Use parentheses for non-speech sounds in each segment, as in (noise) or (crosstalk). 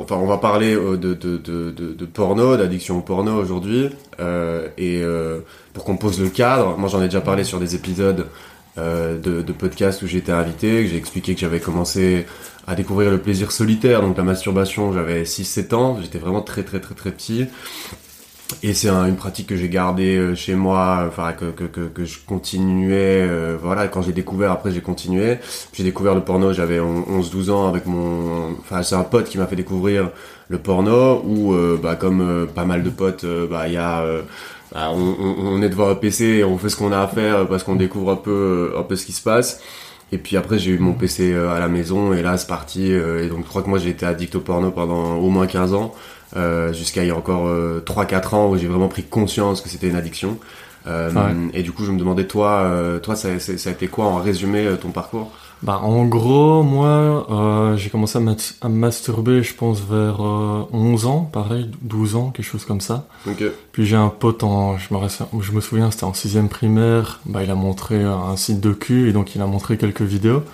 enfin, on va parler de, de, porno, d'addiction au porno aujourd'hui. et pour qu'on pose le cadre, moi j'en ai déjà parlé sur des épisodes de, de podcasts où j'étais invité, que j'ai expliqué que j'avais commencé à découvrir le plaisir solitaire, donc la masturbation, j'avais 6-7 ans, j'étais vraiment très très très très petit. Et c'est une pratique que j'ai gardée euh, chez moi, enfin que, que, que, que je continuais, euh, voilà, quand j'ai découvert, après j'ai continué. J'ai découvert le porno, j'avais 11-12 ans avec mon... Enfin c'est un pote qui m'a fait découvrir le porno, où euh, bah, comme pas mal de potes, bah il y a... Bah, on, on, est devant un PC et on fait ce qu'on a à faire parce qu'on découvre un peu, un peu ce qui se passe. Et puis après, j'ai eu mon PC euh, à la maison et là, c'est parti. Euh, et donc, je crois que moi, j'ai été addict au porno pendant au moins 15 ans, euh, jusqu'à il y a encore 3-4 ans où j'ai vraiment pris conscience que c'était une addiction. Et du coup, je me demandais, toi, toi ça, ça a été quoi en résumé ton parcours? Bah, en gros, moi, euh, j'ai commencé à, à, masturber, je pense, vers euh, 11 ans, pareil, 12 ans, quelque chose comme ça. Okay. Puis j'ai un pote, en, je, me, je me souviens, c'était en sixième primaire, bah, il a montré un site de cul, et donc il a montré quelques vidéos.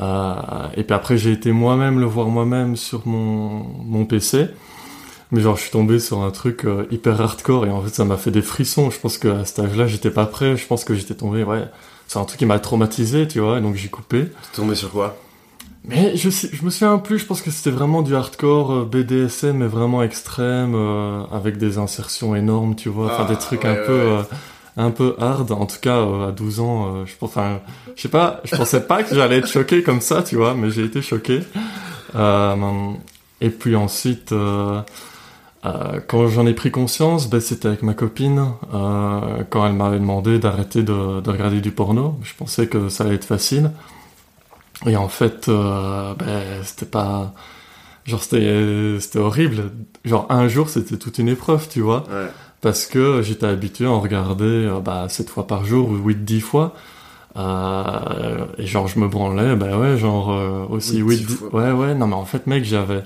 Euh, et puis après, j'ai été moi-même le voir moi-même sur mon, mon PC. Mais genre, je suis tombé sur un truc euh, hyper hardcore, et en fait, ça m'a fait des frissons. Je pense qu'à cet âge-là, j'étais pas prêt. Je pense que j'étais tombé, ouais c'est un truc qui m'a traumatisé, tu vois, donc j'ai coupé. T'es tombé sur quoi? Mais je, je me souviens plus, je pense que c'était vraiment du hardcore euh, BDSM, mais vraiment extrême, euh, avec des insertions énormes, tu vois, enfin des ah, trucs un peu... Un peu hard, en tout cas à 12 ans, je pense, enfin, je sais pas, je pensais pas que j'allais être choqué comme ça, tu vois, mais j'ai été choqué. et puis ensuite, euh, quand j'en ai pris conscience, ben, c'était avec ma copine, euh, quand elle m'avait demandé d'arrêter de, de, regarder du porno. Je pensais que ça allait être facile. Et en fait, euh, ben, c'était pas... Genre, c'était, c'était horrible. Genre, un jour, c'était toute une épreuve, tu vois. Ouais. Parce que j'étais habitué à en regarder euh, bah, 7 fois par jour ou 8-10 fois. Euh, et genre, je me branlais, ben ouais, genre, euh, aussi 8-10... Ouais, ouais, non, mais en fait, mec, j'avais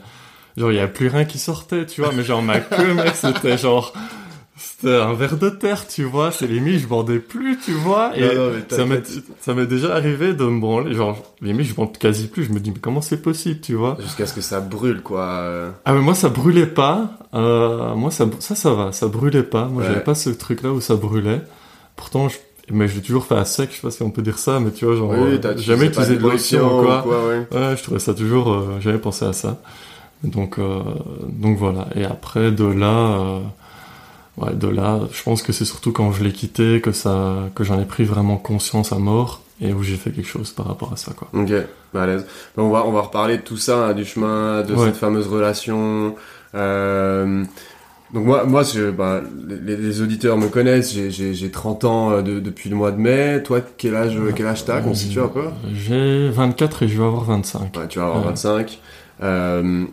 genre il y a plus rien qui sortait tu vois mais genre ma queue (laughs) mec c'était genre c'était un verre de terre tu vois c'est limite je bandais plus tu vois et ça m'est déjà arrivé de me branler genre limite je bande quasi plus je me dis mais comment c'est possible tu vois jusqu'à ce que ça brûle quoi ah mais moi ça brûlait pas euh, moi ça ça ça va ça brûlait pas moi j'avais pas ce truc là où ça brûlait pourtant je mais je l'ai toujours fait à sec, je sais pas si on peut dire ça, mais tu vois, genre, oui, euh, jamais utilisé de lotion ou quoi. ouais. ouais. je trouvais ça toujours, euh, j'avais pensé à ça. Donc, euh, donc voilà. Et après, de là, euh, ouais, de là, je pense que c'est surtout quand je l'ai quitté que ça, que j'en ai pris vraiment conscience à mort et où j'ai fait quelque chose par rapport à ça, quoi. Ok, bah, à l'aise. on va, on va reparler de tout ça, hein, du chemin, de cette fameuse relation. Euh, donc moi, moi bah, les, les, auditeurs me connaissent, j'ai 30 ans de, depuis le mois de mai. Toi, quel âge, quel âge t'as, qu'on situe peu? J'ai 24 et je vais avoir 25. Ouais, tu vas avoir 25. Euh,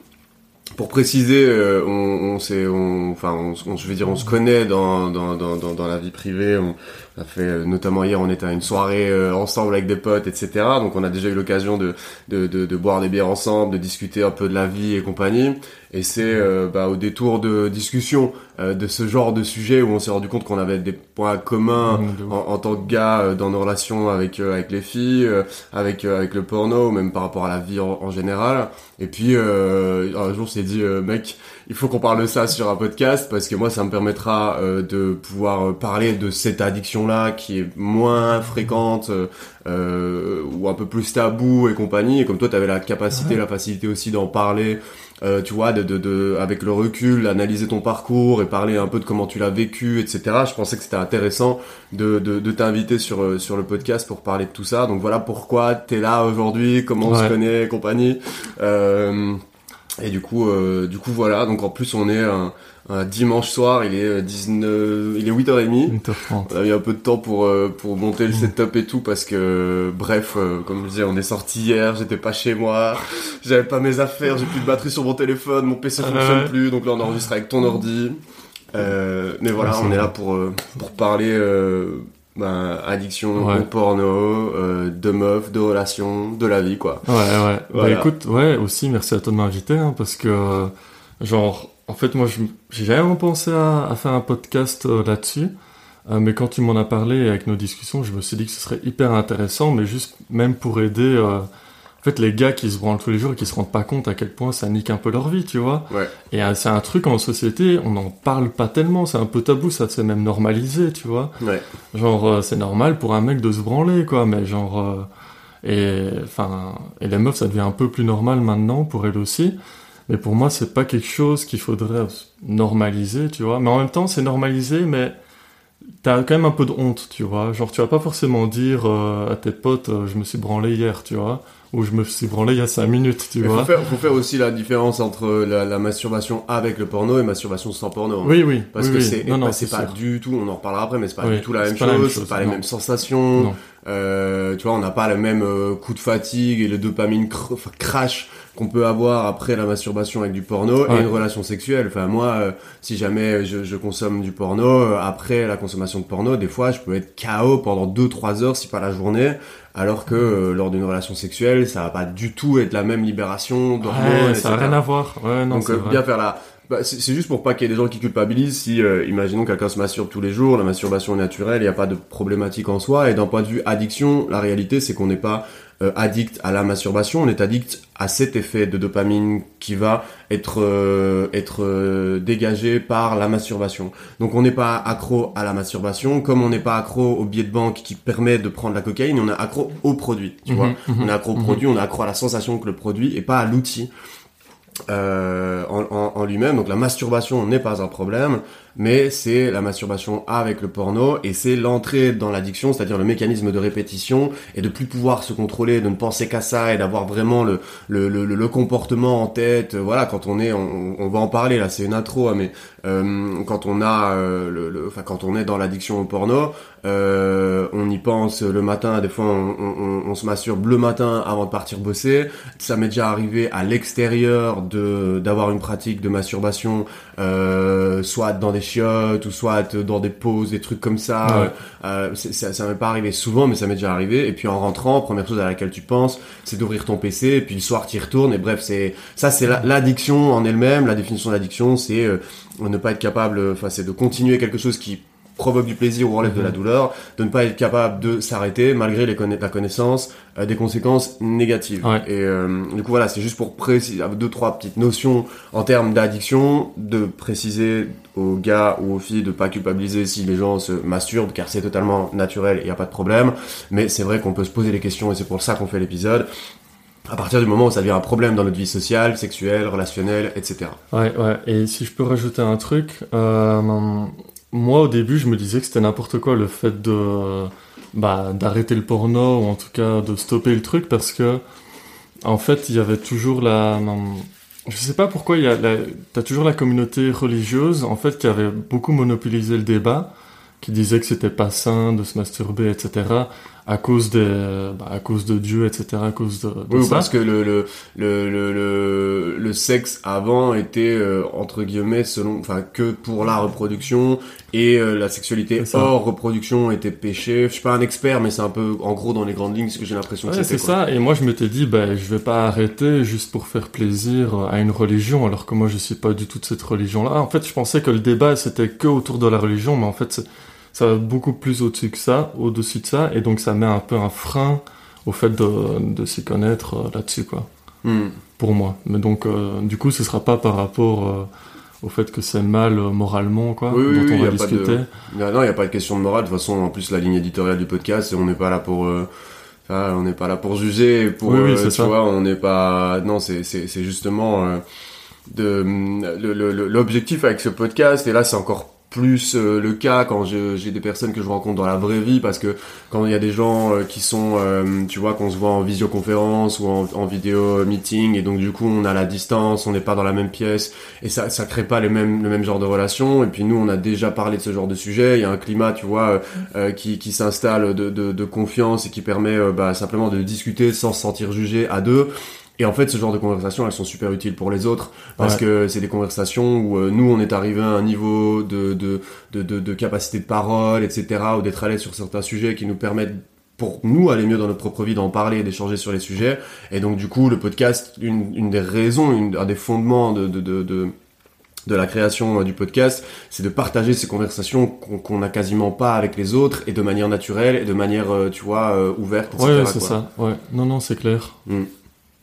pour préciser, euh, on, on, on, enfin, on, je veux dire, on se connaît dans, dans, dans, dans la vie privée. On, a fait, euh, notamment hier, on était à une soirée euh, ensemble avec des potes, etc. Donc, on a déjà eu l'occasion de, de, de, de, boire des bières ensemble, de discuter un peu de la vie et compagnie. Et c'est bah, au détour de discussion de ce genre de sujet où on s'est rendu compte qu'on avait des points communs mmh, en, tant que gars dans nos relations avec avec les filles, avec avec le porno, même par rapport à la vie en, en général. Et puis un jour, c'est dit, euh, mec, il faut qu'on parle de ça sur un podcast parce que moi, ça me permettra euh, de pouvoir euh, parler de cette addiction-là qui est moins fréquente ou un peu plus tabou et compagnie. Et comme toi, tu avais la capacité, la facilité aussi d'en parler. Tu vois, de, de, avec le recul, analyser ton parcours et parler un peu de comment tu l'as vécu, etc. Je pensais que c'était intéressant de, de, de t'inviter sur, sur le podcast pour parler de tout ça. Donc voilà pourquoi tu es là aujourd'hui, comment on se connaît compagnie. Euh, et du coup, euh, du coup voilà. Donc en plus, on est un, un dimanche soir. Il est 19, euh, il est 8h30. 8h30. On a eu un peu de temps pour euh, pour monter le mm. setup et tout parce que bref, comme je disais, on est sorti hier. J'étais pas chez moi. (laughs) J'avais pas mes affaires. J'ai plus de batterie sur mon téléphone. Mon PC fonctionne plus. Donc là, on enregistre avec ton ordi. mais voilà, on est là pour pour parler ben, addiction au porno, euh, de meufs, de relations, de la vie, quoi. Ouais, ouais. Bah écoute, ouais, aussi, merci à toi de m'inviter, hein, parce que, genre, en fait, moi, j'ai jamais pensé à, à, faire un podcast euh, là-dessus, euh, mais quand tu m'en as parlé avec nos discussions, je me suis dit que ce serait hyper intéressant, mais juste même pour aider, en fait, les gars qui se branlent tous les jours et qui se rendent pas compte à quel point ça nique un peu leur vie, tu vois. Ouais. Et euh, c'est un truc en société, on n'en parle pas tellement, c'est un peu tabou, ça s'est même normalisé, tu vois. Ouais. Genre, euh, c'est normal pour un mec de se branler, quoi, mais genre, euh, et, enfin, et les meufs, ça devient un peu plus normal maintenant pour elles aussi. Mais pour moi, c'est pas quelque chose qu'il faudrait normaliser, tu vois. Mais en même temps, c'est normalisé, mais t'as quand même un peu de honte, tu vois. Genre, tu vas pas forcément dire euh, à tes potes, euh, je me suis branlé hier, tu vois. Ou je me suis branlé il y a 5 minutes, tu Mais vois. faut faire, faut faire aussi la différence entre la, la masturbation avec le porno et masturbation sans porno. hein. Oui, oui. Parce oui, que oui. c'est Non, non, bah, c'est pas sûr. du tout, on en reparlera après, mais c'est pas Oui, du tout la même pas la même chose, chose, c'est pas les mêmes sensations. Euh, tu vois, on n'a pas le même coup de fatigue et le dopamine cr- crash qu'on peut avoir après la masturbation avec du porno et une relation sexuelle. Enfin, moi, euh, si jamais je, je consomme du porno, euh, après la consommation de porno, des fois, je peux être KO pendant 2-3 heures, si pas la journée, alors que euh, lors d'une relation sexuelle, ça va pas du tout être la même libération d'hormones, Ouais, ça a etc. rien à voir. Ouais, non, Donc euh, bien faire la... Bah, c'est c'est juste pour pas qu'il y ait des gens qui culpabilisent si, euh, imaginons quelqu'un se masturbe tous les jours, la masturbation est naturelle, il n'y a pas de problématique en soi, et d'un point de vue addiction, la réalité c'est qu'on n'est pas euh, addict à la masturbation, on est addict à cet effet de dopamine qui va être, euh, être euh, dégagé par la masturbation. Donc on n'est pas accro à la masturbation, comme on n'est pas accro au billet de banque qui permet de prendre la cocaïne, on est accro au produit, tu Mhm, vois. mhm, On est accro au mhm. produit, on est accro à la sensation que le produit et pas à l'outil euh, en, en- en lui-même. Donc la masturbation n'est pas un problème, mais c'est la masturbation avec le porno et c'est l'entrée dans l'addiction, c'est-à-dire le mécanisme de répétition et de plus pouvoir se contrôler, de ne penser qu'à ça et d'avoir vraiment le, le, le, le comportement en tête. Voilà, quand on est, on, on va en parler là, c'est une intro, hein, mais euh, quand on a, euh, le, le- quand on est dans l'addiction au porno, euh, on y pense le matin. Des fois, on, on, on se masturbe le matin avant de partir bosser. Ça m'est déjà arrivé à l'extérieur de d'avoir une pratique de masturbation, euh, soit dans des chiottes ou soit dans des pauses, des trucs comme ça. Ouais. Euh, ça ça m'est pas arrivé souvent, mais ça m'est déjà arrivé. Et puis en rentrant, première chose à laquelle tu penses, c'est d'ouvrir ton PC. Et puis le soir, tu y retournes. Et bref, c'est ça, c'est la- l'addiction en elle-même. La définition d'addiction, c'est euh, ne pas être capable. Enfin, c'est de continuer quelque chose qui provoque du plaisir ou enlève de la douleur, de ne pas être capable de s'arrêter malgré les conna- la connaissance euh, des conséquences négatives. Ouais. Et euh, du coup voilà, c'est juste pour préciser deux trois petites notions en termes d'addiction, de préciser aux gars ou aux filles de pas culpabiliser si les gens se masturbent car c'est totalement naturel, il n'y a pas de problème. Mais c'est vrai qu'on peut se poser les questions et c'est pour ça qu'on fait l'épisode. À partir du moment où ça devient un problème dans notre vie sociale, sexuelle, relationnelle, etc. Ouais, ouais. Et si je peux rajouter un truc, euh, moi au début je me disais que c'était n'importe quoi le fait de bah, d'arrêter le porno ou en tout cas de stopper le truc parce que en fait il y avait toujours la je sais pas pourquoi il y a la, t'as toujours la communauté religieuse en fait qui avait beaucoup monopolisé le débat qui disait que c'était pas sain de se masturber etc à cause des bah, à cause de Dieu etc à cause de, de Oui, ça parce que le, le, le, le, le, sexe avant était, euh, entre guillemets, selon, enfin, que pour la reproduction et euh, la sexualité hors reproduction était péché. Je suis pas un expert, mais c'est un peu, en gros, dans les grandes lignes, ce que j'ai l'impression que Ouais, c'est ça. Et moi, je m'étais dit, ben, je vais pas arrêter juste pour faire plaisir à une religion, alors que moi, je suis pas du tout de cette religion-là. En fait, je pensais que le débat, c'était que autour de la religion, mais en fait, c'est- ça va beaucoup plus au-dessus que ça, au-dessus de ça, et donc ça met un peu un frein au fait de, de s'y connaître euh, là-dessus, quoi. Hmm. Pour moi. Mais donc, euh, du coup, ce sera pas par rapport euh, au fait que c'est mal moralement, quoi, Oui, dont oui, on va de- discuter. Non, non, il n'y a pas de question de morale. De toute façon, en plus, la ligne éditoriale du podcast, on n'est pas là pour. ah, on n'est pas là pour juger, pour Oui, oui, c'est tu ça. vois, on n'est pas. Non, c'est justement de le- le- le- l'objectif avec ce podcast. Et là, c'est encore plus euh, le cas quand j'ai des personnes que je rencontre dans la vraie vie, parce que quand il y a des gens euh, qui sont, euh, tu vois, qu'on se voit en visioconférence ou en, en vidéo meeting, et donc du coup, on a la distance, on n'est pas dans la même pièce, et ça ça crée pas les mêmes le même genre de relation. Et puis nous, on a déjà parlé de ce genre de sujet. Il y a un climat, tu vois, euh, qui qui s'installe de, de confiance et qui permet bah, simplement de discuter sans se sentir jugé à deux. Et en fait, ce genre de conversations, elles sont super utiles pour les autres parce Ouais. que c'est des conversations où euh, nous, on est arrivé à un niveau de de, de, de, de capacité de parole, etc., ou d'être à l'aise sur certains sujets qui nous permettent pour nous aller mieux dans notre propre vie, d'en parler et d'échanger sur les sujets. Et donc, du coup, le podcast, une, une des raisons, une, un des fondements de, de, de, de de la création euh, du podcast, c'est de partager ces conversations qu'on qu'on n'a quasiment pas avec les autres et de manière naturelle et de manière, euh, tu vois, ouverte, etc. Ouais, c'est ça. Ouais. Non, non, c'est clair. Mm.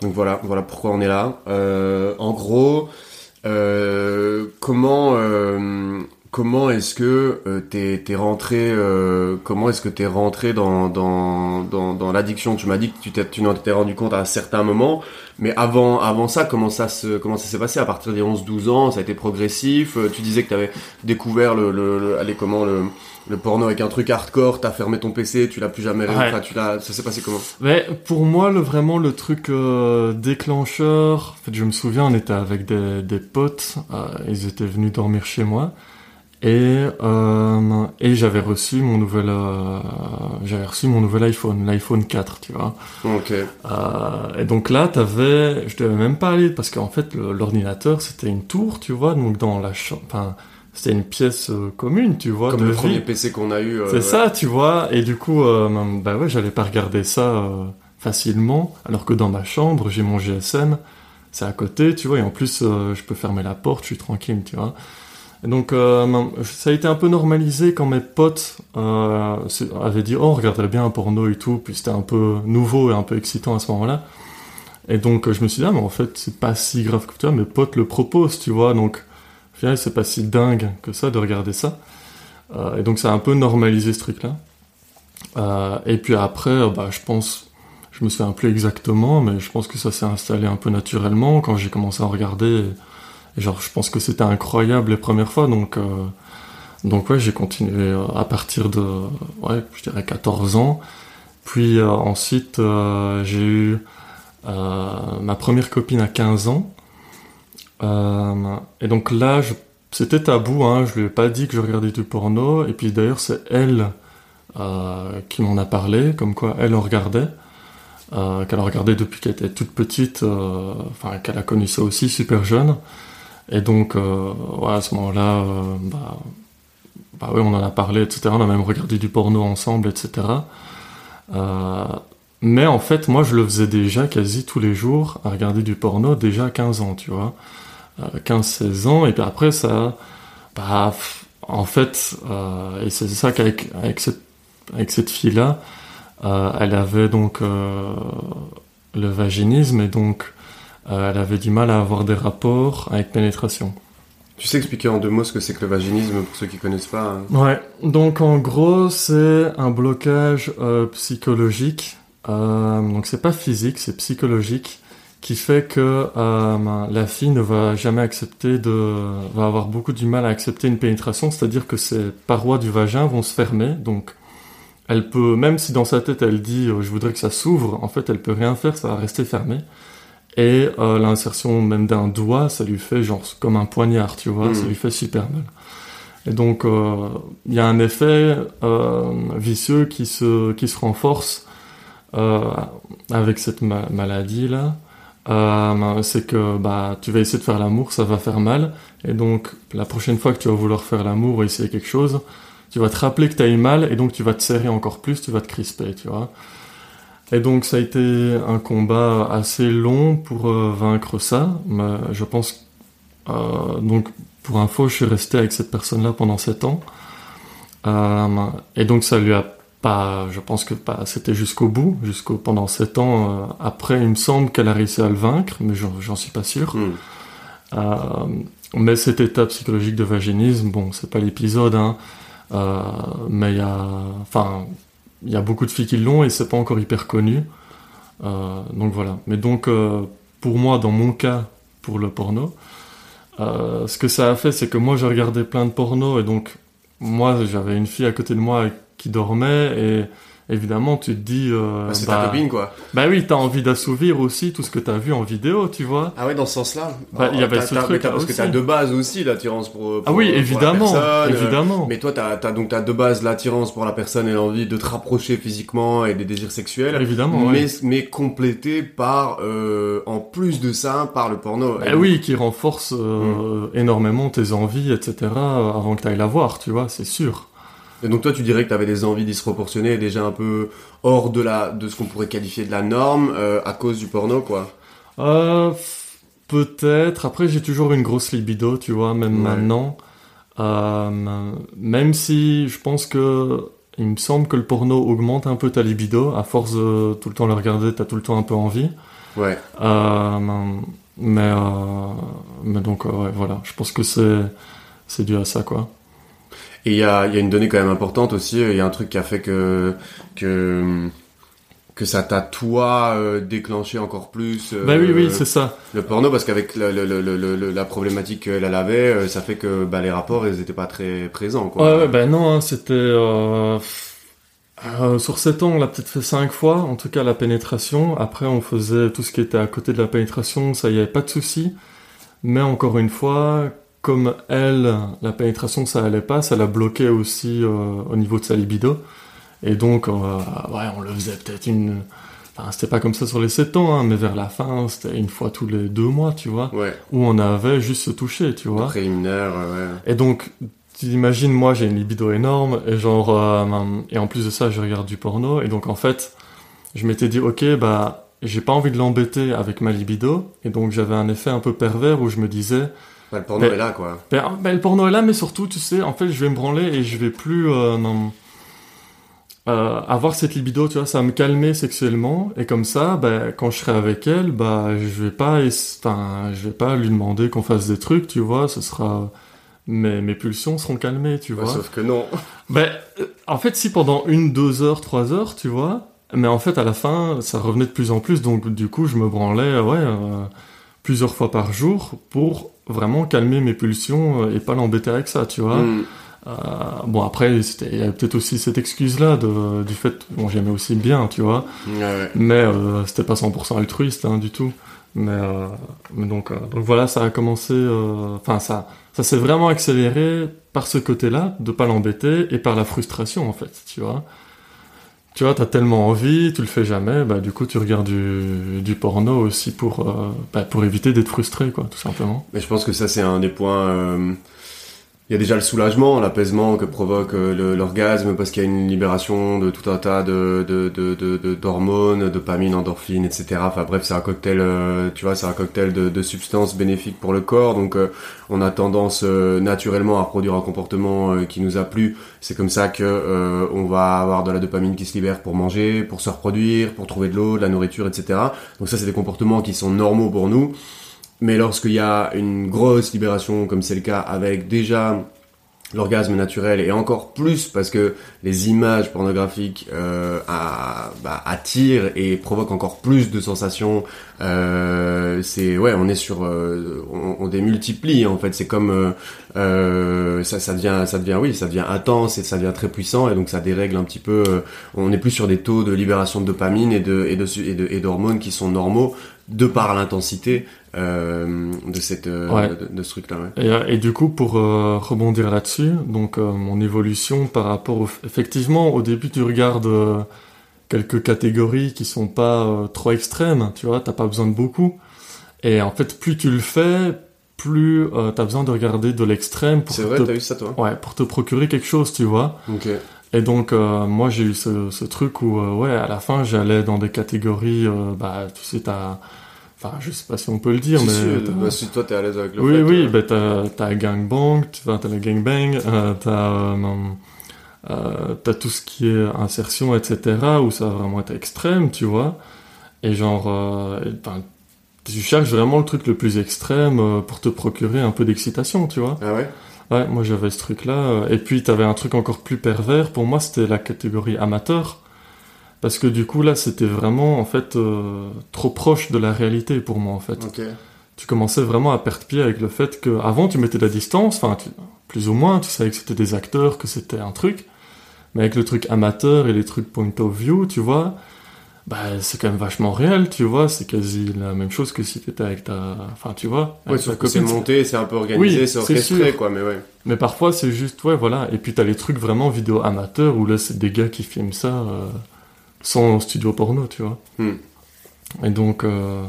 Donc voilà, voilà pourquoi on est là. en gros, comment comment est-ce que euh, t'es es rentré euh, comment est-ce que t'es rentré dans dans dans, dans l'addiction? Tu m'as dit que tu t'es tu t'es rendu compte à un certain moment mais avant avant ça comment ça se comment ça s'est passé? À partir des 11 12 ans ça a été progressif? Euh, tu disais que tu avais découvert le, le, allez comment le le porno avec un truc hardcore, t'as fermé ton PC, tu l'as plus jamais, ouais. tu l'as, ça s'est passé comment? Mais pour moi, le vraiment le truc euh, déclencheur. En fait, je me souviens, on était avec des, des potes, euh, ils étaient venus dormir chez moi, et, euh, et j'avais reçu mon nouvel, euh, j'avais reçu mon nouvel iPhone, l'iPhone 4, tu vois. Ok. Euh, et donc là, t'avais, je devais même pas aller parce qu'en fait, l'ordinateur, c'était une tour, tu vois, donc dans la chambre, enfin, c'était une pièce commune, tu vois. Comme le premier PC qu'on a eu. C'est ça, tu vois. Et du coup, bah ouais, j'allais pas regarder ça facilement, alors que dans ma chambre, j'ai mon GSM, c'est à côté, tu vois, et en plus, je peux fermer la porte, je suis tranquille, tu vois donc euh, ça a été un peu normalisé quand mes potes euh, avaient dit oh on regarderait bien un porno et tout, puis c'était un peu nouveau et un peu excitant à ce moment-là. Et donc je me suis dit ah mais en fait c'est pas si grave que ça, mes potes le proposent, tu vois, donc au final c'est pas si dingue que ça de regarder ça. Euh, et donc ça a un peu normalisé ce truc-là. Et puis après, bah, je pense, je me souviens plus exactement, mais je pense que ça s'est installé un peu naturellement quand j'ai commencé à regarder genre, je pense que c'était incroyable les premières fois, donc, euh, donc ouais, j'ai continué euh, à partir de, ouais, je dirais 14 ans. Puis euh, ensuite, j'ai eu ma première copine à 15 ans. et donc là, c'était tabou, hein, je lui ai pas dit que je regardais du porno. Et puis d'ailleurs, c'est elle qui m'en a parlé, comme quoi elle en regardait. qu'elle a regardé depuis qu'elle était toute petite, enfin qu'elle a connu ça aussi super jeune. Et donc, euh, à ce moment-là, euh, bah, bah oui, on en a parlé, etc. On a même regardé du porno ensemble, etc. Euh, mais en fait, moi, je le faisais déjà quasi tous les jours, à regarder du porno, déjà à 15 ans, tu vois. 15-16 ans, et puis après, ça... Bah, en fait, et c'est ça qu'avec avec cette, cette fille-là, elle avait donc le vaginisme, et donc euh, elle avait du mal à avoir des rapports avec pénétration. Tu sais expliquer en deux mots ce que c'est que le vaginisme pour ceux qui connaissent pas hein. Ouais, donc en gros c'est un blocage euh, psychologique, euh, donc c'est pas physique, c'est psychologique, qui fait que euh, la fille ne va jamais accepter de, va avoir beaucoup du mal à accepter une pénétration, c'est-à-dire que ses parois du vagin vont se fermer, donc elle peut, même si dans sa tête elle dit je voudrais que ça s'ouvre, en fait elle peut rien faire, ça va rester fermé. Et euh, l'insertion même d'un doigt, ça lui fait genre comme un poignard, tu vois, ça hmm. lui fait super mal. Et donc, euh, il y a un effet euh, vicieux qui se, qui se renforce avec cette maladie-là. c'est que bah, tu vas essayer de faire l'amour, ça va faire mal. Et donc, la prochaine fois que tu vas vouloir faire l'amour ou essayer quelque chose, tu vas te rappeler que tu as eu mal et donc tu vas te serrer encore plus, tu vas te crisper, tu vois. Et donc ça a été un combat assez long pour euh, vaincre ça. Mais je pense euh, donc pour info, je suis resté avec cette personne-là pendant sept ans. Euh, et donc ça lui a pas, je pense que pas, c'était jusqu'au bout, jusqu'au pendant sept ans. Euh, après, il me semble qu'elle a réussi à le vaincre, mais j'en suis pas sûr. Hmm. Mais cette étape psychologique de vaginisme, bon, c'est pas l'épisode, hein, mais il y a, enfin, il y a beaucoup de filles qui l'ont et c'est pas encore hyper connu. Euh, donc voilà. Mais donc, euh, pour moi, dans mon cas, pour le porno, euh, ce que ça a fait, c'est que moi, j'ai regardé plein de porno et donc, moi, j'avais une fille à côté de moi qui dormait et évidemment, tu te dis. Euh, bah, c'est ta bah, copine, quoi. Bah oui, t'as envie d'assouvir aussi tout ce que t'as vu en vidéo, tu vois. Ah ouais, dans ce sens-là. Bah, il y avait ce truc. Parce que t'as de base aussi l'attirance pour, Ah oui, évidemment, évidemment. Mais toi, t'as as, donc t'as de base l'attirance pour la personne et l'envie de te rapprocher physiquement et des désirs sexuels. Évidemment. Mais mais complété par, euh, en plus de ça, par le porno. Bah oui, qui renforce euh, mm. énormément tes envies, etc. Avant que t'ailles la voir, tu vois, c'est sûr. Et donc toi, tu dirais que tu avais des envies disproportionnées, déjà un peu hors de la de ce qu'on pourrait qualifier de la norme euh, à cause du porno, quoi. Euh, peut-être. Après, j'ai toujours une grosse libido, tu vois, même maintenant. Euh, même si je pense que il me semble que le porno augmente un peu ta libido à force de tout le temps le regarder, t'as tout le temps un peu envie. Ouais. mais, mais donc, ouais, voilà. Je pense que c'est, c'est dû à ça, quoi. Et il y a, y a une donnée quand même importante aussi. Il y a un truc qui a fait que, que, que ça t'a toi euh, déclenché encore plus euh, bah oui oui c'est ça. le porno parce qu'avec la, la, problématique qu'elle avait euh, ça fait que bah, les rapports ils étaient pas très présents quoi. Ouais, ouais ben non hein, c'était euh, sur 7 ans on l'a peut-être fait 5 fois en tout cas la pénétration. Après on faisait tout ce qui était à côté de la pénétration ça y avait pas de souci. Mais encore une fois comme elle la pénétration ça allait pas ça l'a bloqué aussi au niveau de sa libido et donc, euh, ouais, on le faisait peut-être une. Enfin, c'était pas comme ça sur les 7 ans, hein, mais vers la fin, c'était une fois tous les deux mois, tu vois. Ouais. Où on avait juste se toucher, tu vois. Préliminaire, ouais. Et donc, tu imagines, moi, j'ai une libido énorme, et genre, euh, et en plus de ça, je regarde du porno, et donc, en fait, je m'étais dit, ok, bah, j'ai pas envie de l'embêter avec ma libido, et donc, j'avais un effet un peu pervers où je me disais, bah, le porno est là, quoi. Ben, ben, le porno est là, mais surtout, tu sais, en fait, je vais me branler et je vais plus, euh, euh, avoir cette libido, tu vois, ça va me calmer sexuellement et comme ça, bah, quand je serai avec elle, bah, je vais pas, je vais pas lui demander qu'on fasse des trucs, tu vois, ce sera, mes, mes pulsions seront calmées, tu vois. sauf que non. (laughs) Ben, en fait, si pendant une, deux heures, trois heures, tu vois, mais en fait, à la fin, ça revenait de plus en plus, donc du coup, je me branlais, ouais, euh, plusieurs fois par jour pour vraiment calmer mes pulsions euh, et pas l'embêter avec ça, tu vois. Hmm. Euh, bon après, il y a peut-être aussi cette excuse-là du fait, bon j'aimais aussi bien, tu vois, mais euh, c'était pas 100% altruiste hein, du tout. Mais, euh, donc, donc voilà, ça a commencé, enfin ça, ça s'est vraiment accéléré par ce côté-là, de pas l'embêter et par la frustration en fait, tu vois. Tu vois, t'as tellement envie, tu le fais jamais, bah du coup tu regardes du, porno aussi pour, bah, pour éviter d'être frustré, quoi, tout simplement. Mais je pense que ça c'est un des points il y a déjà le soulagement, l'apaisement que provoque euh, l'orgasme parce qu'il y a une libération de tout un tas de d'hormones, de, de, dopamine, endorphine, etc. Enfin bref, c'est un cocktail, euh, tu vois, c'est un cocktail de, substances bénéfiques pour le corps. Donc euh, on a tendance naturellement à produire un comportement qui nous a plu. C'est comme ça que on va avoir de la dopamine qui se libère pour manger, pour se reproduire, pour trouver de l'eau, de la nourriture, etc. Donc ça, c'est des comportements qui sont normaux pour nous. Mais lorsqu'il y a une grosse libération, comme c'est le cas avec déjà l'orgasme naturel et encore plus parce que les images pornographiques euh, bah, attirent et provoquent encore plus de sensations. Euh, c'est ouais, on est sur, euh, on, démultiplie en fait. C'est comme euh, euh, ça, ça devient, ça devient oui, ça devient intense et ça devient très puissant et donc ça dérègle un petit peu. Euh, on est plus sur des taux de libération de dopamine et de et de et d'hormones qui sont normaux de par l'intensité euh, de cette euh, de, ce truc là euh, et, du coup pour rebondir là-dessus donc mon évolution par rapport au, effectivement au début tu regardes quelques catégories qui sont pas trop extrêmes tu vois t'as pas besoin de beaucoup. Et en fait plus tu le fais plus tu as besoin de regarder de l'extrême pour c'est vrai t'as eu ça toi? Ouais pour te procurer quelque chose tu vois et donc moi j'ai eu ce, ce truc où ouais à la fin j'allais dans des catégories bah tu sais t'as Enfin, je sais pas si on peut le dire, mais. Si, bah, si toi t'es à l'aise avec le oui, fait. Oui, oui, bah, t'as, t'as gangbang, t'as la gangbang, euh, t'as, euh, euh, t'as tout ce qui est insertion, etc., où ça va vraiment être extrême, tu vois. Et genre, euh, tu cherches vraiment le truc le plus extrême euh, pour te procurer un peu d'excitation, tu vois. Ah ouais? Ouais, moi j'avais ce truc-là. Et puis t'avais un truc encore plus pervers. Pour moi, c'était la catégorie amateur. Parce que du coup, là, c'était vraiment, en fait, euh, trop proche de la réalité pour moi, en fait. Tu commençais vraiment à perdre pied avec le fait que, avant, tu mettais de la distance, enfin, plus ou moins, tu savais que c'était des acteurs, que c'était un truc. Mais avec le truc amateur et les trucs point of view, tu vois, bah, c'est quand même vachement réel, tu vois, c'est quasi la même chose que si t'étais avec ta, enfin, tu vois. Ouais, sauf que c'est monté, c'est un peu organisé, c'est orchestré, quoi, mais ouais. Mais parfois, c'est juste, ouais, voilà. Et puis t'as les trucs vraiment vidéo amateur où là, c'est des gars qui filment ça, euh, sans studio porno, tu vois. Hmm. Et donc, euh,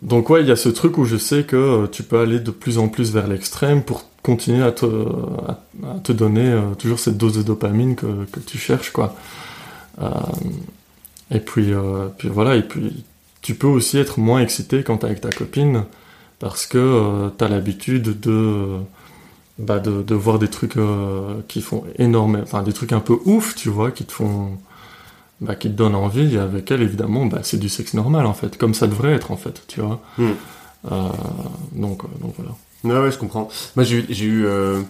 donc ouais, il y a ce truc où je sais que euh, tu peux aller de plus en plus vers l'extrême pour continuer à te, à, te donner euh, toujours cette dose de dopamine que, que tu cherches, quoi. Et puis, puis voilà, et puis tu peux aussi être moins excité quand t'es avec ta copine parce que t'as l'habitude de, bah de, de voir des trucs qui font énormément, enfin des trucs un peu ouf, tu vois, qui te font bah, qui te donne envie, et avec elle, évidemment, bah, c'est du sexe normal, en fait, comme ça devrait être, en fait, tu vois. Hmm. Euh, donc, euh, donc voilà. Ouais, ouais, je comprends. Moi, j'ai eu- euh,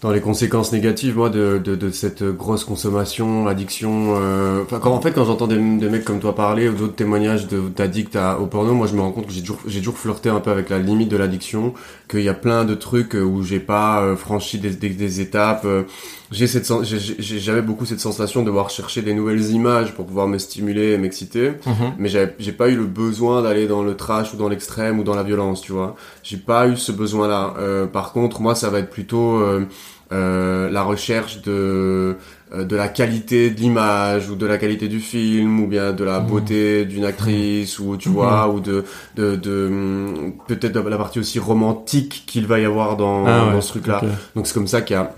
dans les conséquences négatives, moi, de, de, cette grosse consommation, addiction. euh, Enfin, quand, en fait, quand j'entends des, des mecs comme toi parler ou d'autres témoignages d'addicts au porno, moi, je me rends compte que j'ai toujours, j'ai toujours flirté un peu avec la limite de l'addiction, qu'il y a plein de trucs euh, où j'ai pas euh, franchi des, des, des étapes. euh, j'ai cette, j'avais beaucoup cette sensation de devoir chercher des nouvelles images pour pouvoir me stimuler et m'exciter Mhm. mais j'ai pas eu le besoin d'aller dans le trash ou dans l'extrême ou dans la violence, tu vois. J'ai pas eu ce besoin-là. Euh, par contre, moi, ça va être plutôt euh, euh, la recherche de de la qualité de l'image ou de la qualité du film ou bien de la Mhm. beauté d'une actrice ou tu Mhm. vois ou de de, de hum, peut-être la partie aussi romantique qu'il va y avoir dans, Ah ouais, dans ce truc-là. ok. Donc c'est comme ça qu'il y a,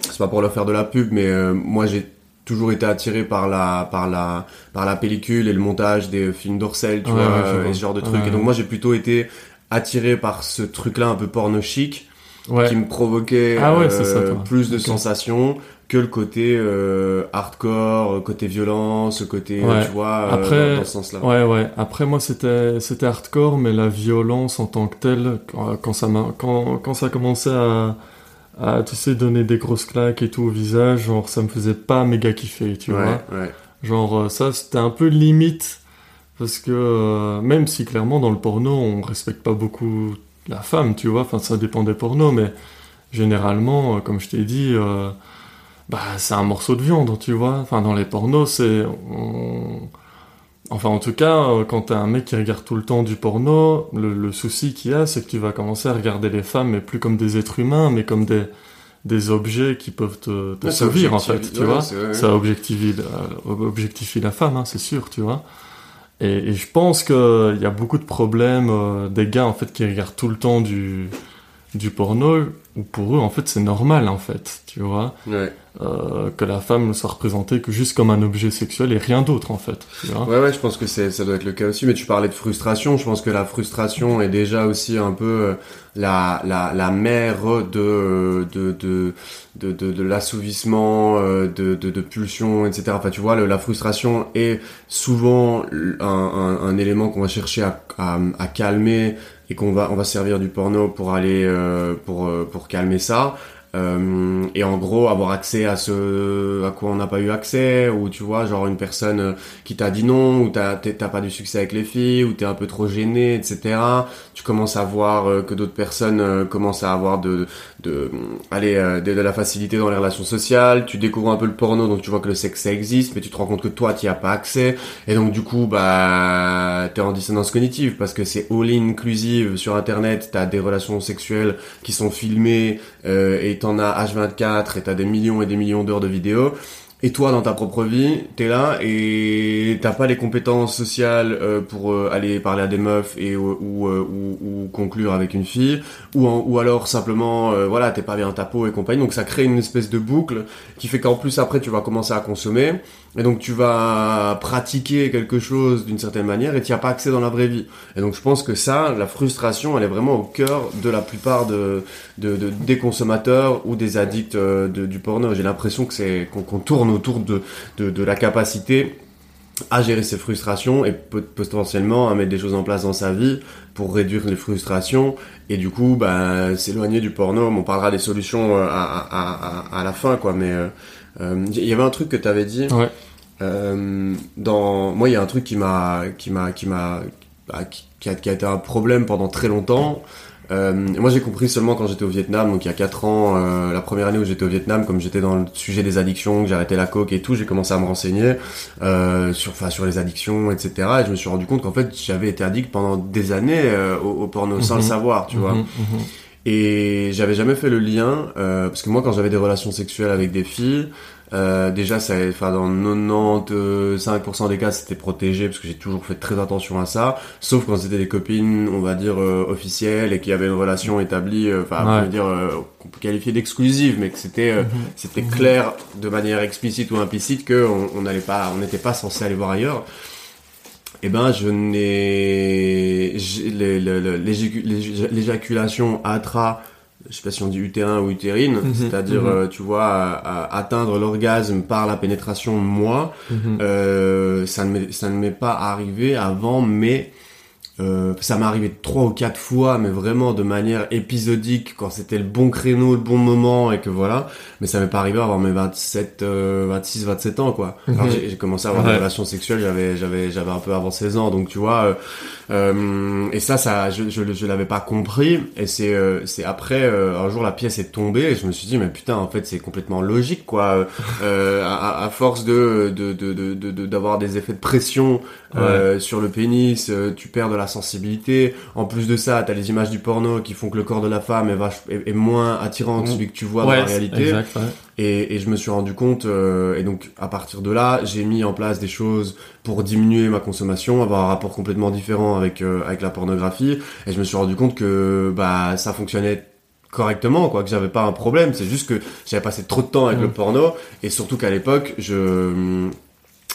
c'est pas pour leur faire de la pub, mais euh, moi j'ai toujours été attiré par la, par la, par la pellicule et le montage des films d'Orcel, tu vois, ouais, euh, et ce genre de trucs. Et donc moi j'ai plutôt été attiré par ce truc-là un peu porno chic, Ouais. qui me provoquait Ah euh, ça, plus de sensations que le côté euh, hardcore, côté violence, côté, euh, Ouais. tu vois, euh, Après, dans, dans ce sens-là. Ouais, ouais. Après, moi, c'était, c'était hardcore, mais la violence en tant que telle, quand, quand ça quand, quand ça commençait à, à, tu sais, donner des grosses claques et tout au visage, genre, ça me faisait pas méga kiffer, tu ouais, vois. ouais. Genre, ça, c'était un peu limite, parce que, euh, même si clairement, dans le porno, on respecte pas beaucoup la femme, tu vois, enfin, ça dépend des pornos, mais généralement, comme je t'ai dit, bah, c'est un morceau de viande, tu vois. Enfin, dans les pornos, c'est. on- Enfin, en tout cas, euh, quand t'es un mec qui regarde tout le temps du porno, le, le souci qu'il y a, c'est que tu vas commencer à regarder les femmes, mais plus comme des êtres humains, mais comme des, des objets qui peuvent te, te Ouais, ça servir, en fait, tu ouais, vois. Ça objectifie, la- objectifie la femme, hein, c'est sûr, tu vois. Et, et je pense qu'il y a beaucoup de problèmes euh, des gars, en fait, qui regardent tout le temps du, du porno, où pour eux, en fait, c'est normal, en fait, tu vois. Ouais. Euh, que la femme ne soit représentée que juste comme un objet sexuel et rien d'autre, en fait. Ouais, ouais, je pense que c'est, ça doit être le cas aussi. Mais tu parlais de frustration. Je pense que la frustration est déjà aussi un peu euh, la, la, la mère de, de, de, de, de, de l'assouvissement, euh, de, de, de pulsions, etc. Enfin, tu vois, la frustration est souvent un, un, un élément qu'on va chercher à, à, à calmer et qu'on va, on va servir du porno pour aller, euh, pour, euh, pour calmer ça. Euh, et en gros avoir accès à ce à quoi on n'a pas eu accès ou tu vois genre une personne euh, qui t'a dit non ou t'as pas du succès avec les filles ou t'es un peu trop gêné etc tu commences à voir euh, que d'autres personnes commencent à avoir de de aller euh, de, de la facilité dans les relations sociales. Tu découvres un peu le porno donc tu vois que le sexe ça existe mais tu te rends compte que toi t'y as pas accès. Et donc du coup bah t'es en dissonance cognitive parce que c'est all inclusive sur internet. T'as des relations sexuelles qui sont filmées et t'en as H24 et t'as des millions et des millions d'heures de vidéos. Et toi, dans ta propre vie, t'es là et t'as pas les compétences sociales euh, pour euh, aller parler à des meufs et ou, ou, euh, ou- ou conclure avec une fille, ou, ou alors simplement, euh, voilà, t'es pas bien ta peau et compagnie. Donc ça crée une espèce de boucle qui fait qu'en plus après tu vas commencer à consommer et donc tu vas pratiquer quelque chose d'une certaine manière et tu as pas accès dans la vraie vie. Et donc je pense que ça, la frustration, elle est vraiment au cœur de la plupart de, de, de- des consommateurs ou des addicts euh, du porno. J'ai l'impression que c'est qu'on qu'on tourne autour de, de, de la capacité à gérer ses frustrations et potentiellement à mettre des choses en place dans sa vie pour réduire les frustrations et du coup bah, s'éloigner du porno. On parlera des solutions euh, à, à, à, à la fin quoi mais euh, il y avait un truc que tu avais dit Ouais. euh, dans moi il y a un truc qui m'a qui m'a qui m'a bah, qui, qui a, qui a été un problème pendant très longtemps euh, moi j'ai compris seulement quand j'étais au Vietnam donc il y a 4 ans euh, la première année où j'étais au Vietnam comme j'étais dans le sujet des addictions que j'ai arrêté la coke et tout j'ai commencé à me renseigner euh, sur enfin sur les addictions etc et je me suis rendu compte qu'en fait j'avais été addict pendant des années euh, au, au porno sans le Mhm. savoir tu vois Mhm, mhm. Et j'avais jamais fait le lien euh, parce que moi quand j'avais des relations sexuelles avec des filles euh, déjà ça enfin dans 95% des cas c'était protégé parce que j'ai toujours fait très attention à ça sauf quand c'était des copines on va dire euh, officielles et qui avaient une relation établie euh, enfin on Ouais. peut dire euh, qu'on peut qualifier d'exclusive mais que c'était euh, Mhm. c'était clair de manière explicite ou implicite que on on n'allait pas on n'était pas censé aller voir ailleurs eh ben, je n'ai l'éjaculation atra je sais pas si on dit utérin ou utérine, Mhm, c'est-à-dire, mhm. euh, tu vois, à- à atteindre l'orgasme par la pénétration, moi, Mhm. euh, ça ne m'est- ça ne m'est pas arrivé avant, mais euh, ça m'est arrivé trois ou quatre fois, mais vraiment de manière épisodique, quand c'était le bon créneau, le bon moment, et que voilà. Mais ça m'est pas arrivé avant mes 27, euh, 26, 27 ans, quoi. Mhm. j'ai j'ai commencé à avoir Ouais. des relations sexuelles, j'avais, j'avais, j'avais un peu avant 16 ans, donc tu vois. euh, euh, et ça, ça, je, je, je l'avais pas compris. Et c'est, euh, c'est après, euh, un jour la pièce est tombée, et je me suis dit, mais putain, en fait, c'est complètement logique, quoi. Euh, (laughs) à, à force de, de, de, de, de- de- d'avoir des effets de pression euh, sur le pénis, euh, tu perds de la sensibilité. En plus de ça, t'as les images du porno qui font que le corps de la femme est, vache, est, est moins attirant que celui que tu vois ouais, dans la réalité. exact, ouais. Et, et je me suis rendu compte, euh, et donc à partir de là, j'ai mis en place des choses pour diminuer ma consommation, avoir un rapport complètement différent avec euh, avec la pornographie. Et je me suis rendu compte que bah ça fonctionnait correctement, quoi, que j'avais pas un problème. C'est juste que j'avais passé trop de temps avec Mm. le porno, et surtout qu'à l'époque, je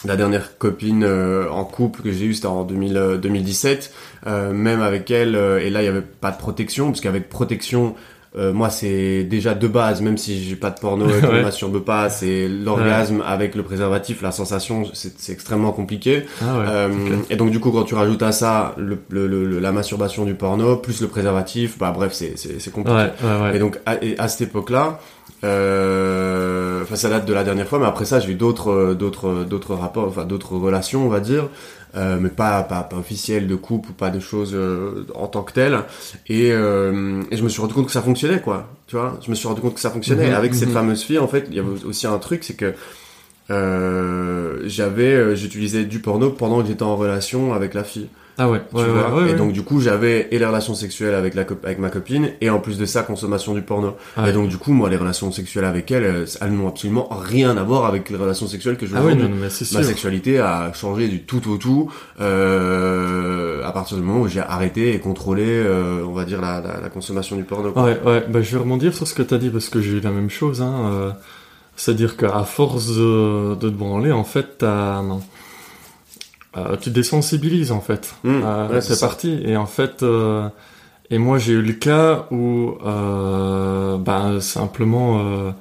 la dernière copine euh, en couple que j'ai eue, c'était en 2000, euh, 2017. Euh, même avec elle, et là, il y avait pas de protection, parce qu'avec protection, euh, moi, c'est déjà de base, même si j'ai pas de porno et (laughs) que je Ouais. me masturbe pas, c'est l'orgasme avec le préservatif, la sensation, c'est extrêmement compliqué. Ah ouais. Euh. Et donc du coup, quand tu rajoutes à ça le, le- le- la masturbation du porno plus le préservatif, bah bref, c'est c'est compliqué. Ouais, ouais, ouais. Et donc à, et à cette époque-là, euh, enfin ça date de la dernière fois, mais après ça j'ai eu d'autres d'autres d'autres rapports, enfin d'autres relations on va dire, euh, mais pas pas pas officielles de couple ou pas de choses euh, en tant que telles. Et, euh, et je me suis rendu compte que ça fonctionnait quoi, tu vois? Je me suis rendu compte que ça fonctionnait. Mhm, avec cette mhm. fameuse fille en fait, il y avait aussi un truc, c'est que j'avais j'utilisais du porno pendant que j'étais en relation avec la fille Ah ouais, tu ouais, vois. ouais, ouais, et donc du coup j'avais et les relations sexuelles avec la avec ma copine et en plus de ça consommation du porno Ouais. et donc du coup moi les relations sexuelles avec elle elles n'ont absolument rien à voir avec les relations sexuelles que je Ah ouais, aujourd'hui. non, mais ma sexualité a changé du tout au tout euh, à partir du moment où j'ai arrêté et contrôlé euh, on va dire la, la, la consommation du porno quoi. Ouais, ouais, bah, je vais rebondir sur ce que t'as dit parce que j'ai eu la même chose. Hein, euh, C'est-à-dire qu'à force de, de te branler, en fait, t'as, euh, tu désensibilises en fait. Mmh, Euh, ouais, c'est parti. Et en fait, euh, et moi j'ai eu le cas où, euh, bah, simplement,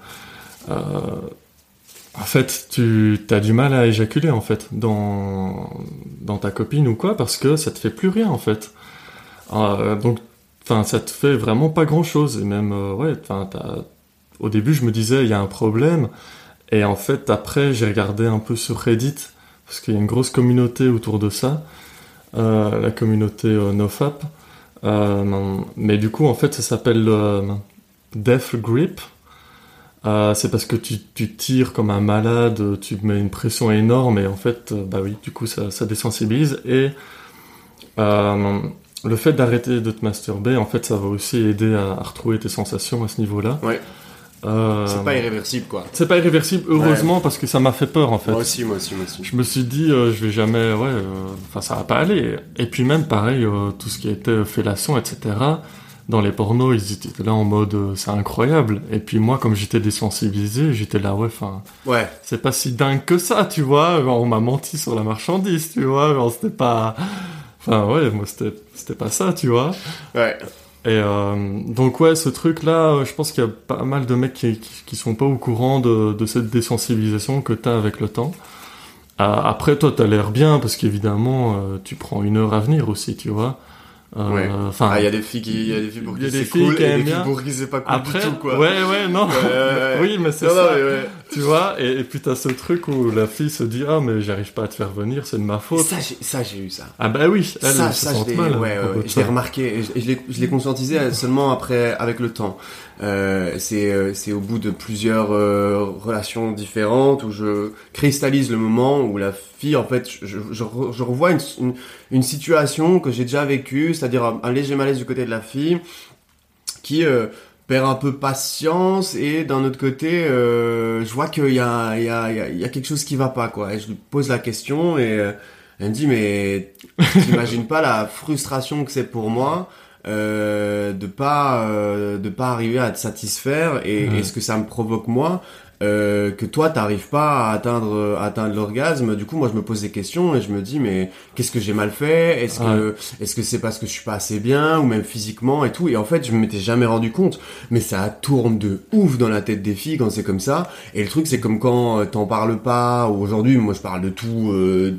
en fait, tu as du mal à éjaculer en fait dans dans ta copine ou quoi parce que ça te fait plus rien en fait. Donc, enfin, ça te fait vraiment pas grand chose. Et même, ouais, enfin, au début, je me disais, il y a un problème. Et en fait, après, j'ai regardé un peu sur Reddit, parce qu'il y a une grosse communauté autour de ça, euh, la communauté euh, NoFap. Euh, mais du coup, en fait, ça s'appelle Death Grip. C'est parce que tu, tires comme un malade, tu mets une pression énorme, et en fait, bah oui, du coup, ça, désensibilise. Et le fait d'arrêter de te masturber, en fait, ça va aussi aider à, retrouver tes sensations à ce niveau-là. Euh, c'est pas irréversible quoi c'est pas irréversible, heureusement, parce que ça m'a fait peur, en fait. moi aussi moi aussi moi aussi Je me suis dit, euh, je vais jamais, ouais, euh, enfin, ça va pas aller. Et puis même, pareil, euh, tout ce qui était fellation, etc., dans les pornos, ils étaient là en mode, c'est incroyable. Et puis moi, comme j'étais désensibilisé, j'étais là, ouais, enfin, ouais c'est pas si dingue que ça, tu vois. Genre, on m'a menti sur la marchandise, tu vois. Genre, c'était pas... Enfin, ouais, moi, c'était pas ça, tu vois. ouais Et euh, donc ouais, ce truc-là, euh, je pense qu'il y a pas mal de mecs qui, sont pas au courant de, cette désensibilisation que t'as avec le temps. Euh, après, toi, t'as l'air bien parce qu'évidemment, tu prends une heure à venir aussi, tu vois. Euh, Ouais. Enfin, ah il y a des filles qui il y a des filles pour qui c'est cool qui et des filles pour qui c'est pas cool après, du tout quoi ouais, ouais, non. (laughs) Oui, mais c'est ça. mais ouais. Tu vois, et, et puis t'as ce truc où la fille se dit ah mais j'arrive pas à te faire venir, c'est de ma faute. ça j'ai ça j'ai eu ça Ah bah oui, elle, ça, elle se ça, je sent l'ai, mal. ouais, ouais, je l'ai remarqué, et je, je l'ai, je l'ai conscientisé seulement après, avec le temps. Euh, c'est, euh, c'est au bout de plusieurs euh, relations différentes où je cristallise le moment où la fille, en fait, je, je, je re- je revois une, une, une situation que j'ai déjà vécue, c'est-à-dire un, un léger malaise du côté de la fille, qui euh, perd un peu patience et d'un autre côté, euh, je vois qu'il y a, il y, a, il y, a, quelque chose qui va pas, quoi. Et je lui pose la question et euh, elle me dit, mais (laughs) t'imagines pas la frustration que c'est pour moi euh, de pas de pas arriver à te satisfaire et, Ouais. et ce que ça me provoque moi euh, que toi t'arrives pas à atteindre à atteindre l'orgasme. Du coup moi je me pose des questions et je me dis mais qu'est-ce que j'ai mal fait? Est-ce que est-ce que c'est parce que je suis pas assez bien ou même physiquement et tout? Et en fait je m'étais jamais rendu compte. Mais ça tourne de ouf dans la tête des filles quand c'est comme ça. Et le truc c'est comme quand euh, t'en parles pas. Ou aujourd'hui moi je parle de tout euh,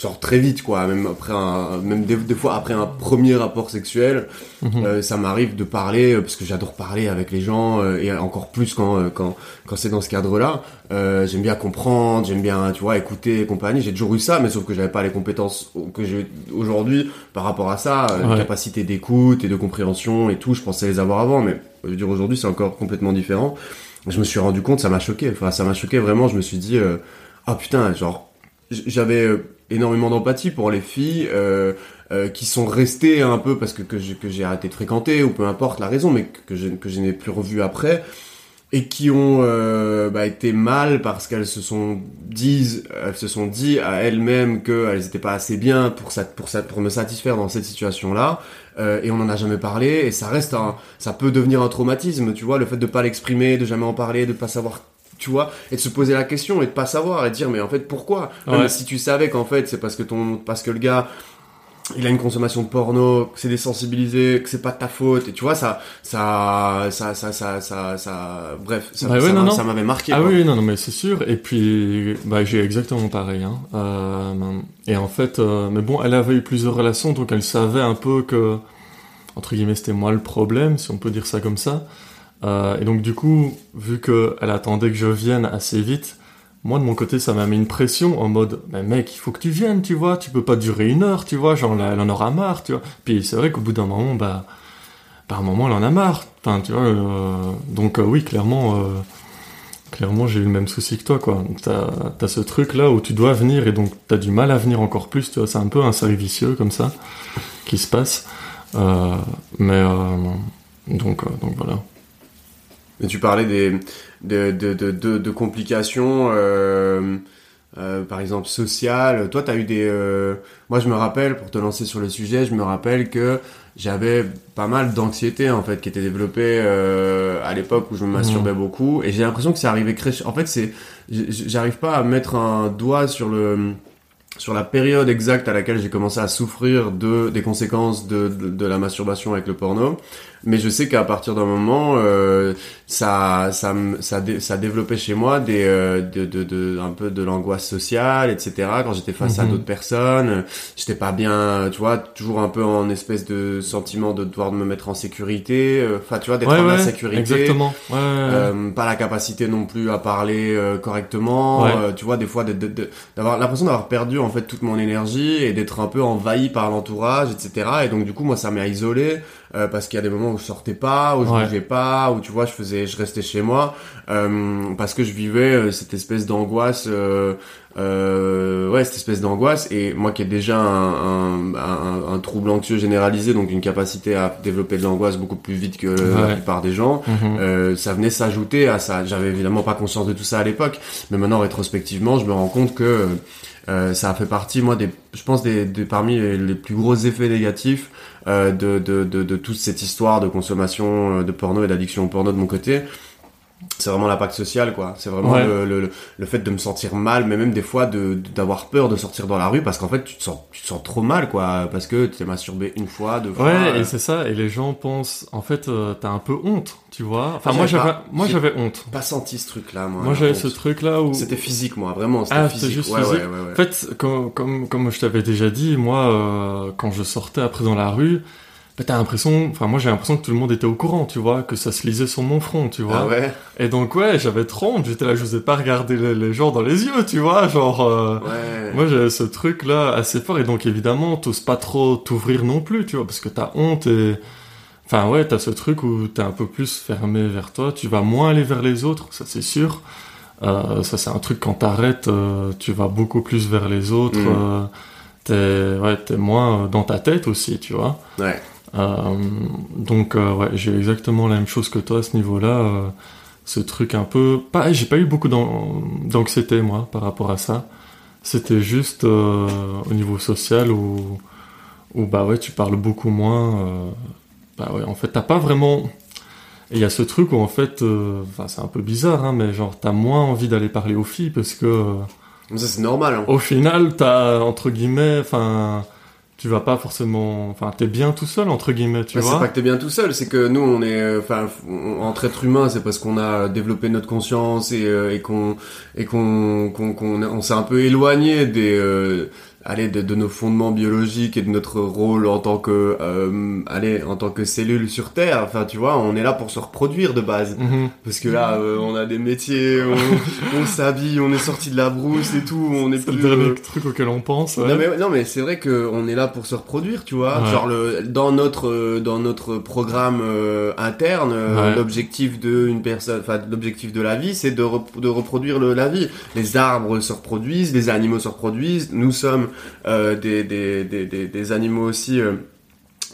genre très vite quoi. Même après un même des, fois après un premier rapport sexuel mhm. euh, ça m'arrive de parler euh, parce que j'adore parler avec les gens euh, et encore plus quand quand quand c'est dans ce cadre là j'aime bien comprendre j'aime bien tu vois écouter et compagnie. J'ai toujours eu ça mais sauf que j'avais pas les compétences que j'ai aujourd'hui par rapport à ça ouais. capacité d'écoute et de compréhension et tout. Je pensais les avoir avant mais je veux dire aujourd'hui c'est encore complètement différent. Je me suis rendu compte ça m'a choqué. Enfin ça m'a choqué vraiment. Je me suis dit ah putain genre j'avais énormément d'empathie pour les filles euh, euh, qui sont restées un peu parce que, que j'ai arrêté de fréquenter ou peu importe la raison, mais que je, que je n'ai plus revu après et qui ont euh, bah, été mal parce qu'elles se sont disent elles se sont dit à elles-mêmes qu'elles n'étaient pas assez bien pour ça pour ça pour me satisfaire dans cette situation là euh, et on n'en a jamais parlé et ça reste un ça peut devenir un traumatisme tu vois le fait de pas l'exprimer de jamais en parler de pas savoir tu vois, et de se poser la question et de pas savoir et de dire mais en fait pourquoi? Si tu savais qu'en fait c'est parce que ton parce que le gars il a une consommation de porno, que c'est désensibilisé, que c'est pas de ta faute, et tu vois, ça, ça, ça, ça, ça, ça, ça bref, ça, bah ça, m'avait marqué. Ah oui, non, non, mais c'est sûr. Et puis, bah, j'ai exactement pareil. Hein. Euh, et en fait, euh, mais bon, elle avait eu plusieurs relations, donc elle savait un peu que, entre guillemets, c'était moi le problème, si on peut dire ça comme ça. Euh, et donc du coup, vu qu'elle attendait que je vienne assez vite, moi de mon côté ça m'a mis une pression en mode mais mec il faut que tu viennes tu vois tu peux pas durer une heure tu vois genre elle en aura marre tu vois. Puis c'est vrai qu'au bout d'un moment bah par un moment elle en a marre tu vois euh, donc euh, oui clairement clairement j'ai eu le même souci que toi quoi. T'as as ce truc là où tu dois venir et donc t'as du mal à venir encore plus tu vois. C'est un peu un cercle vicieux comme ça qui se passe. Mais donc donc voilà mais tu parlais des, de, de, de, de, complications, euh, euh, par exemple sociales. Toi, tu as eu des... Euh, moi, je me rappelle, pour te lancer sur le sujet, je me rappelle que j'avais pas mal d'anxiété, en fait, qui était développée euh, à l'époque où je me masturbais mmh. beaucoup. Et j'ai l'impression que c'est arrivé... En fait, c'est... J'arrive pas à mettre un doigt sur le sur la période exacte à laquelle j'ai commencé à souffrir de des conséquences de, de, de, la masturbation avec le porno mais je sais qu'à partir d'un moment euh, ça ça ça, ça développait chez moi des euh, de, de, de, un peu de l'angoisse sociale etc quand j'étais face à mhm. d'autres personnes. J'étais pas bien tu vois toujours un peu en espèce de sentiment de devoir me mettre en sécurité euh, enfin tu vois d'être en insécurité. exactement. Euh, pas la capacité non plus à parler euh, correctement tu vois des fois d'avoir l'impression d'avoir perdu en fait toute mon énergie et d'être un peu envahi par l'entourage etc et donc du coup moi ça m'a isolé euh, parce qu'il y a des moments où je sortais pas, où je bougeais pas, où tu vois, je faisais, je restais chez moi, euh, parce que je vivais euh, cette espèce d'angoisse, euh, euh, ouais, cette espèce d'angoisse. Et moi qui ai déjà un, un, un, trouble anxieux généralisé, donc une capacité à développer de l'angoisse beaucoup plus vite que la plupart des gens, mhm. ça venait s'ajouter à ça. J'avais évidemment pas conscience de tout ça à l'époque, mais maintenant rétrospectivement, je me rends compte que euh, ça a fait partie, moi, des, je pense, des, des parmi les, plus gros effets négatifs de, de, de, de, toute cette histoire de consommation euh, de porno et d'addiction au porno de mon côté c'est vraiment l'impact social quoi c'est vraiment le, le, le, fait de me sentir mal mais même des fois de d'avoir peur de sortir dans la rue parce qu'en fait tu te sens tu te sens trop mal quoi parce que tu t'es masturbé une fois deux fois ouais et euh. c'est ça et les gens pensent en fait euh, t'as un peu honte tu vois enfin moi j'avais moi j'avais honte pas senti ce truc là moi moi j'avais ce truc là où c'était physique moi vraiment c'était ah, physique. juste ouais, physique. en fait comme comme comme je t'avais déjà dit moi euh, quand je sortais après dans la rue bah, t'as l'impression, enfin moi j'ai l'impression que tout le monde était au courant, tu vois, que ça se lisait sur mon front, tu vois. Ah ouais. Et donc ouais, j'avais trop honte, j'étais là, je n'osais pas regarder les, gens dans les yeux, tu vois, genre. Euh, ouais. Moi j'avais ce truc là assez fort et donc évidemment t'oses pas trop t'ouvrir non plus, tu vois, parce que t'as honte et. Enfin ouais, t'as ce truc où t'es un peu plus fermé vers toi, tu vas moins aller vers les autres, ça c'est sûr. Euh, ça c'est un truc quand t'arrêtes, euh, tu vas beaucoup plus vers les autres. Mm. Euh, t'es ouais, t'es moins dans ta tête aussi, tu vois. Ouais. Euh, donc euh, ouais, j'ai exactement la même chose que toi à ce niveau-là. Euh, ce truc un peu, pas, j'ai pas eu beaucoup d'anxiété moi par rapport à ça. C'était juste au niveau social où, où bah ouais, tu parles beaucoup moins. bah ouais, en fait, t'as pas vraiment Et il y a ce truc où en fait, euh, c'est un peu bizarre, hein, mais genre t'as moins envie d'aller parler aux filles parce que. Euh, ça c'est normal. Hein. Au final, t'as entre guillemets, enfin tu vas pas forcément enfin t'es bien tout seul entre guillemets tu bah, vois. c'est pas que t'es bien tout seul c'est que nous on est euh, enfin entre êtres humains c'est parce qu'on a développé notre conscience et, et qu'on et qu'on qu'on on s'est un peu éloigné des allez de, de, nos fondements biologiques et de notre rôle en tant que euh, allez en tant que cellule sur terre enfin tu vois on est là pour se reproduire de base. Mhm. parce que là euh, on a des métiers on, (laughs) on s'habille on est sorti de la brousse et tout on est, plus le dernier euh, truc auquel on pense ouais. non mais non mais c'est vrai que on est là pour se reproduire tu vois. Genre le dans notre euh, dans notre programme interne l'objectif de une personne enfin l'objectif de la vie c'est de, de reproduire le, la vie. Les arbres se reproduisent les animaux se reproduisent nous sommes des, des, des, des, animaux aussi euh,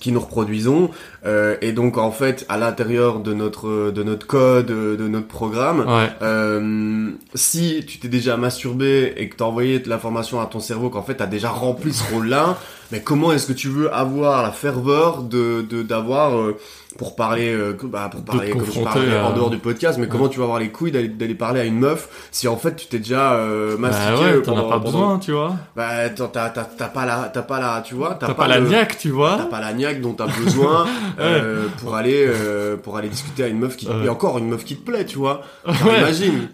qui nous reproduisons. Euh, et donc en fait à l'intérieur de notre de notre code de notre programme euh, si tu t'es déjà masturbé et que t'as envoyé l'information à ton cerveau qu'en fait t'as déjà rempli ce rôle là mais comment est-ce que tu veux avoir la ferveur de d'avoir euh, pour parler euh, bah, pour parler comme je parlais en dehors du podcast mais comment tu vas avoir les couilles d'aller parler à une meuf si en fait tu t'es déjà euh, bah mastiqué t'en as pas besoin tu vois. Bah t'as t'as pas la t'as pas la tu vois t'as pas, la niaque tu vois. t'as pas la niaque dont t'as besoin (laughs) euh, pour aller euh, pour aller discuter à une meuf qui et encore une meuf qui te plaît tu vois. Imagine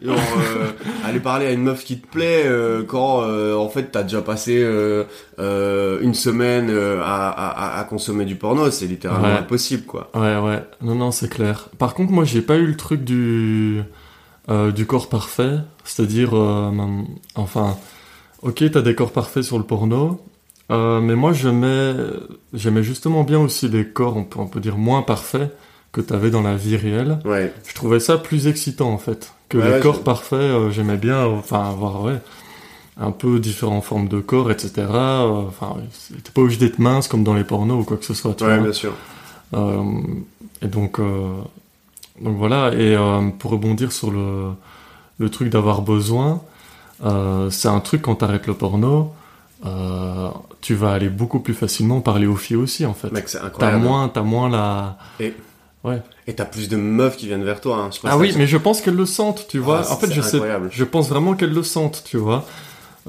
aller parler à une meuf qui te plaît quand en fait t'as déjà passé une semaine à, à, à consommer du porno c'est littéralement impossible quoi ouais ouais, Non, non, c'est clair. Par contre, moi, j'ai pas eu le truc du, euh, du corps parfait. C'est-à-dire, euh, enfin, ok, t'as des corps parfaits sur le porno, euh, mais moi, j'aimais, j'aimais justement bien aussi les corps, on peut, on peut dire moins parfaits que t'avais dans la vie réelle. Ouais. Je trouvais ça plus excitant, en fait. Que les corps parfaits, j'aimais bien, enfin, avoir, ouais un peu différentes formes de corps, etc. Enfin, t'es pas obligé d'être mince comme dans les pornos ou quoi que ce soit. Tu ouais, bien sûr. Euh, et donc, euh, donc voilà. Et euh, pour rebondir sur le, le truc d'avoir besoin, c'est un truc quand t'arrêtes le porno. Tu vas aller beaucoup plus facilement parler aux filles aussi en fait. Mec, c'est incroyable. T'as moins, t'as moins la. Et ouais. Et t'as plus de meufs qui viennent vers toi. Hein. ah oui, mais je pense qu'elles le sentent, tu vois. Ah, en fait, je sais, je pense vraiment qu'elles le sentent, tu vois.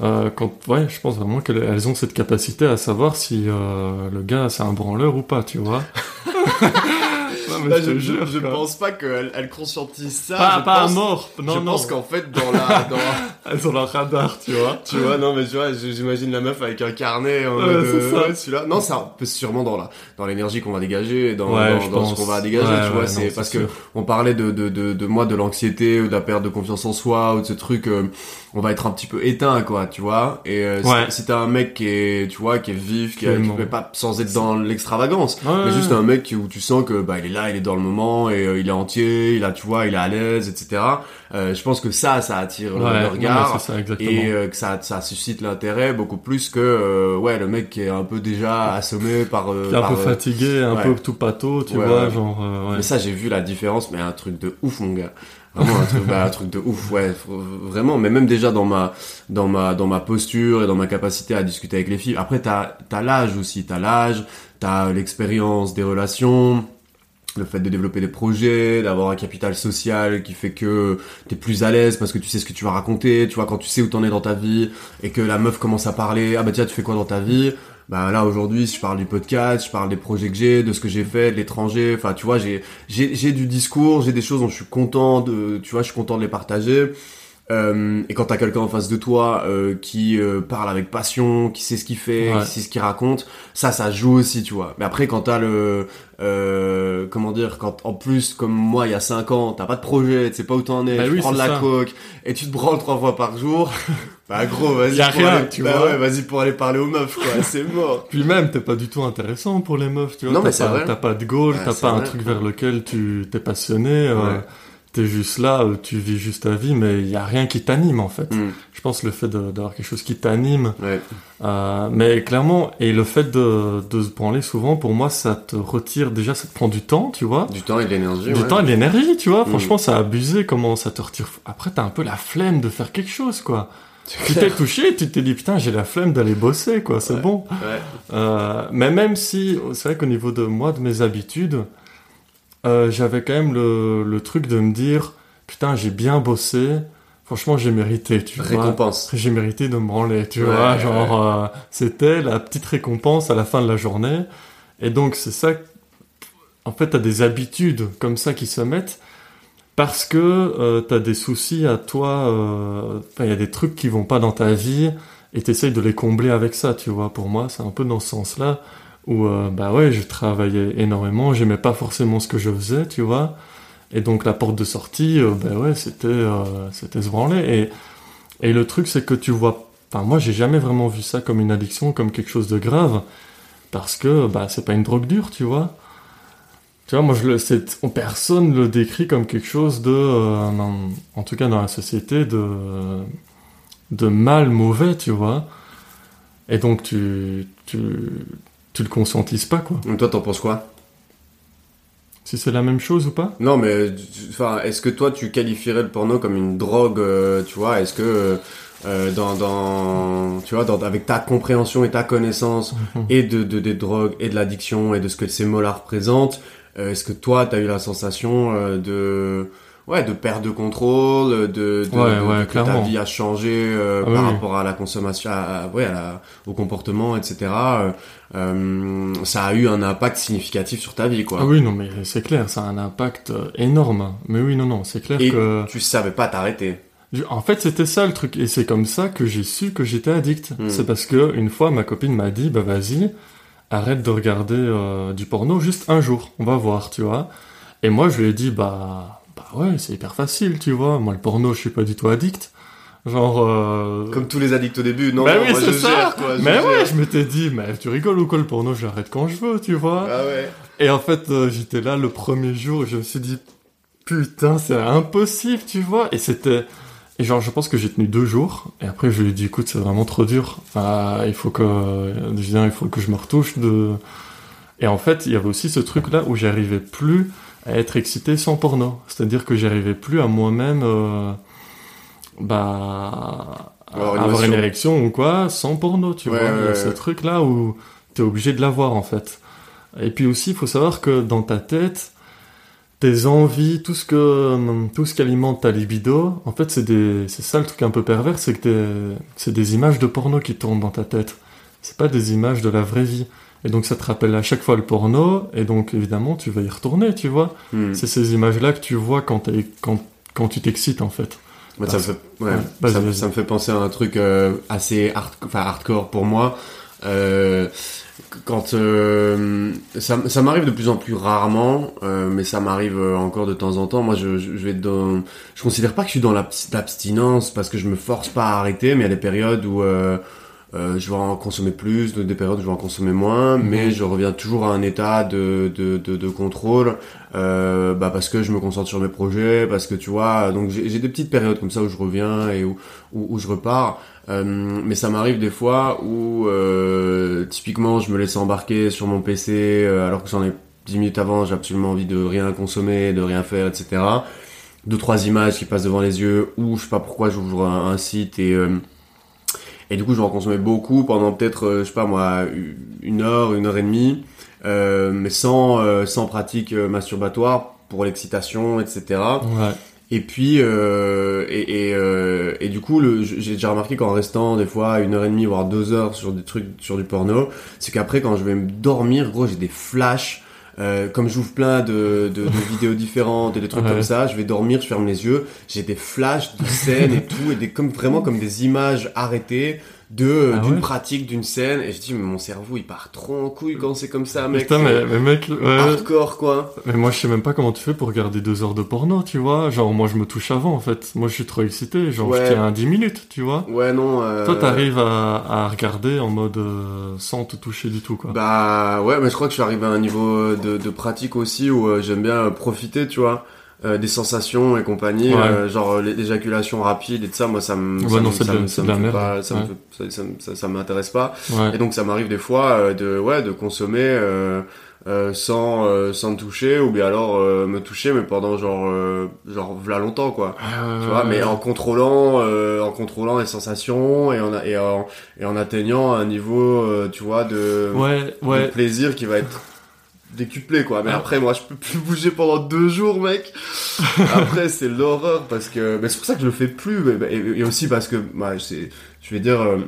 Euh, quand, ouais, je pense vraiment qu'elles ont cette capacité à savoir si euh, le gars c'est un branleur ou pas, tu vois. (laughs) je, je, pense pas qu'elle elle conscientise ça. Pas, je pas à mort. Non, je non. pense qu'en fait, dans la, (laughs) dans... Elles ont leur radar, tu vois. tu vois, non, mais tu vois, j'imagine la meuf avec un carnet en ouais, ça. celui-là. Non, ça, sûrement dans la, dans l'énergie qu'on va dégager, dans, dans, dans ce qu'on va dégager, tu vois. c'est parce que on parlait de, de, de, de moi, de l'anxiété, ou de la perte de confiance en soi, ou de ce truc, euh, on va être un petit peu éteint, quoi, tu vois. Et euh, si, t'as un mec qui est, tu vois, qui est vif, qui, qui pas sans être dans l'extravagance, mais juste un mec où tu sens que bah il est là, il est dans le moment et euh, il est entier, il a, tu vois, il est à l'aise, etc. Euh, je pense que ça, ça attire le regard et euh, que ça, ça suscite l'intérêt beaucoup plus que ouais le mec qui est un peu déjà assommé par, un peu fatigué, un peu tout pâteau, tu vois, genre. Mais ça, j'ai vu la différence, mais un truc de ouf, mon gars. Vraiment un truc, bah, un truc de ouf, ouais, vraiment. Mais même déjà dans ma, dans ma, dans ma posture et dans ma capacité à discuter avec les filles. Après, t'as, t'as l'âge aussi, t'as l'âge, t'as l'expérience des relations, le fait de développer des projets, d'avoir un capital social qui fait que t'es plus à l'aise parce que tu sais ce que tu vas raconter, tu vois, quand tu sais où t'en es dans ta vie et que la meuf commence à parler, ah bah tiens, tu fais quoi dans ta vie? Bah là aujourd'hui je parle du podcast je parle des projets que j'ai de ce que j'ai fait de l'étranger. Enfin tu vois j'ai j'ai du discours j'ai des choses dont je suis content de tu vois je suis content de les partager euh, et quand t'as quelqu'un en face de toi euh, qui euh, parle avec passion, qui sait ce qu'il fait, qui sait ce qu'il raconte, ça, ça joue aussi, tu vois. Mais après, quand t'as le, euh, comment dire, quand en plus, comme moi, il y a 5 ans, t'as pas de projet, tu sais pas où t'en es, bah tu prends de la coke et tu te branles trois fois par jour, (laughs) bah gros, vas-y. pour aller, tu bah ouais, vas-y pour aller parler aux meufs, quoi. (laughs) c'est mort. Puis même, t'es pas du tout intéressant pour les meufs, tu vois. Non, mais c'est vrai. T'as pas de goal, t'as pas un truc vers lequel tu t'es passionné. Ouais t'es juste là, euh, tu vis juste ta vie, mais il y a rien qui t'anime en fait. Mm. Je pense le fait d'avoir quelque chose qui t'anime, ouais. euh, mais clairement, et le fait de, de se branler souvent, pour moi, ça te retire déjà, ça te prend du temps, tu vois. Du temps et de l'énergie. Du temps et de l'énergie, tu vois. Mm. Franchement, ça a abusé comment ça te retire. Après, t'as un peu la flemme de faire quelque chose, quoi. Tu t'es touché, tu t'es dit putain j'ai la flemme d'aller bosser quoi, c'est bon. Ouais. Euh, mais même si c'est vrai qu'au niveau de moi, de mes habitudes, euh, j'avais quand même le, le truc de me dire, putain, j'ai bien bossé, franchement, j'ai mérité, tu récompense. J'ai mérité de me branler, tu vois. Genre, euh, c'était la petite récompense à la fin de la journée. Et donc, c'est ça. En fait, t'as des habitudes comme ça qui se mettent parce que euh, t'as des soucis à toi. euh, il y a des trucs qui vont pas dans ta vie et t'essayes de les combler avec ça, tu vois. Pour moi, c'est un peu dans ce sens-là où, euh, bah ouais, je travaillais énormément, j'aimais pas forcément ce que je faisais, tu vois. Et donc la porte de sortie, euh, ben ouais, c'était euh, c'était se branler. Et, le truc, c'est que tu vois... Moi, j'ai jamais vraiment vu ça comme une addiction, comme quelque chose de grave. Parce que, bah, c'est pas une drogue dure, tu vois. Tu vois, moi, je le, personne le décrit comme quelque chose de... euh, en tout cas, dans la société, de, de mal, mauvais, tu vois. Et donc, tu, tu, tu le conscientises pas, quoi. Donc toi, t'en penses quoi? Si c'est la même chose ou pas? Non, mais enfin, est-ce que toi, tu qualifierais le porno comme une drogue, euh, tu vois? Est-ce que euh, dans, dans, tu vois, dans, avec ta compréhension et ta connaissance Mhm. et de, de des drogues et de l'addiction et de ce que ces mots-là représentent, euh, est-ce que toi, t'as eu la sensation euh, de Ouais, de perte de contrôle, de, de, Ouais, de- ouais, de- que ta vie a changé euh, Ah par oui, rapport à la consommation, à, ouais, à la- au comportement, etc. Euh, euh, ça a eu un impact significatif sur ta vie, quoi. Ah oui, non, mais c'est clair, ça a un impact énorme. Mais oui, non, non, c'est clair Et que... tu savais pas t'arrêter. En fait, c'était ça le truc, et c'est comme ça que j'ai su que j'étais addict. Hmm. C'est parce que une fois, ma copine m'a dit, bah vas-y, arrête de regarder euh, du porno juste un jour, on va voir, tu vois. Et moi, je lui ai dit, bah ouais, c'est hyper facile, tu vois. Moi, le porno, je suis pas du tout addict. Genre. euh, Comme tous les addicts au début, non, Bah non, oui, moi c'est je ça. gère, quoi. je mais gère. ouais, je m'étais dit, mais tu rigoles ou quoi, le porno, j'arrête quand je veux, tu vois. Ah ouais. Et en fait, euh, j'étais là le premier jour et je me suis dit, putain, c'est impossible, tu vois. Et c'était, et genre, je pense que j'ai tenu deux jours. Et après, je lui ai dit, écoute, c'est vraiment trop dur. Enfin, il faut que, je il faut que je me retouche de. Et en fait, il y avait aussi ce truc-là où j'arrivais plus à être excité sans porno. C'est-à-dire que j'arrivais plus à moi-même, euh, bah, Avoir une avoir une émotion. érection ou quoi, sans porno, tu Ouais, vois. ouais, Il y a ouais. ce truc-là où t'es obligé de l'avoir, en fait. Et puis aussi, il faut savoir que dans ta tête, tes envies, tout ce que, tout ce qui alimente ta libido, en fait, c'est des, c'est ça le truc un peu pervers, c'est que t'es- c'est des images de porno qui tournent dans ta tête. C'est pas des images de la vraie vie. Et donc, ça te rappelle à chaque fois le porno, et donc, évidemment, tu vas y retourner, tu vois. Hmm. C'est ces images-là que tu vois quand t'es, quand, quand tu t'excites, en fait. Moi, ça, me fait, ouais, Ouais, vas-y, ça, me- vas-y. ça me fait penser à un truc euh, assez hard, hardcore pour moi. Euh, quand euh, ça, ça m'arrive de plus en plus rarement, mais ça m'arrive encore de temps en temps. Moi, je, je, je vais être dans, je considère pas que je suis dans l'abs- l'abstinence parce que je me force pas à arrêter, mais il y a des périodes où euh, je vais en consommer plus, de- des périodes où je vais en consommer moins, Mhm. mais je reviens toujours à un état de, de, de, de contrôle, euh, bah parce que je me concentre sur mes projets, parce que tu vois, donc j'ai j'ai des petites périodes comme ça où je reviens et où, où, où je repars, euh, mais ça m'arrive des fois où euh, typiquement je me laisse embarquer sur mon PC euh, alors que j'en ai 10 minutes avant, j'ai absolument envie de rien consommer, de rien faire, etc. Deux trois images qui passent devant les yeux, ou je sais pas pourquoi j'ouvre un, un site et euh, et du coup, je vais en consommer beaucoup pendant peut-être, euh, je sais pas moi, une heure, une heure et demie, euh, mais sans, euh, sans pratique euh, masturbatoire pour l'excitation, etc. Ouais. Et puis, euh, et, et, euh, et du coup, j'ai déjà remarqué qu'en restant des fois une heure et demie, voire deux heures sur des trucs, sur du porno, c'est qu'après, quand je vais me dormir, gros, j'ai des flashs. Euh, comme j'ouvre plein de, de, de (laughs) vidéos différentes et des trucs Ouais. comme ça, je vais dormir, je ferme les yeux, j'ai des flashs de scènes et tout, et des, comme, vraiment comme des images arrêtées de Ah d'une ouais pratique, d'une scène, et je dis, mais mon cerveau, il part trop en couille quand c'est comme ça, mec. Putain, mais, mais mec, ouais. Hardcore, quoi. Mais moi, je sais même pas comment tu fais pour regarder deux heures de porno, tu vois. Genre, moi, je me touche avant, en fait. Moi, je suis trop excité. Genre, Ouais. je tiens à 10 minutes, tu vois. Ouais, non. euh, Toi, t'arrives à, à regarder en mode euh, sans te toucher du tout, quoi. Bah ouais, mais je crois que je suis arrivé à un niveau de, de pratique aussi où euh, j'aime bien euh, profiter, tu vois, euh, des sensations et compagnie, Ouais. euh, genre euh, l'é- l'éjaculation rapide et tout ça, moi ça me, Ouais, ça m'intéresse pas. Ouais. Et donc ça m'arrive des fois euh, de ouais de consommer euh, euh, sans euh, sans me toucher ou bien alors euh, me toucher mais pendant genre euh, genre v'là longtemps quoi. Tu vois, mais en contrôlant, euh, en contrôlant les sensations et en, et en, et en atteignant un niveau, euh, tu vois, de, de plaisir qui va être décuplé quoi. Mais ah. après, moi, je peux plus (laughs) bouger pendant deux jours, mec. après, c'est l'horreur parce que, mais c'est pour ça que je le fais plus. Et, aussi parce que, bah, c'est, je vais dire. Euh,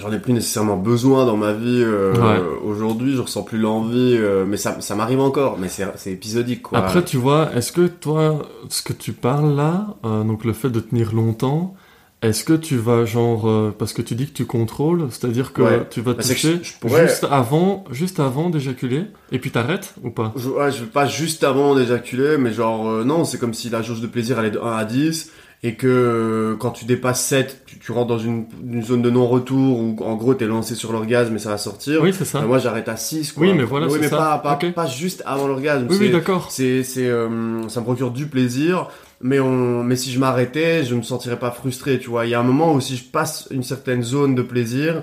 j'en ai plus nécessairement besoin dans ma vie euh, aujourd'hui, je ressens plus l'envie, euh, mais ça, ça m'arrive encore, mais c'est épisodique quoi. Après, tu vois, est-ce que toi, ce que tu parles là, donc le fait de tenir longtemps, est-ce que tu vas genre parce que tu dis que tu contrôles, c'est-à-dire que tu vas bah, toucher juste avant, juste avant d'éjaculer et puis t'arrêtes ou pas? Je, Ouais, je veux pas juste avant d'éjaculer, mais genre non, c'est comme si la jauge de plaisir elle est de 1 à 10 et que euh, quand tu dépasses 7, tu, rentres dans une, zone de non-retour où en gros t'es lancé sur l'orgasme et ça va sortir. Oui, c'est ça. moi j'arrête à 6 quoi. Oui, mais voilà, oui, mais ça. Pas, pas, pas, juste avant l'orgasme. Oui, oui, d'accord. C'est, c'est, euh, ça me procure du plaisir, mais on, mais si je m'arrêtais, je me sentirais pas frustré, tu vois. Il y a un moment où si je passe une certaine zone de plaisir,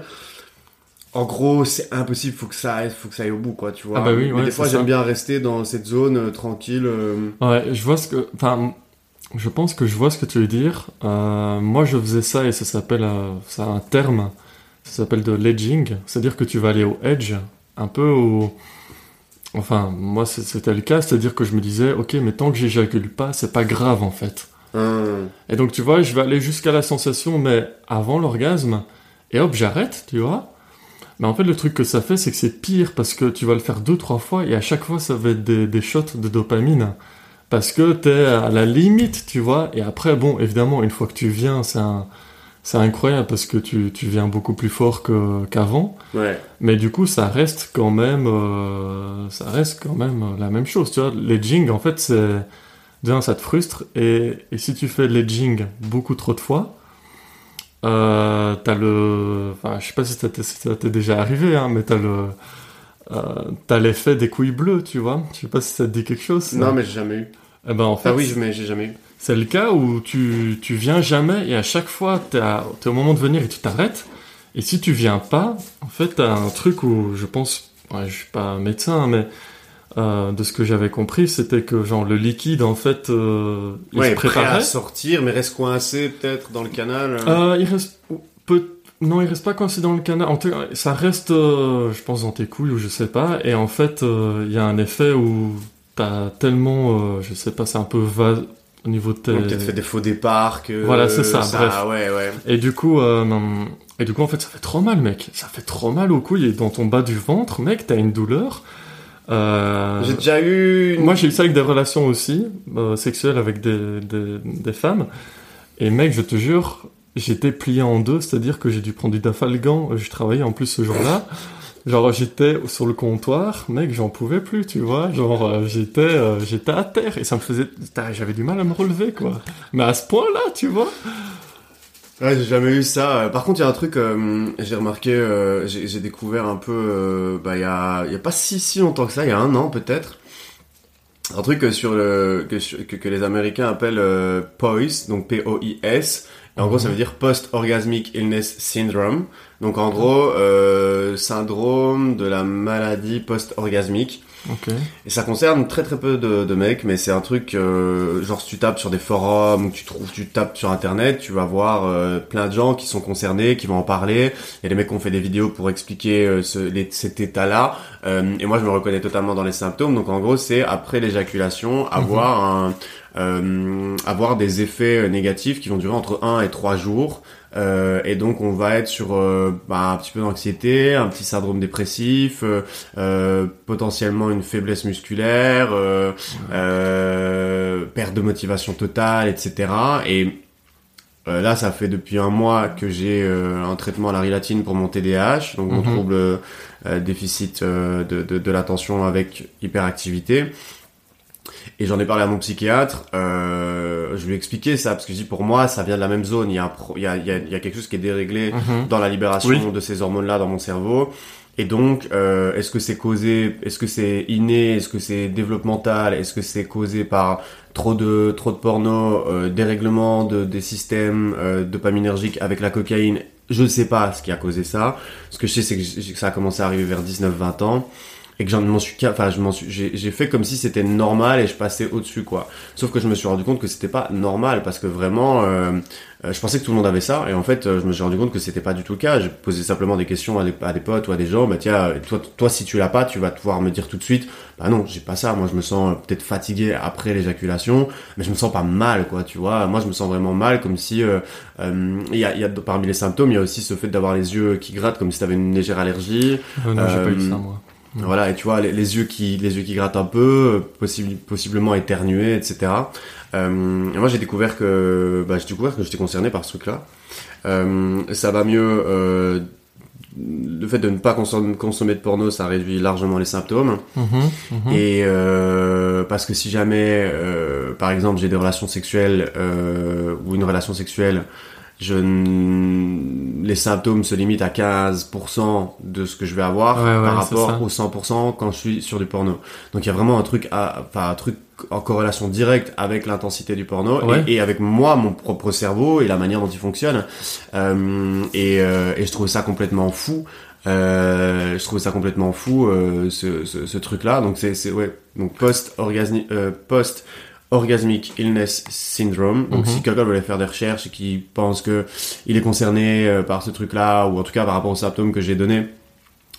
en gros, c'est impossible, faut que ça aille, faut que ça aille au bout, quoi, tu vois. Ah bah oui, mais des fois, j'aime bien rester dans cette zone euh, tranquille. Ouais, je vois ce que, enfin, je pense que je vois ce que tu veux dire. Euh, moi, je faisais ça et ça s'appelle, euh, ça a un terme, ça s'appelle de ledging, c'est-à-dire que tu vas aller au edge, un peu au. Enfin, moi, c'était le cas, c'est-à-dire que je me disais, ok, mais tant que j'éjacule pas, c'est pas grave en fait. Hmm. Et donc, tu vois, je vais aller jusqu'à la sensation, mais avant l'orgasme, et hop, j'arrête, tu vois. Mais en fait, le truc que ça fait, c'est que c'est pire parce que tu vas le faire deux, trois fois et à chaque fois, ça va être des, des shots de dopamine parce que t'es à la limite, tu vois. Et après, bon, évidemment, une fois que tu viens, c'est c'est incroyable parce que tu, tu viens beaucoup plus fort qu'avant. ouais. Mais du coup, ça reste quand même, euh, ça reste quand même la même chose, tu vois. L'edging, en fait, c'est, déjà, ça te frustre. Et, et si tu fais l'edging beaucoup trop de fois, euh, t'as le, enfin, je sais pas si ça t'est déjà arrivé, hein, mais t'as le, euh, t'as l'effet des couilles bleues, tu vois. Je sais pas si ça te dit quelque chose. Non, mais j'ai jamais eu. Eh ben, en fait, ah oui, mais j'ai jamais eu. C'est le cas où tu, tu viens jamais et à chaque fois, t'es, es au moment de venir et tu t'arrêtes. Et si tu viens pas, en fait, t'as un truc où je pense, ouais, je suis pas médecin, mais euh, de ce que j'avais compris, c'était que genre le liquide, en fait, euh, il se préparait prêt à sortir, mais reste coincé peut-être dans le canal. Euh, il reste peut non, il reste pas coincé dans le canal. Ça reste, euh, je pense, dans tes couilles ou je sais pas. Et en fait, il y a un effet où t'as tellement, je sais pas, c'est un peu vague au niveau de peut-être fait des faux départs que... Voilà, c'est ça, bref. Ouais, ouais. Et du coup, et du coup, en fait, ça fait trop mal, mec. Ça fait trop mal aux couilles et dans ton bas du ventre, mec, t'as une douleur. Euh... J'ai déjà eu. Moi, j'ai eu ça avec des relations aussi euh, sexuelles avec des, des, des, femmes. Et mec, je te jure, j'étais plié en deux, c'est-à-dire que j'ai dû prendre du dafalgan. Je travaillais en plus ce jour-là. Genre j'étais sur le comptoir, mec, j'en pouvais plus, tu vois. Genre euh, j'étais euh, j'étais à terre et ça me faisait j'avais du mal à me relever quoi. Mais à ce point-là, tu vois. Ouais, j'ai jamais eu ça. Par contre, il y a un truc, euh, j'ai remarqué, j'ai découvert un peu, bah, il y a, y a pas si si longtemps que ça, il y a un an peut-être, un truc sur le que, que, les Américains appellent POIS, donc P-O-I-S, en gros, ça veut dire Post-Orgasmic Illness Syndrome. Donc en gros, euh, syndrome de la maladie post-orgasmique. Okay. Et ça concerne très très peu de, de mecs, mais c'est un truc euh, genre si tu tapes sur des forums ou tu trouves, tu tapes sur internet, tu vas voir euh, plein de gens qui sont concernés, qui vont en parler. Il y a des mecs qui ont fait des vidéos pour expliquer euh, ce, les, cet état-là. Euh, et moi, je me reconnais totalement dans les symptômes. Donc en gros, c'est après l'éjaculation, avoir mhm. un euh, avoir des effets négatifs qui vont durer entre 1 et 3 jours. Euh, et donc on va être sur euh, bah, un petit peu d'anxiété, un petit syndrome dépressif, euh, potentiellement une faiblesse musculaire, perte de motivation totale, etc. Et là, ça fait depuis un mois que j'ai un traitement à la rilatine pour mon TDAH, donc mon mhm. trouble déficit de, de, de l'attention avec hyperactivité. Et j'en ai parlé à mon psychiatre. Euh, je lui ai expliqué ça parce que je dis pour moi ça vient de la même zone. Il y a, il y a, il y a, quelque chose qui est déréglé mhm. dans la libération de ces hormones-là dans mon cerveau. Et donc, euh, est-ce que c'est causé, est-ce que c'est inné, est-ce que c'est développemental, est-ce que c'est causé par trop de trop de porno, euh, dérèglement de, des systèmes euh, dopaminergiques avec la cocaïne? Je ne sais pas ce qui a causé ça. Ce que je sais, c'est que ça a commencé à arriver vers 19-20 ans. Et que j'en m'en suis enfin je m'en suis j'ai fait comme si c'était normal et je passais au-dessus quoi. Sauf que je me suis rendu compte que c'était pas normal parce que vraiment euh, euh, je pensais que tout le monde avait ça et en fait euh, je me suis rendu compte que c'était pas du tout le cas. J'ai posé simplement des questions à des, à des potes ou à des gens bah tiens toi toi si tu l'as pas tu vas pouvoir me dire tout de suite bah non j'ai pas ça. Moi je me sens peut-être fatigué après l'éjaculation mais je me sens pas mal quoi tu vois. Moi je me sens vraiment mal comme si il y a, y a parmi les symptômes il y a aussi ce fait d'avoir les yeux qui grattent comme si tu avais une légère allergie. Non j'ai pas eu ça moi voilà, et tu vois, les, yeux qui, les yeux qui grattent un peu, possible, possiblement éternués, etc. Euh, moi, j'ai découvert que, bah, j'ai découvert que j'étais concerné par ce truc-là. Euh, ça va mieux. Euh, le fait de ne pas consommer, consommer, de porno, ça réduit largement les symptômes. Mhm, mhm. Et euh, parce que si jamais, euh, par exemple, j'ai des relations sexuelles euh, ou une relation sexuelle je les symptômes se limitent à 15% de ce que je vais avoir par rapport aux 100% quand je suis sur du porno. Donc il y a vraiment un truc à, enfin un truc en corrélation directe avec l'intensité du porno et, avec moi, mon propre cerveau et la manière dont il fonctionne. Euh, et, euh, et, je trouve ça complètement fou. Euh, je trouve ça complètement fou euh, ce, ce, ce truc là donc c'est ouais donc post orgasme euh, post Orgasmic Illness Syndrome. Donc, mhm. si quelqu'un veut faire des recherches et qui pense que il est concerné euh, par ce truc-là, ou en tout cas par rapport aux symptômes que j'ai donnés,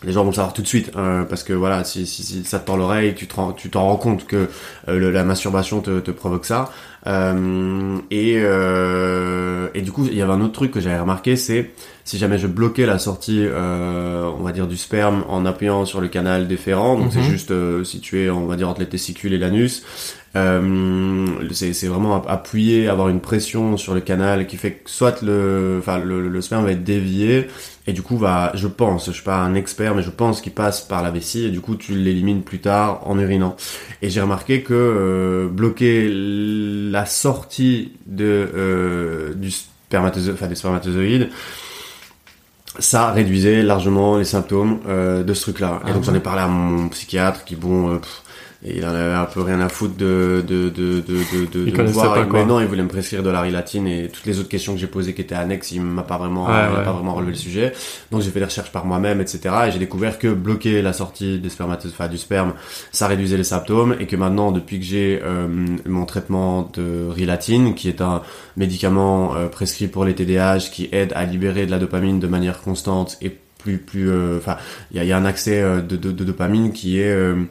les gens vont le savoir tout de suite, hein, parce que voilà, si, si, ça te tord l'oreille, tu t'en rends compte que euh, la masturbation te, te provoque ça. Euh, et, euh, et du coup, il y avait un autre truc que j'avais remarqué, c'est si jamais je bloquais la sortie, euh, on va dire du sperme en appuyant sur le canal déférent, donc c'est mhm. juste euh, situé, on va dire entre les testicules et l'anus, euh, c'est vraiment appuyer, avoir une pression sur le canal qui fait que soit le, enfin le, le sperme va être dévié et du coup va, je pense, je suis pas un expert, mais je pense qu'il passe par la vessie et du coup tu l'élimines plus tard en urinant. Et j'ai remarqué que euh, bloquer la sortie de euh, du spermatozoïde, enfin des spermatozoïdes, ça réduisait largement les symptômes euh, de ce truc-là. et ah donc j'en ai parlé à mon psychiatre qui bon. Euh, et il en avait un peu rien à foutre de de de de de, de, voir. Pas, mais non, il voulait me prescrire de la rilatine et toutes les autres questions que j'ai posées qui étaient annexes, il m'a pas vraiment, il pas vraiment relevé le sujet. Donc j'ai fait des recherches par moi-même, etc. Et j'ai découvert que bloquer la sortie des spermatozoïdes, enfin, du sperme, ça réduisait les symptômes et que maintenant, depuis que j'ai euh, mon traitement de rilatine, qui est un médicament euh, prescrit pour les TDAH, qui aide à libérer de la dopamine de manière constante et plus plus, euh, enfin, il y a, y a, un accès de, de, de, dopamine qui est euh,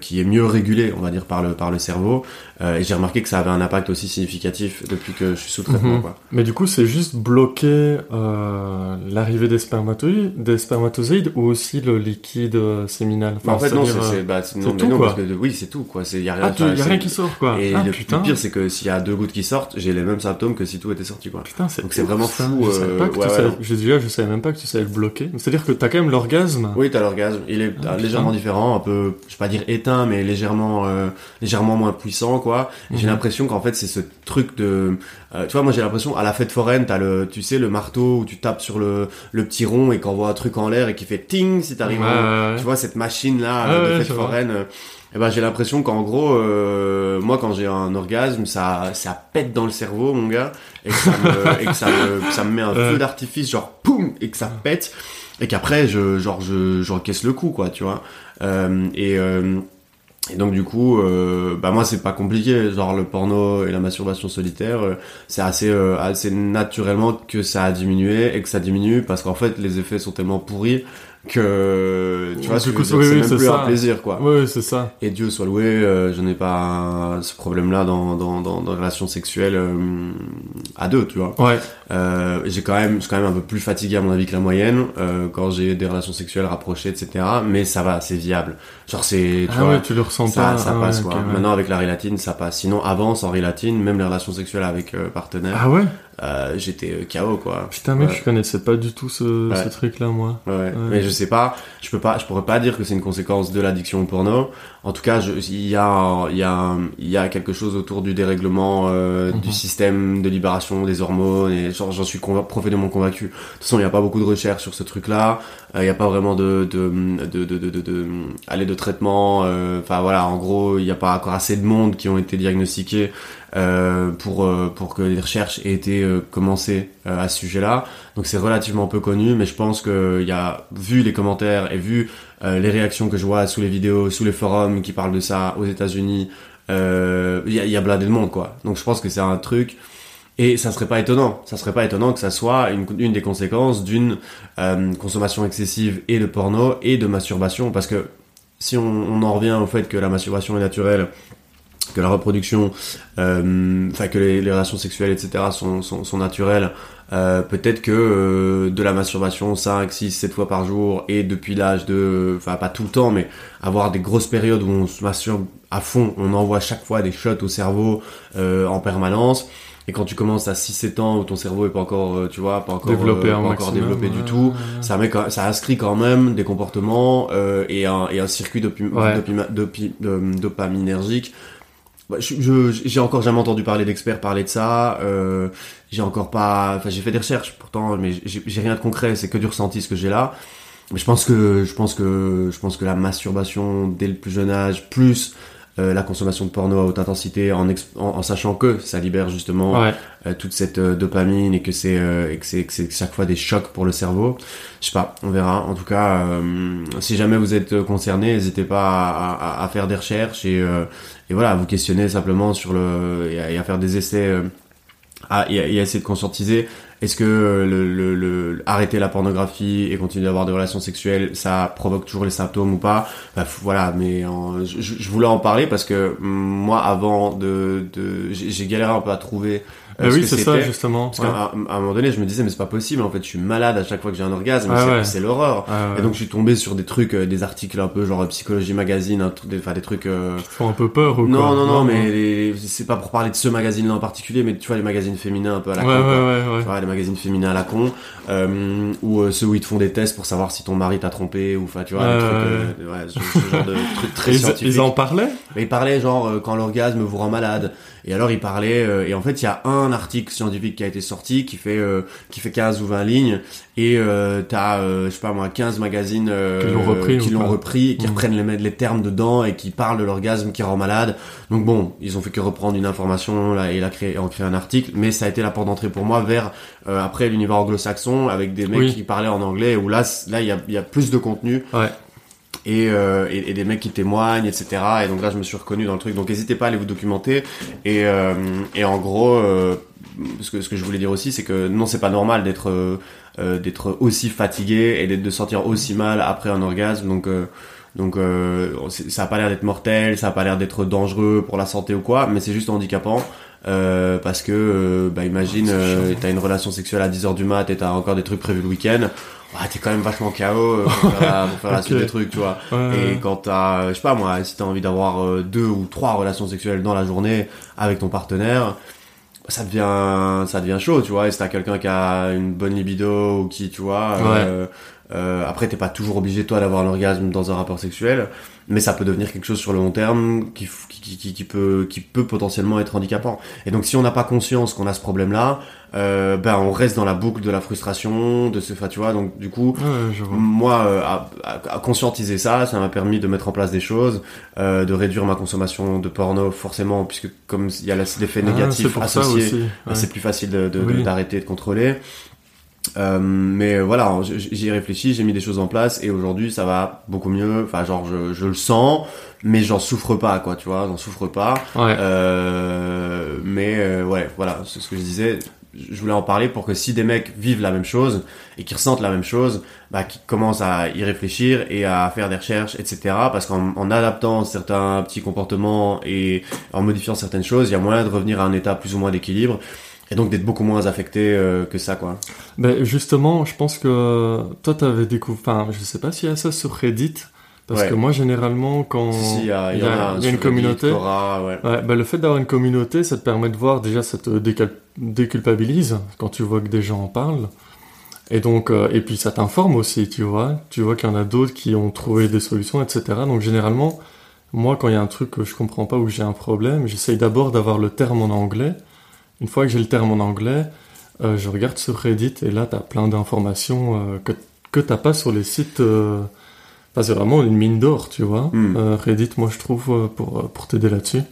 qui est mieux régulé, on va dire, par le, par le cerveau. Euh, et j'ai remarqué que ça avait un impact aussi significatif depuis que je suis sous traitement. Mhm. Quoi. Mais du coup, c'est juste bloquer euh, l'arrivée des spermatozoïdes, des spermatozoïdes ou aussi le liquide euh, séminal? Enfin, En fait, non, c'est bah, non, tout, non, quoi. Parce que, oui, c'est tout. Quoi. Y a rien, ah, y a rien qui sort, quoi. Et ah, le, putain. pire, c'est que s'il y a deux gouttes qui sortent, j'ai les mêmes symptômes que si tout était sorti. Quoi. Putain, Donc c'est vraiment ça. fou. Je savais pas que ouais, tu savais... Je, déjà, je savais même pas que tu savais le bloquer. C'est-à-dire que t'as quand même l'orgasme. Oui, t'as l'orgasme. Il est ah, légèrement différent, un peu, je vais pas dire éteint, mais légèrement, légèrement moins puissant, quoi. J'ai mhm. l'impression qu'en fait c'est ce truc de euh, tu vois moi j'ai l'impression à la fête foraine t'as le tu sais le marteau où tu tapes sur le, le petit rond et qu'on voit un truc en l'air et qui fait ting si t'arrives ouais, tu vois cette machine là de fête foraine et eh ben j'ai l'impression qu'en gros euh, moi quand j'ai un orgasme ça ça pète dans le cerveau mon gars et que ça me, (laughs) et que ça me, ça me met un feu d'artifice genre poum et que ça pète et qu'après je genre je j'encaisse le coup quoi tu vois. Euh, et euh, et donc du coup, euh, bah moi c'est pas compliqué, genre le porno et la masturbation solitaire, euh, c'est assez euh, assez naturellement que ça a diminué et que ça diminue parce qu'en fait les effets sont tellement pourris que tu vois c'est même plus ça. un plaisir quoi. Oui c'est ça. Et Dieu soit loué euh, je n'ai pas ce problème là dans dans dans, dans relations sexuelles euh, à deux tu vois. Ouais. Euh, j'ai quand même je suis quand même un peu plus fatigué à mon avis que la moyenne euh, quand j'ai des relations sexuelles rapprochées etc mais ça va c'est viable genre c'est tu ah vois ouais, tu le ressens ça, pas ça ah passe ouais, quoi okay, ouais. maintenant avec la rilatine ça passe sinon avant sans rilatine même les relations sexuelles avec euh, partenaires ah ouais? euh, j'étais KO quoi. Putain mec, je connaissais pas du tout ce, ce truc là moi. Ouais. Mais je sais pas, je peux pas, je pourrais pas dire que c'est une conséquence de l'addiction au porno. En tout cas, il y a, y a, y a quelque chose autour du dérèglement euh, Mhm. du système de libération des hormones et genre, j'en suis profondément convaincu. De toute façon, il y a pas beaucoup de recherches sur ce truc-là. Euh, Il y a pas vraiment de, de, de, de, de, de, de- aller de traitement. euh, Enfin voilà, en gros, il y a pas encore assez de monde qui ont été diagnostiqués euh, pour pour que les recherches aient été euh, de commencer à ce sujet-là. Donc c'est relativement peu connu, mais je pense qu'il y a, vu les commentaires et vu les réactions que je vois sous les vidéos, sous les forums qui parlent de ça aux États-Unis, il y, a, y a blindé de monde, quoi. Donc je pense que c'est un truc. Et ça serait pas étonnant, ça serait pas étonnant que ça soit une, des conséquences d'une euh, consommation excessive et de porno et de masturbation, parce que si on, en revient au fait que la masturbation est naturelle, que la reproduction, euh, enfin que les, les, relations sexuelles, etc. sont, sont, sont naturelles, euh, peut-être que euh, de la masturbation 5, 6, 7 fois par jour et depuis l'âge de, enfin pas tout le temps, mais avoir des grosses périodes où on se masturbe à fond, on envoie chaque fois des shots au cerveau euh, en permanence et quand tu commences à 6-7 ans où ton cerveau est pas encore, tu vois, pas encore développé, euh, pas encore développé du tout, ça met, ça inscrit quand même des comportements euh, et, un, et un circuit dopi, dopi, dopaminergique. Bah, je, j'ai encore jamais entendu parler d'experts parler de ça. Euh, j'ai encore pas, enfin j'ai fait des recherches pourtant, mais j'ai rien de concret. C'est que du ressenti ce que j'ai là. Mais je pense que je pense que je pense que la masturbation dès le plus jeune âge, plus euh, la consommation de porno à haute intensité en, en, sachant que ça libère justement euh, toute cette euh, dopamine et que c'est que c'est chaque fois des chocs pour le cerveau. Je sais pas, on verra. En tout cas, si jamais vous êtes concerné, n'hésitez pas à, à, à, faire des recherches et, et voilà, vous questionner simplement sur le et à, faire des essais. À, et, à, essayer de conscientiser est-ce que le, le, arrêter la pornographie et continuer d'avoir des relations sexuelles, ça provoque toujours les symptômes ou pas? Bah, Voilà, mais je, je, voulais en parler parce que moi, avant de, de j'ai galéré un peu à trouver euh, oui, c'est ça, justement. Parce qu'à un moment donné, je me disais, mais c'est pas possible, en fait, je suis malade à chaque fois que j'ai un orgasme, c'est l'horreur. et donc, je suis tombé sur des trucs, euh, des articles un peu genre Psychologie Magazine, des, enfin, des trucs... Euh... Qui te font un peu peur ou non, quoi Non, non, non, mais c'est pas pour parler de ce magazine-là en particulier, mais tu vois, les magazines féminins un peu à la con. Ouais, ouais, tu vois, les magazines féminins à la con, euh, ou euh, ceux où ils te font des tests pour savoir si ton mari t'a trompé, ou enfin, tu vois, des trucs, ouais, ce, genre de trucs (laughs) très scientifiques. Ils en parlaient? Mais Ils parlaient genre, quand l'orgasme vous rend malade. Et alors, il parlait, et en fait, il y a un article scientifique qui a été sorti, qui fait euh, qui fait 15 ou 20 lignes, et euh, t'as euh, je sais pas moi 15 magazines euh, qui l'ont repris, qui l'ont repris, et qui mmh. reprennent les, les termes dedans et qui parlent de l'orgasme qui rend malade. Donc bon, ils ont fait que reprendre une information là et la créé en créer un article, mais ça a été la porte d'entrée pour moi vers après l'univers anglo-saxon avec des mecs qui parlaient en anglais où là là il y a, y a plus de contenu. Ouais. Et, euh, et, et, des mecs qui témoignent, etc. Et donc là, je me suis reconnu dans le truc. Donc n'hésitez pas à aller vous documenter. Et, euh, et en gros, euh, ce, que, ce que je voulais dire aussi, c'est que non, c'est pas normal d'être euh, d'être aussi fatigué et d'être de sortir aussi mal après un orgasme. Donc donc ça a pas l'air d'être mortel, ça a pas l'air d'être dangereux pour la santé ou quoi, mais c'est juste handicapant. Euh, parce que bah imagine euh, t'as une relation sexuelle à 10h du mat et t'as encore des trucs prévus le week-end ouais, t'es quand même vachement KO euh, pour faire, la, la (laughs) suite des trucs, tu vois. et quand t'as, je sais pas moi, si t'as envie d'avoir euh, deux ou trois relations sexuelles dans la journée avec ton partenaire, ça devient, ça devient chaud, tu vois. Et si t'as quelqu'un qui a une bonne libido ou qui, tu vois, euh, euh, après t'es pas toujours obligé toi d'avoir un orgasme dans un rapport sexuel, mais ça peut devenir quelque chose sur le long terme qui, qui, qui, qui peut, qui peut potentiellement être handicapant. Et donc si on n'a pas conscience qu'on a ce problème-là, euh, ben on reste dans la boucle de la frustration, de ce, tu vois. Donc du coup, moi, euh, à, à, conscientiser ça, ça m'a permis de mettre en place des choses, euh, de réduire ma consommation de porno forcément, puisque comme il y a l'effet ah, négatif associé, c'est plus facile d'arrêter de, d'arrêter de, contrôler. Euh, mais voilà, j'y ai réfléchi, j'ai mis des choses en place et aujourd'hui ça va beaucoup mieux. Enfin, genre je, je le sens, mais j'en souffre pas, quoi, tu vois, j'en souffre pas. Ouais. Euh, mais euh, ouais, voilà, c'est ce que je disais je voulais en parler pour que si des mecs vivent la même chose et qui ressentent la même chose, bah, qu'ils commencent à y réfléchir et à faire des recherches, etc. Parce qu'en adaptant certains petits comportements et en modifiant certaines choses, il y a moyen de revenir à un état plus ou moins d'équilibre et donc d'être beaucoup moins affecté euh, que ça, quoi. Ben justement, je pense que toi, t'avais découvert, enfin, je sais pas s'il y a ça sur Reddit, parce que moi, généralement, quand il y, a, une communauté, ouais. bah, le fait d'avoir une communauté, ça te permet de voir déjà, ça te déculpabilise quand tu vois que des gens en parlent. Et donc, euh, et puis ça t'informe aussi, tu vois. Tu vois qu'il y en a d'autres qui ont trouvé des solutions, etc. Donc généralement, moi, quand il y a un truc que je comprends pas ou j'ai un problème, j'essaye d'abord d'avoir le terme en anglais. Une fois que j'ai le terme en anglais, euh, je regarde sur Reddit et là, tu as plein d'informations euh, que, que t'as pas sur les sites c'est vraiment une mine d'or, tu vois. Hmm. Euh, Reddit, moi, je trouve, euh, pour, euh, pour t'aider là-dessus.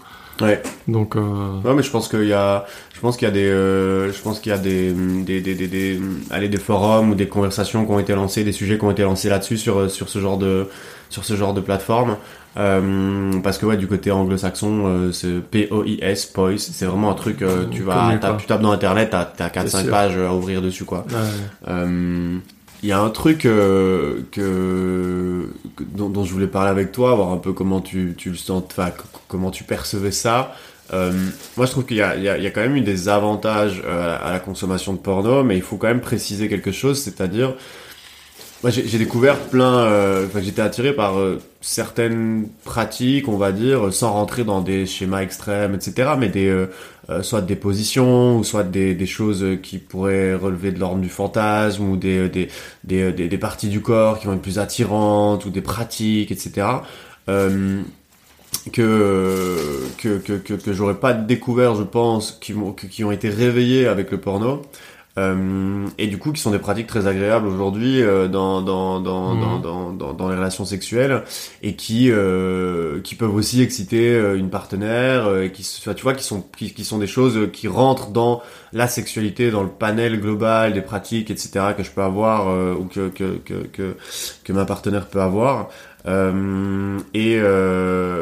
Ouais. Donc. Euh... Ouais, mais je pense qu'il y a, je pense qu'il y a des, euh, je pense qu'il y a des, des, des, des, des, allez, des forums ou des conversations qui ont été lancées, des sujets qui ont été lancés là-dessus sur sur ce genre de, sur ce genre de plateforme. Euh, parce que ouais, du côté anglo-saxon, euh, c'est P-O-I-S, POIS, c'est vraiment un truc, euh, tu vas, tu tapes dans internet, t'as, t'as 4-5 pages à ouvrir dessus, quoi. Il y a un truc euh, que, dont, dont, je voulais parler avec toi, voir un peu comment tu, tu le sens, enfin, comment tu percevais ça. Euh, moi, je trouve qu'il y, y, y a, quand même eu des avantages à la consommation de porno, mais il faut quand même préciser quelque chose, c'est-à-dire moi, j'ai découvert plein. Euh, j'étais attiré par euh, certaines pratiques, on va dire, sans rentrer dans des schémas extrêmes, etc. Mais des euh, soit des positions ou soit des, des choses qui pourraient relever de l'ordre du fantasme ou des des, des des, des, parties du corps qui vont être plus attirantes ou des pratiques, etc. que que que que, que j'aurais pas découvert, je pense, qui, qui ont été réveillés avec le porno. Euh, et du coup qui sont des pratiques très agréables aujourd'hui euh, dans, dans, dans, mmh. dans, dans, dans, les relations sexuelles et qui euh, qui peuvent aussi exciter euh, une partenaire et qui tu vois qui sont qui, qui, sont des choses qui rentrent dans la sexualité dans le panel global des pratiques etc que je peux avoir ou que, que que, que que ma partenaire peut avoir et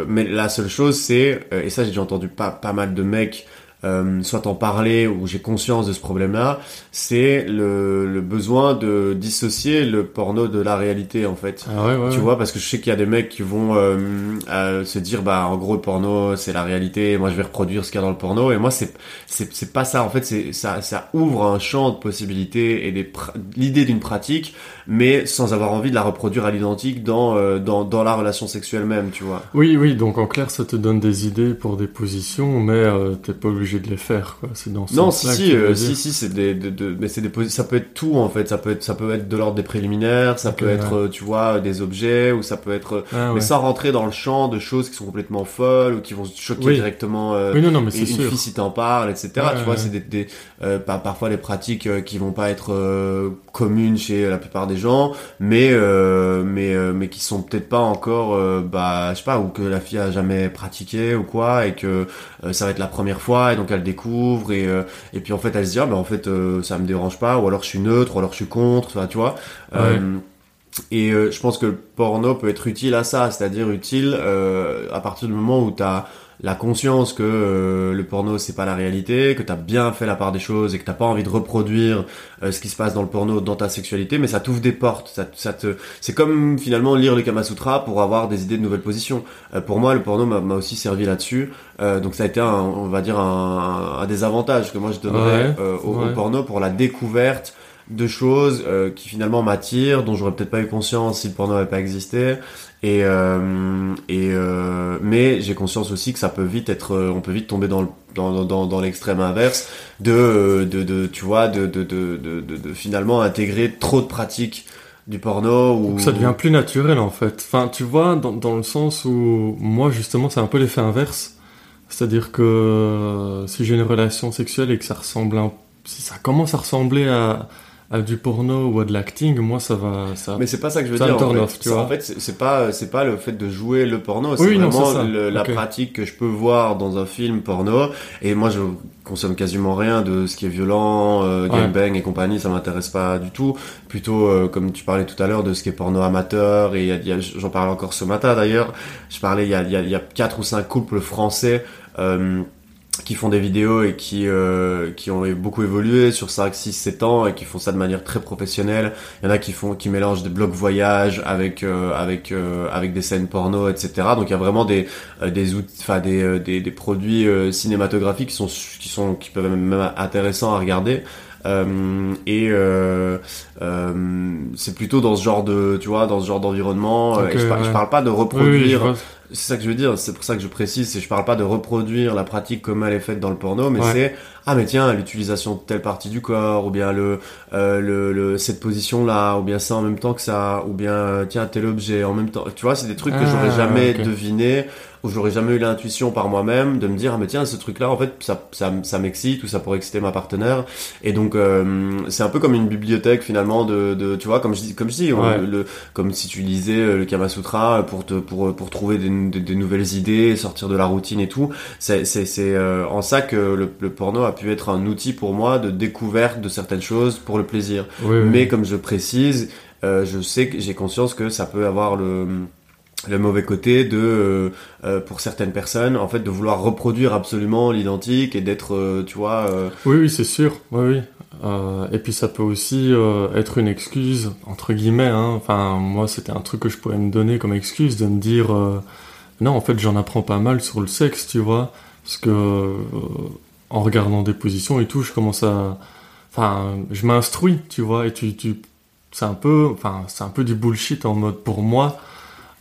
mais la seule chose c'est et ça j'ai déjà entendu pas pas mal de mecs euh, soit en parler ou j'ai conscience de ce problème-là, c'est le, le, besoin de dissocier le porno de la réalité en fait. Ah ouais, ouais, tu vois, parce que je sais qu'il y a des mecs qui vont euh, se dire bah en gros le porno c'est la réalité, moi je vais reproduire ce qu'il y a dans le porno et moi c'est c'est c'est pas ça en fait, c'est ça ça ouvre un champ de possibilités et des l'idée d'une pratique mais sans avoir envie de la reproduire à l'identique dans, euh, dans, dans la relation sexuelle même, tu vois. Oui, oui, donc en clair, ça te donne des idées pour des positions, mais t'es pas obligé de les faire, quoi. C'est dans ce Non, si, si, euh, si, si, c'est des, de, mais c'est des ça peut être tout, en fait. Ça peut être, ça peut être de l'ordre des préliminaires, ça peut être, tu vois, des objets, ou ça peut être, ah, mais sans rentrer dans le champ de choses qui sont complètement folles, ou qui vont choquer directement, oui, non, non, mais une, sûr. fille si t'en parles, etc. tu vois, c'est des, des parfois des pratiques qui vont pas être communes chez la plupart des gens, mais euh, mais euh, mais qui sont peut-être pas encore, euh, bah je sais pas, ou que la fille a jamais pratiqué ou quoi, et que ça va être la première fois, et donc elle découvre, et et puis en fait elle se dit ah bah en fait ça me dérange pas, ou alors je suis neutre, ou alors je suis contre, tu vois. et je pense que le porno peut être utile à ça, c'est-à-dire utile à partir du moment où tu as la conscience que euh, le porno c'est pas la réalité, que t'as bien fait la part des choses et que t'as pas envie de reproduire euh, ce qui se passe dans le porno dans ta sexualité, mais ça t'ouvre des portes, ça, ça te, c'est comme finalement lire le Kama Sutra pour avoir des idées de nouvelles positions. Euh, pour moi, le porno m'a aussi servi là-dessus, donc ça a été, un, on va dire, un, un, des avantages que moi je donnerais au, au, porno pour la découverte de choses qui finalement m'attirent, dont j'aurais peut-être pas eu conscience si le porno n'avait pas existé, et, euh, et euh, mais j'ai conscience aussi que ça peut vite être, euh, on peut vite tomber dans dans, dans, l'extrême inverse de, de, de, tu vois, de, de, de, de, de, finalement intégrer trop de pratiques du porno ou ça devient plus naturel en fait. Enfin, tu vois, dans, dans le sens où moi justement c'est un peu l'effet inverse, c'est-à-dire que si j'ai une relation sexuelle et que ça ressemble si ça commence à ressembler à à du porno ou à de l'acting, moi ça va. Ça, mais c'est pas ça que je veux dire. En fait, off, tu vois. en fait, c'est pas c'est pas le fait de jouer le porno, c'est oui, vraiment la pratique que je peux voir dans un film porno. Et moi, je consomme quasiment rien de ce qui est violent, euh, gangbang et compagnie, ça m'intéresse pas du tout. Plutôt, euh, comme tu parlais tout à l'heure, de ce qui est porno amateur. Et j'en parlais encore ce matin d'ailleurs. Je parlais, il y a, il y a, il y a quatre ou cinq couples français. Euh, qui font des vidéos et qui euh, qui ont beaucoup évolué sur 5 6 7 ans et qui font ça de manière très professionnelle. Il y en a qui font qui mélangent des blogs voyage avec euh, avec euh, avec des scènes porno etc. Donc il y a vraiment des euh, des outils enfin des, des, des produits cinématographiques qui sont qui sont qui peuvent même, même intéressants à regarder. Euh, et euh, euh, c'est plutôt dans ce genre de tu vois dans ce genre d'environnement je, je, parle pas de reproduire c'est ça que je veux dire, c'est pour ça que je précise, c'est je parle pas de reproduire la pratique comme elle est faite dans le porno, mais c'est ah mais tiens l'utilisation de telle partie du corps ou bien le, euh, le, le, cette position là ou bien ça en même temps que ça ou bien euh, tiens tel objet en même temps. Tu vois, c'est des trucs que j'aurais ah, jamais deviné où j'aurais jamais eu l'intuition par moi-même de me dire ah mais tiens ce truc là en fait ça ça, ça m'excite ou ça pourrait exciter ma partenaire et donc euh, c'est un peu comme une bibliothèque finalement de, de tu vois comme je dis comme je dis le, comme si tu lisais le Kama Sutra pour te pour pour trouver des des, nouvelles idées, sortir de la routine et tout. C'est euh, en ça que le, porno a pu être un outil pour moi de découverte de certaines choses pour le plaisir. Mais comme je précise, euh, je sais que j'ai conscience que ça peut avoir le le mauvais côté de euh, euh, pour certaines personnes en fait de vouloir reproduire absolument l'identique et d'être euh, tu vois oui oui c'est sûr. Oui et puis ça peut aussi être une excuse entre guillemets hein. enfin moi c'était un truc que je pourrais me donner comme excuse de me dire non en fait j'en apprends pas mal sur le sexe tu vois. Parce que en regardant des positions et tout je commence à enfin je m'instruis tu vois. Et tu, tu c'est un peu enfin c'est un peu du bullshit en mode pour moi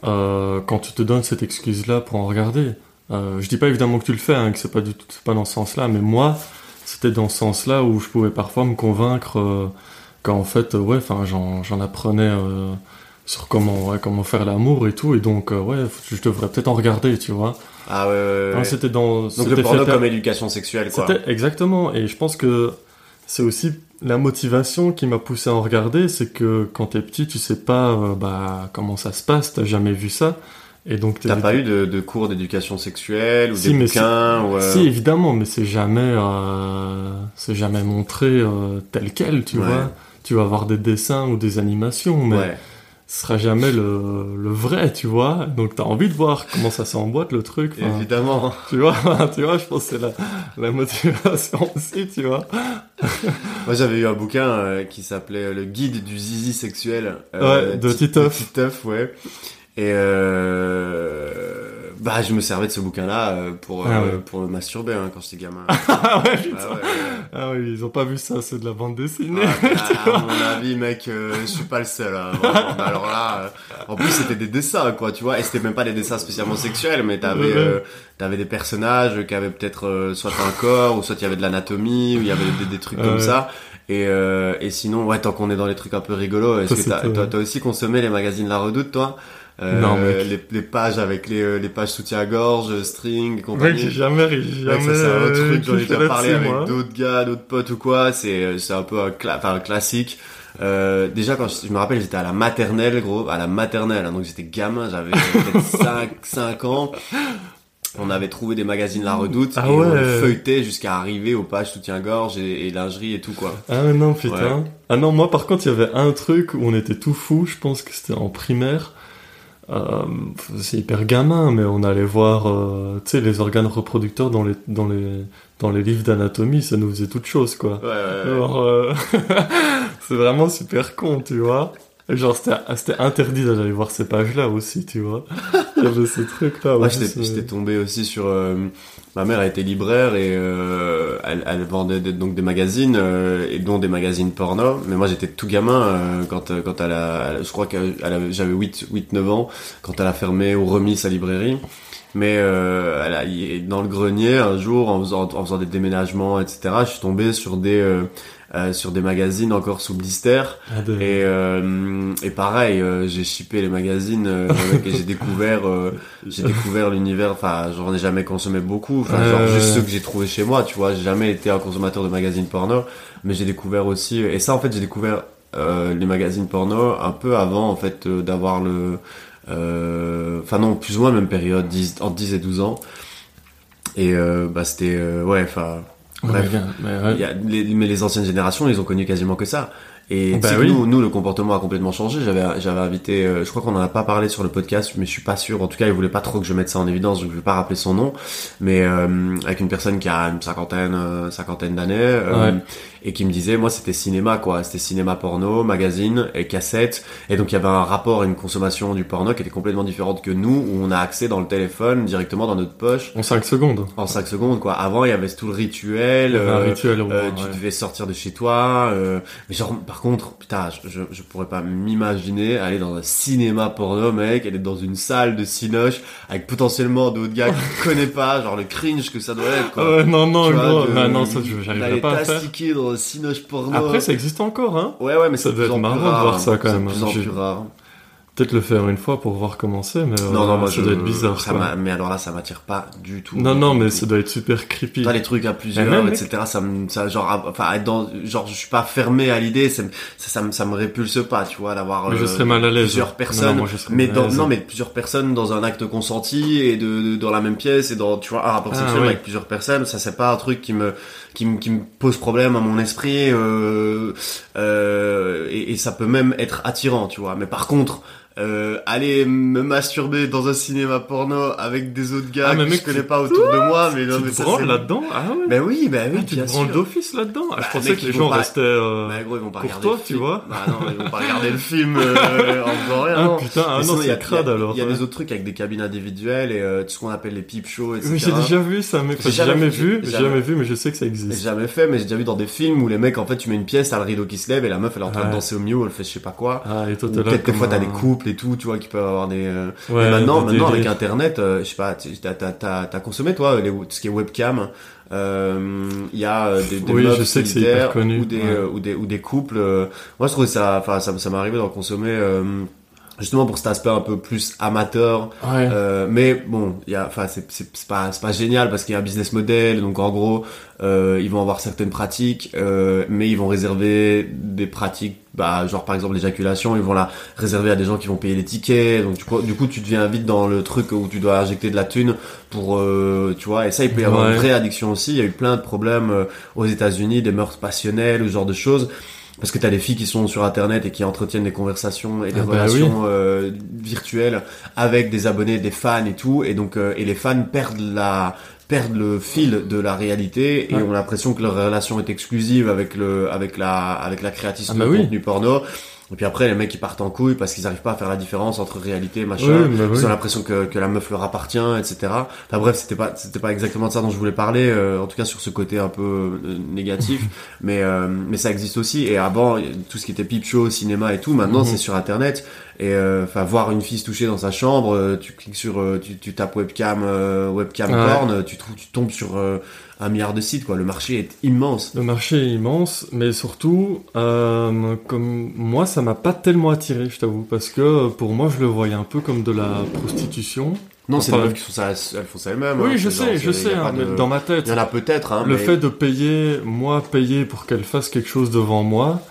euh, quand tu te donnes cette excuse-là pour en regarder. Euh, je dis pas évidemment que tu le fais, hein, que c'est pas du tout, pas dans ce sens-là, mais moi, c'était dans ce sens-là où je pouvais parfois me convaincre euh, qu'en fait, euh, ouais, enfin, j'en apprenais sur comment, ouais, comment faire l'amour et tout, et donc, ouais, je devrais peut-être en regarder, tu vois. Ah ouais, ouais, ouais. C'était dans. Donc le porno comme éducation sexuelle, quoi. Exactement, et je pense que c'est aussi la motivation qui m'a poussé à en regarder, c'est que quand t'es petit, tu sais pas euh, bah, comment ça se passe, t'as jamais vu ça. Et donc t'as pas eu de, cours d'éducation sexuelle ou des bouquins ou, euh, Si évidemment, mais c'est jamais euh, c'est jamais montré tel quel, tu vois. Tu vas avoir des dessins ou des animations, mais ce sera jamais le, le vrai, tu vois. Donc t'as envie de voir comment ça s'emboîte le truc. Évidemment. Tu vois, (laughs) tu vois, je pense que c'est la, la motivation aussi, tu vois. (laughs) Moi j'avais eu un bouquin euh, qui s'appelait Le guide du zizi sexuel. Euh, ouais, de Titeuf. Titeuf, ouais. Et euh, bah, je me servais de ce bouquin-là euh, pour, ah euh, pour me masturber hein, quand j'étais gamin. (laughs) ah ouais, putain. Ah, ouais, ah oui, ils ont pas vu ça, c'est de la bande dessinée. Ah, (laughs) à mon avis, mec, euh, je suis pas le seul. Hein, alors là, en plus, c'était des dessins, quoi, tu vois. Et c'était même pas des dessins spécialement sexuels, mais t'avais t'avais des personnages qui avaient peut-être soit un corps, ou soit il y avait de l'anatomie, ou il y avait des, des trucs comme ça. Et, et sinon, ouais, tant qu'on est dans les trucs un peu rigolos, est-ce que t'as, toi, aussi consommé les magazines La Redoute, toi? euh, non, Les, les, pages avec les, euh, les pages soutien-gorge, string, compagnie. Mec, j'ai jamais, jamais. ça, c'est un truc, j'en ai déjà parlé avec d'autres gars, d'autres potes ou quoi. C'est, euh, c'est un peu un, enfin, un classique. Euh, déjà quand je, me rappelle j'étais à la maternelle gros à la maternelle hein, donc j'étais gamin j'avais (laughs) peut-être 5, 5 ans on avait trouvé des magazines La Redoute ah et ouais. on feuilletait jusqu'à arriver aux pages soutien-gorge et, lingerie et tout quoi. Ah non putain. Ah non moi par contre il y avait un truc où on était tout fou, je pense que c'était en primaire. Euh, c'est hyper gamin, mais on allait voir, euh, tu sais, les organes reproducteurs dans les dans les dans les livres d'anatomie, ça nous faisait toute chose, quoi. Ouais, ouais, euh, (laughs) c'est vraiment super con, tu vois. Genre, c'était interdit d'aller voir ces pages-là aussi, tu vois. Il y avait ce truc-là. Moi, j'étais tombé aussi sur... Euh, ma mère a été libraire et euh, elle, elle, vendait donc des magazines, euh, et dont des magazines porno. Mais moi, j'étais tout gamin euh, quand, quand elle a... je crois que j'avais 8-9 ans, quand elle a fermé ou remis sa librairie. Mais elle a, dans le grenier, un jour, en faisant, en faisant des déménagements, etc., je suis tombé sur des euh, sur des magazines encore sous blister. Ah, et, euh, et pareil, euh, j'ai shippé les magazines (laughs) et j'ai découvert, j'ai découvert l'univers. Enfin, j'en ai jamais consommé beaucoup. Enfin, genre juste ceux que j'ai trouvé chez moi, tu vois. J'ai jamais été un consommateur de magazines porno, mais j'ai découvert aussi. Et ça, en fait, j'ai découvert les magazines porno un peu avant, en fait, d'avoir le. Enfin non, plus ou moins même période, 10, entre 10 et 12 ans. Et bah c'était ouais, enfin Bref, mais, y a les, mais les anciennes générations, ils ont connu quasiment que ça. Et bah nous, nous, le comportement a complètement changé. J'avais, j'avais invité, euh, je crois qu'on en a pas parlé sur le podcast, mais je suis pas sûr. En tout cas, il voulait pas trop que je mette ça en évidence, donc je vais pas rappeler son nom. Mais euh, avec une personne qui a une cinquantaine, euh, cinquantaine d'années, et qui me disait, moi, c'était cinéma, quoi. C'était cinéma porno, magazine et cassette. Et donc, il y avait un rapport à une consommation du porno qui était complètement différente que nous, où on a accès dans le téléphone, directement dans notre poche. En 5 secondes. En 5 secondes, quoi. Avant, il y avait tout le rituel. un rituel, Tu devais sortir de chez toi. mais genre, par contre, putain, je, je, pourrais pas m'imaginer aller dans un cinéma porno, mec, aller dans une salle de cinoche avec potentiellement d'autres gars qui connaissent pas, genre le cringe que ça doit être, quoi. non, non, gros, non, non, ça, j'arriverais pas à faire. Un cinoche porno. Après, ça existe encore, hein. Ouais, ouais, mais ça doit être marrant de voir ça, quand même. C'est plus en plus rare. Peut-être le faire une fois pour voir comment c'est, mais non, non, moi, ça doit être bizarre. Ça mais alors là, ça m'attire pas du tout. Non, non, mais ça doit être super creepy. Pas les trucs à plusieurs, etc. Ça me, ça, genre, enfin, être dans, genre, je suis pas fermé à l'idée, ça, ça, me, ça me répulse pas, tu vois, d'avoir. l'aise. Plusieurs personnes. mais dans, non, mais plusieurs personnes dans un acte consenti et de, dans la même pièce et dans, tu vois, un rapport ah, sexuel avec plusieurs personnes, ça c'est pas un truc qui me, qui me, qui me pose problème à mon esprit, euh, euh, et, et ça peut même être attirant, tu vois. Mais par contre, euh, aller me masturber dans un cinéma porno avec des autres gars ah, que je connais pas autour de moi mais non mais ça c'est là-dedans? Ah ouais. Ben oui ben oui ah, tu te branles d'office là-dedans? Ah, je bah, pensais que les gens restaient euh... bah, gros, ils vont pas pour toi tu vois. Bah non ils vont pas regarder le (laughs) film euh, en rien ah putain ah non c'est crade alors il y a des autres trucs avec des cabines individuelles et euh, tout ce qu'on appelle les peep shows etc oui j'ai déjà vu ça mais j'ai jamais vu j'ai jamais vu mais je sais que ça existe. J'ai jamais fait mais j'ai déjà vu dans des films où les mecs en fait tu mets une pièce t'as le rideau qui se lève et la meuf elle est en train de danser au milieu elle fait je sais pas quoi. Peut-être des fois t'as des couples et tout tu vois qui peuvent avoir des. Euh, mais maintenant, maintenant avec Internet, euh, je sais pas, t'as as, consommé toi les, ce qui est webcam. Euh, il y a des, des oui, meufs solitaires ou des, ou des ou des couples. moi, je trouvais ça, enfin, ça, ça m'est arrivé d'en consommer justement pour cet aspect un peu plus amateur euh, mais bon il y a enfin c'est c'est pas c'est pas génial parce qu'il y a un business model donc en gros euh, ils vont avoir certaines pratiques euh, mais ils vont réserver des pratiques bah genre par exemple l'éjaculation ils vont la réserver à des gens qui vont payer les tickets donc du coup, du coup tu deviens vite dans le truc où tu dois injecter de la thune pour euh, tu vois et ça il peut y avoir une vraie addiction aussi. Il y a eu plein de problèmes euh, aux États-Unis des meurtres passionnels ou ce genre de choses parce que tu as des filles qui sont sur internet et qui entretiennent des conversations et des ah bah relations euh, virtuelles avec des abonnés, des fans et tout. Et donc euh, et les fans perdent la perdent le fil de la réalité et ont l'impression que leur relation est exclusive avec le avec la avec la créatrice ah de bah contenu porno et puis après, les mecs ils partent en couille parce qu'ils arrivent pas à faire la différence entre réalité, machin. Bah ils ont l'impression que, que la meuf leur appartient, etc. Enfin bref, c'était pas c'était pas exactement de ça dont je voulais parler. Euh, en tout cas sur ce côté un peu euh, négatif, (laughs) mais euh, mais ça existe aussi. Et avant, tout ce qui était peep show, cinéma et tout, maintenant mhm. c'est sur internet. Et enfin voir une fille se toucher dans sa chambre, tu cliques sur, tu, tu tapes webcam webcam porn, tu tombes sur un milliard de sites, quoi. Le marché est immense. Le marché est immense, mais surtout, euh, comme moi, ça m'a pas tellement attiré, je t'avoue, parce que pour moi, je le voyais un peu comme de la prostitution. Non, c'est des meufs qui font ça, elles font ça elles-mêmes. Oui, hein, je sais, je sais, hein, dans ma tête. Il y en a peut-être, hein, Le fait de payer, moi, payer pour qu'elle fasse quelque chose devant moi,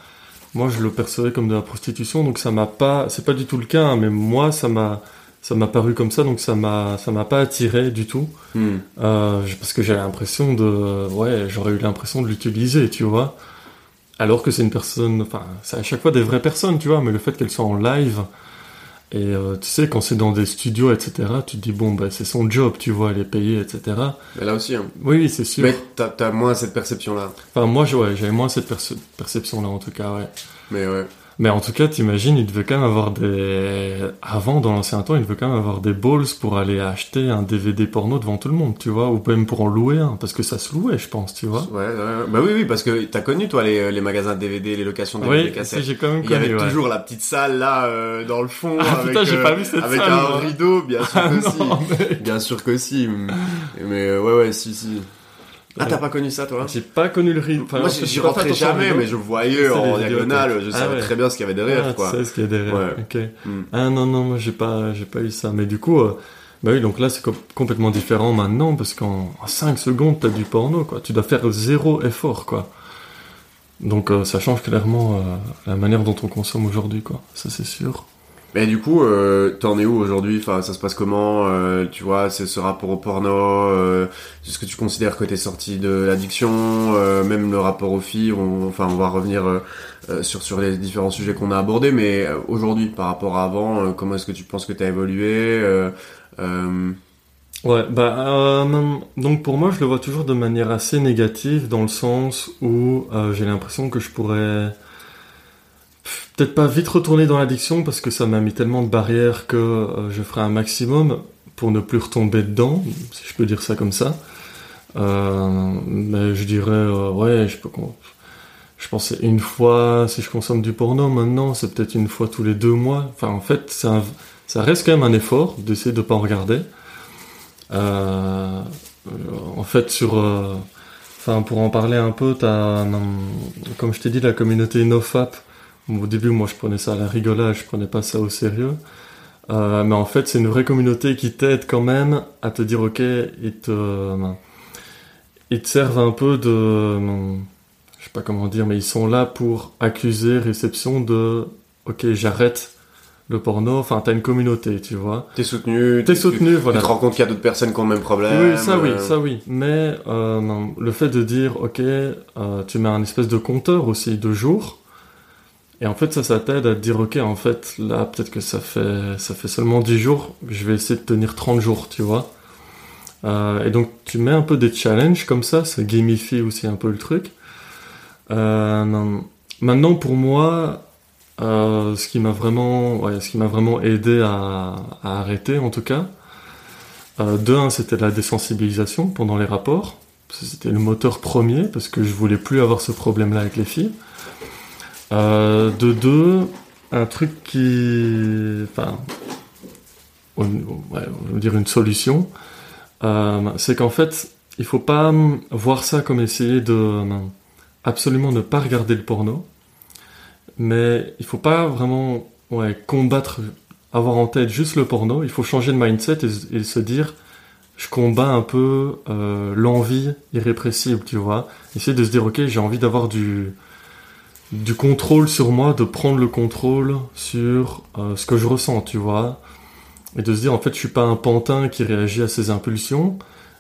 moi, je le percevais comme de la prostitution, donc ça m'a pas, c'est pas du tout le cas, hein, mais moi, ça m'a, ça m'a paru comme ça, donc ça m'a ça m'a pas attiré du tout, hmm. euh, parce que j'avais l'impression de, ouais, j'aurais eu l'impression de l'utiliser, tu vois, alors que c'est une personne, enfin, c'est à chaque fois des vraies personnes, tu vois, mais le fait qu'elles soient en live, et euh, tu sais, quand c'est dans des studios, etc., tu te dis, bon, bah, c'est son job, tu vois, elle est payée, etc. Mais là aussi, hein. Oui, c'est sûr. Mais t'as as moins cette perception-là. Enfin, moi, ouais, j'avais moins cette perception-là, en tout cas, ouais. Mais ouais. Mais en tout cas, t'imagines, il devait quand même avoir des... Avant, dans l'ancien temps, il devait quand même avoir des balls pour aller acheter un DVD porno devant tout le monde, tu vois, ou même pour en louer un, parce que ça se louait, je pense, tu vois. Ouais, bah oui, oui, parce que t'as connu, toi, les, les magasins de DVD, les locations de DVD oui, j'ai quand même connu, Il y avait toujours la petite salle, là, euh, dans le fond, ah, avec, putain, j'ai pas vu cette avec salle, un rideau, bien sûr ah, que si. Bien sûr que si. Mais euh, ouais, ouais, si, si. Ah, t'as pas connu ça, toi J'ai pas connu le rythme. Moi, j'y rentrais jamais, mais je voyais en diagonale, je ah savais très bien ce qu'il y avait derrière, ah, quoi. Tu sais ce qu'il y a derrière. Ouais. Ok. Hmm. Ah non, non, moi, j'ai pas, j'ai pas eu ça. Mais du coup, euh, bah oui, donc là, c'est complètement différent maintenant, parce qu'en 5 secondes, t'as du porno, quoi. Tu dois faire zéro effort, quoi. Donc, euh, ça change clairement euh, la manière dont on consomme aujourd'hui, quoi. Ça, c'est sûr. Mais du coup, euh, t'en es où aujourd'hui? Enfin, ça se passe comment? Euh, Tu vois, c'est ce rapport au porno euh, Est-ce que tu considères que t'es sorti de l'addiction? Même le rapport aux filles on, Enfin, on va revenir sur sur les différents sujets qu'on a abordés. Mais aujourd'hui, par rapport à avant, comment est-ce que tu penses que t'as évolué Ouais, bah donc pour moi, je le vois toujours de manière assez négative dans le sens où j'ai l'impression que je pourrais peut-être pas vite retourner dans l'addiction parce que ça m'a mis tellement de barrières que euh, je ferai un maximum pour ne plus retomber dedans, si je peux dire ça comme ça. Euh, mais je dirais, euh, ouais, je peux. Je pensais une fois, si je consomme du porno maintenant, c'est peut-être une fois tous les deux mois. Enfin, en fait, ça, reste quand même un effort d'essayer de pas en regarder. en fait, sur. Enfin, pour en parler un peu, as, comme je t'ai dit, la communauté NoFap au début, moi, je prenais ça à la rigolade, je prenais pas ça au sérieux. Euh, mais en fait, c'est une vraie communauté qui t'aide quand même à te dire, ok, ils te, ils te servent un peu de, je sais pas comment dire, mais ils sont là pour accuser réception de, ok, j'arrête le porno. Enfin, t'as une communauté, tu vois. T'es soutenu. T'es soutenu, voilà. Tu te rends compte qu'il y a d'autres personnes qui ont le même problème. Oui, ça oui, ça oui. Mais euh, le fait de dire, ok, euh, tu mets un espèce de compteur aussi de jours et en fait, ça, ça t'aide à te dire, ok, en fait, là, peut-être que ça fait, ça fait seulement 10 jours, je vais essayer de tenir 30 jours, tu vois. Euh, et donc, tu mets un peu des challenges comme ça, ça gamifie aussi un peu le truc. Euh, maintenant, pour moi, euh, ce qui m'a vraiment, vraiment aidé à, arrêter, en tout cas, de un, c'était la désensibilisation pendant les rapports. C'était le moteur premier, parce que je voulais plus avoir ce problème-là avec les filles. Euh, de deux, un truc qui. Enfin. On va dire une solution. Euh, c'est qu'en fait, il faut pas voir ça comme essayer de. absolument ne pas regarder le porno. Mais il faut pas vraiment ouais, combattre, avoir en tête juste le porno. Il faut changer de mindset et, se dire je combats un peu euh, l'envie irrépressible, tu vois. Essayer de se dire, ok, j'ai envie d'avoir du, du contrôle sur moi, de prendre le contrôle sur euh, ce que je ressens, tu vois. Et de se dire, en fait, je suis pas un pantin qui réagit à ses impulsions,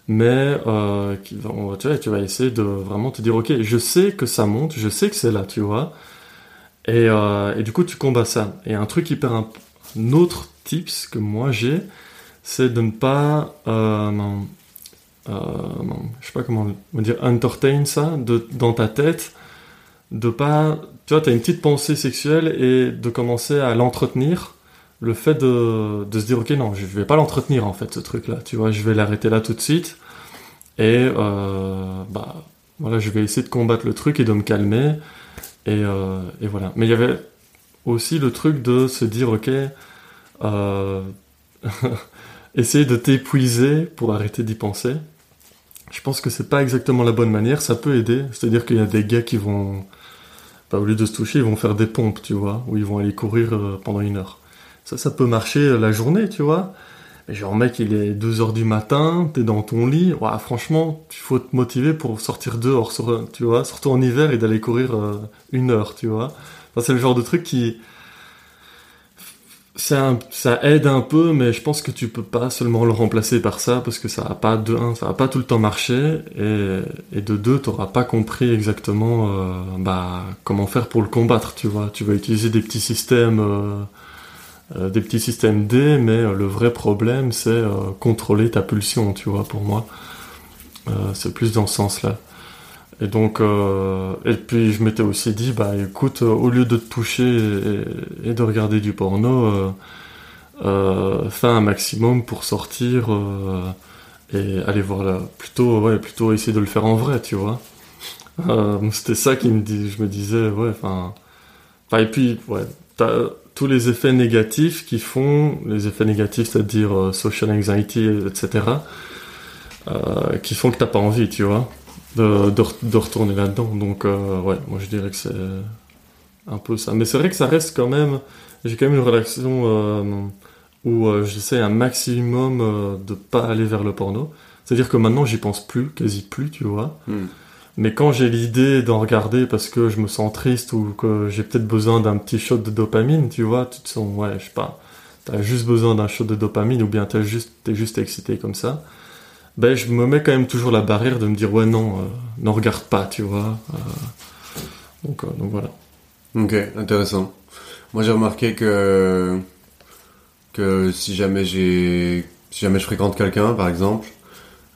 mais euh, qui, tu, vas essayer de vraiment te dire, ok, je sais que ça monte, je sais que c'est là, tu vois. Et, euh, et, du coup, tu combats ça. Et un truc hyper... Un, un autre tips que moi j'ai, c'est de ne pas... Euh, je sais pas comment dire, entertain ça de, dans ta tête de pas, tu vois, t'as une petite pensée sexuelle et de commencer à l'entretenir. Le fait de, de, se dire, ok, non, je vais pas l'entretenir en fait, ce truc-là, tu vois, je vais l'arrêter là tout de suite. Et euh, bah voilà, je vais essayer de combattre le truc et de me calmer. Et, euh, et voilà. Mais il y avait aussi le truc de se dire, ok, euh, (laughs) essayer de t'épuiser pour arrêter d'y penser. Je pense que c'est pas exactement la bonne manière, ça peut aider. C'est-à-dire qu'il y a des gars qui vont bah, au lieu de se toucher, ils vont faire des pompes, tu vois, ou ils vont aller courir euh, pendant une heure. Ça, ça peut marcher euh, la journée, tu vois. Mais genre, mec, il est 2 heures du matin, t'es dans ton lit. Ouais, franchement, il faut te motiver pour sortir dehors, tu vois, surtout en hiver et d'aller courir euh, une heure, tu vois. c'est le genre de truc qui, ça, aide un peu, mais je pense que tu peux pas seulement le remplacer par ça, parce que ça va pas, de un, ça pas tout le temps marcher, et, de deux, t'auras pas compris exactement euh, bah, comment faire pour le combattre, tu vois. Tu vas utiliser des petits systèmes, euh, euh des petits systèmes D, mais le vrai problème, c'est contrôler ta pulsion, tu vois, pour moi. c'est plus dans ce sens-là. Et donc, euh, et puis je m'étais aussi dit, bah écoute, euh, au lieu de te toucher et, de regarder du porno, euh, fais un maximum pour sortir et aller voir là. Plutôt, ouais, plutôt essayer de le faire en vrai, tu vois. C'était ça qui me dit, je me disais, ouais, enfin, et puis, ouais, t'as tous les effets négatifs qui font, les effets négatifs, c'est-à-dire social anxiety, etc., qui font que t'as pas envie, tu vois de, de, retourner là-dedans. Donc, euh, ouais, moi je dirais que c'est un peu ça. Mais c'est vrai que ça reste quand même. J'ai quand même une relation euh, où euh, j'essaie un maximum de pas aller vers le porno. C'est-à-dire que maintenant j'y pense plus, quasi plus, tu vois. Hmm. Mais quand j'ai l'idée d'en regarder parce que je me sens triste ou que j'ai peut-être besoin d'un petit shot de dopamine, tu vois, tu te sens, ouais, je sais pas, t'as juste besoin d'un shot de dopamine ou bien t'es juste, t'es juste excité comme ça ben, je me mets quand même toujours la barrière de me dire, ouais, non, euh, n'en regarde pas, tu vois. Euh, donc, euh, donc voilà. Ok, intéressant. Moi, j'ai remarqué que, que si jamais j'ai, si jamais je fréquente quelqu'un, par exemple,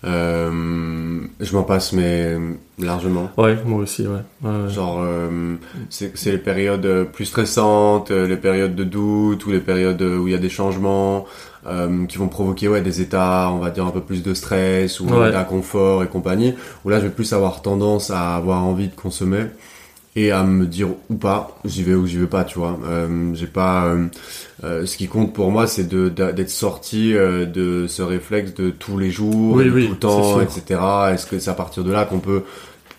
euh, je m'en passe, mais largement. Ouais, moi aussi, ouais. ouais, Genre, euh, c'est les périodes plus stressantes, les périodes de doute ou les périodes où il y a des changements euh, qui vont provoquer ouais, des états, on va dire, un peu plus de stress ou ouais. d'inconfort et compagnie. Où là, je vais plus avoir tendance à avoir envie de consommer et à me dire ou pas, j'y vais ou j'y vais pas, tu vois. Euh, j'ai pas. Euh, euh, ce qui compte pour moi, c'est de d'être sorti euh, de ce réflexe de tous les jours, oui, de oui, tout le temps, etc. Est-ce que c'est à partir de là qu'on peut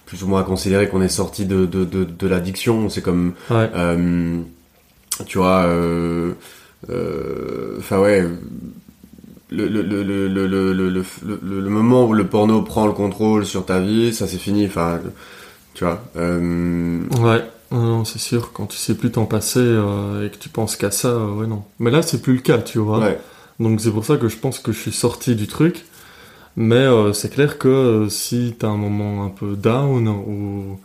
plus ou moins considérer qu'on est sorti de, de, de, de l'addiction? C'est comme, euh, tu vois, enfin ouais, le, le, le, le, le, le, le, moment où le porno prend le contrôle sur ta vie, ça c'est fini. Enfin, tu vois. Euh... Ouais. Non, c'est sûr, quand tu sais plus t'en passer euh, et que tu penses qu'à ça, ouais, non. Mais là, c'est plus le cas, tu vois. Ouais. Donc, c'est pour ça que je pense que je suis sorti du truc. Mais euh, c'est clair que euh, si t'as un moment un peu down ou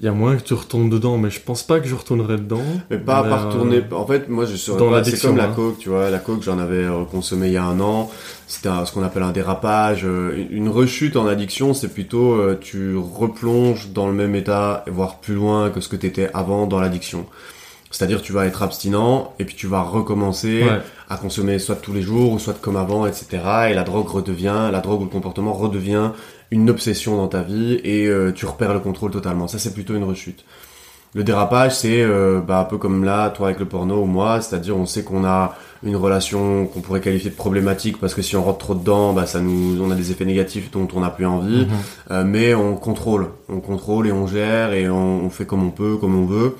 il y a moins que tu retournes dedans, mais je pense pas que je retournerai dedans. Mais pas, à retourner. En fait, moi, je serais dans C'est comme la hein. coke, tu vois. La coke, j'en avais consommé il y a un an. C'était ce qu'on appelle un dérapage. Une rechute en addiction, c'est plutôt tu replonges dans le même état, voire plus loin que ce que t'étais avant dans l'addiction. C'est-à-dire tu vas être abstinent et puis tu vas recommencer à consommer soit tous les jours ou soit comme avant, etc. Et la drogue redevient, la drogue ou le comportement redevient une obsession dans ta vie et euh, tu repères le contrôle totalement. Ça c'est plutôt une rechute. Le dérapage c'est euh, bah, un peu comme là, toi avec le porno ou moi, c'est-à-dire on sait qu'on a une relation qu'on pourrait qualifier de problématique parce que si on rentre trop dedans, bah, ça nous, on a des effets négatifs dont on n'a plus envie. Mhm. Euh, mais on contrôle, on contrôle et on gère et on, on fait comme on peut, comme on veut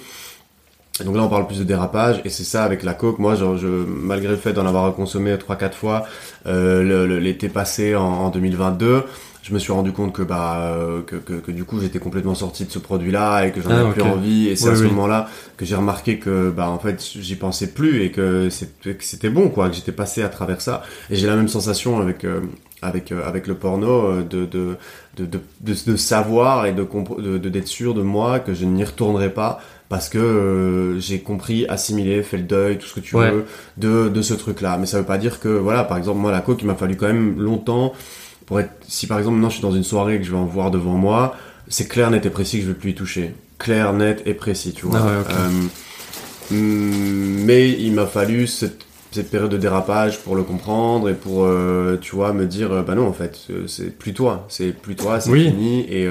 donc là, on parle plus de dérapage, et c'est ça avec la coke. Moi, je, je malgré le fait d'en avoir consommé 3-4 fois euh, l'été passé en, en, 2022, je me suis rendu compte que bah euh, que, que, que, du coup j'étais complètement sorti de ce produit-là et que j'en avais ah, plus envie. Et c'est à ce moment-là que j'ai remarqué que bah en fait j'y pensais plus et que c'était bon quoi, que j'étais passé à travers ça. Et j'ai la même sensation avec euh, avec euh, avec le porno de de, de de, de, savoir et de d'être sûr de moi que je n'y retournerai pas parce que euh, j'ai compris, assimilé, fait le deuil, tout ce que tu veux de, de ce truc-là. Mais ça veut pas dire que, voilà, par exemple, moi, la coke, il m'a fallu quand même longtemps pour être... Si par exemple, maintenant, je suis dans une soirée et que je vais en voir devant moi, c'est clair, net et précis que je vais plus y toucher. Clair, net et précis, tu vois. Ah euh, mais il m'a fallu cette cette période de dérapage pour le comprendre et pour euh, tu vois me dire euh, bah non en fait euh, c'est plus toi c'est plus toi c'est fini. Et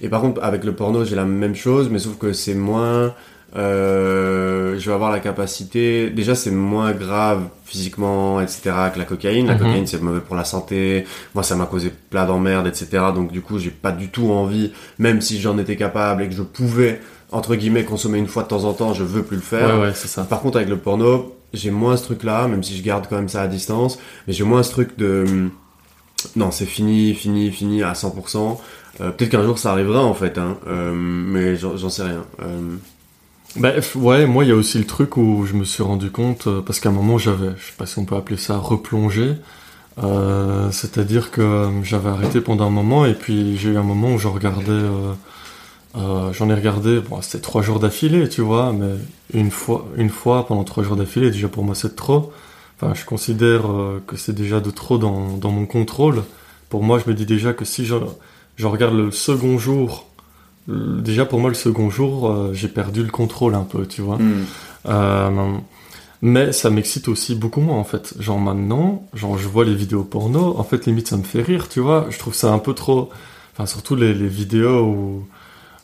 et par contre avec le porno j'ai la même chose mais sauf que c'est moins je vais avoir la capacité déjà c'est moins grave physiquement etc que la cocaïne. La mhm. cocaïne c'est mauvais pour la santé. Moi ça m'a causé plein d'emmerdes etc donc du coup j'ai pas du tout envie même si j'en étais capable et que je pouvais entre guillemets consommer une fois de temps en temps je veux plus le faire. Ouais, ouais, ça. par contre avec le porno j'ai moins ce truc-là, même si je garde quand même ça à distance, mais j'ai moins ce truc de non, c'est fini, fini, fini à 100%. Euh, peut-être qu'un jour ça arrivera en fait, hein, euh, mais j'en sais rien. Euh... Bah, ouais, moi il y a aussi le truc où je me suis rendu compte, euh, parce qu'à un moment j'avais, je sais pas si on peut appeler ça replonger, c'est-à-dire que j'avais arrêté pendant un moment et puis j'ai eu un moment où je regardais euh, j'en ai regardé, bon, c'était trois jours d'affilée, tu vois, mais une fois, une fois pendant trois jours d'affilée, déjà pour moi c'est trop. Enfin, je considère euh, que c'est déjà de trop dans, dans, mon contrôle. Pour moi, je me dis déjà que si je, je regarde le second jour, déjà pour moi le second jour, euh, j'ai perdu le contrôle un peu, tu vois. Hmm. mais ça m'excite aussi beaucoup moins en fait. Genre maintenant, genre je vois les vidéos porno, en fait limite ça me fait rire, tu vois. Je trouve ça un peu trop, enfin surtout les, les vidéos où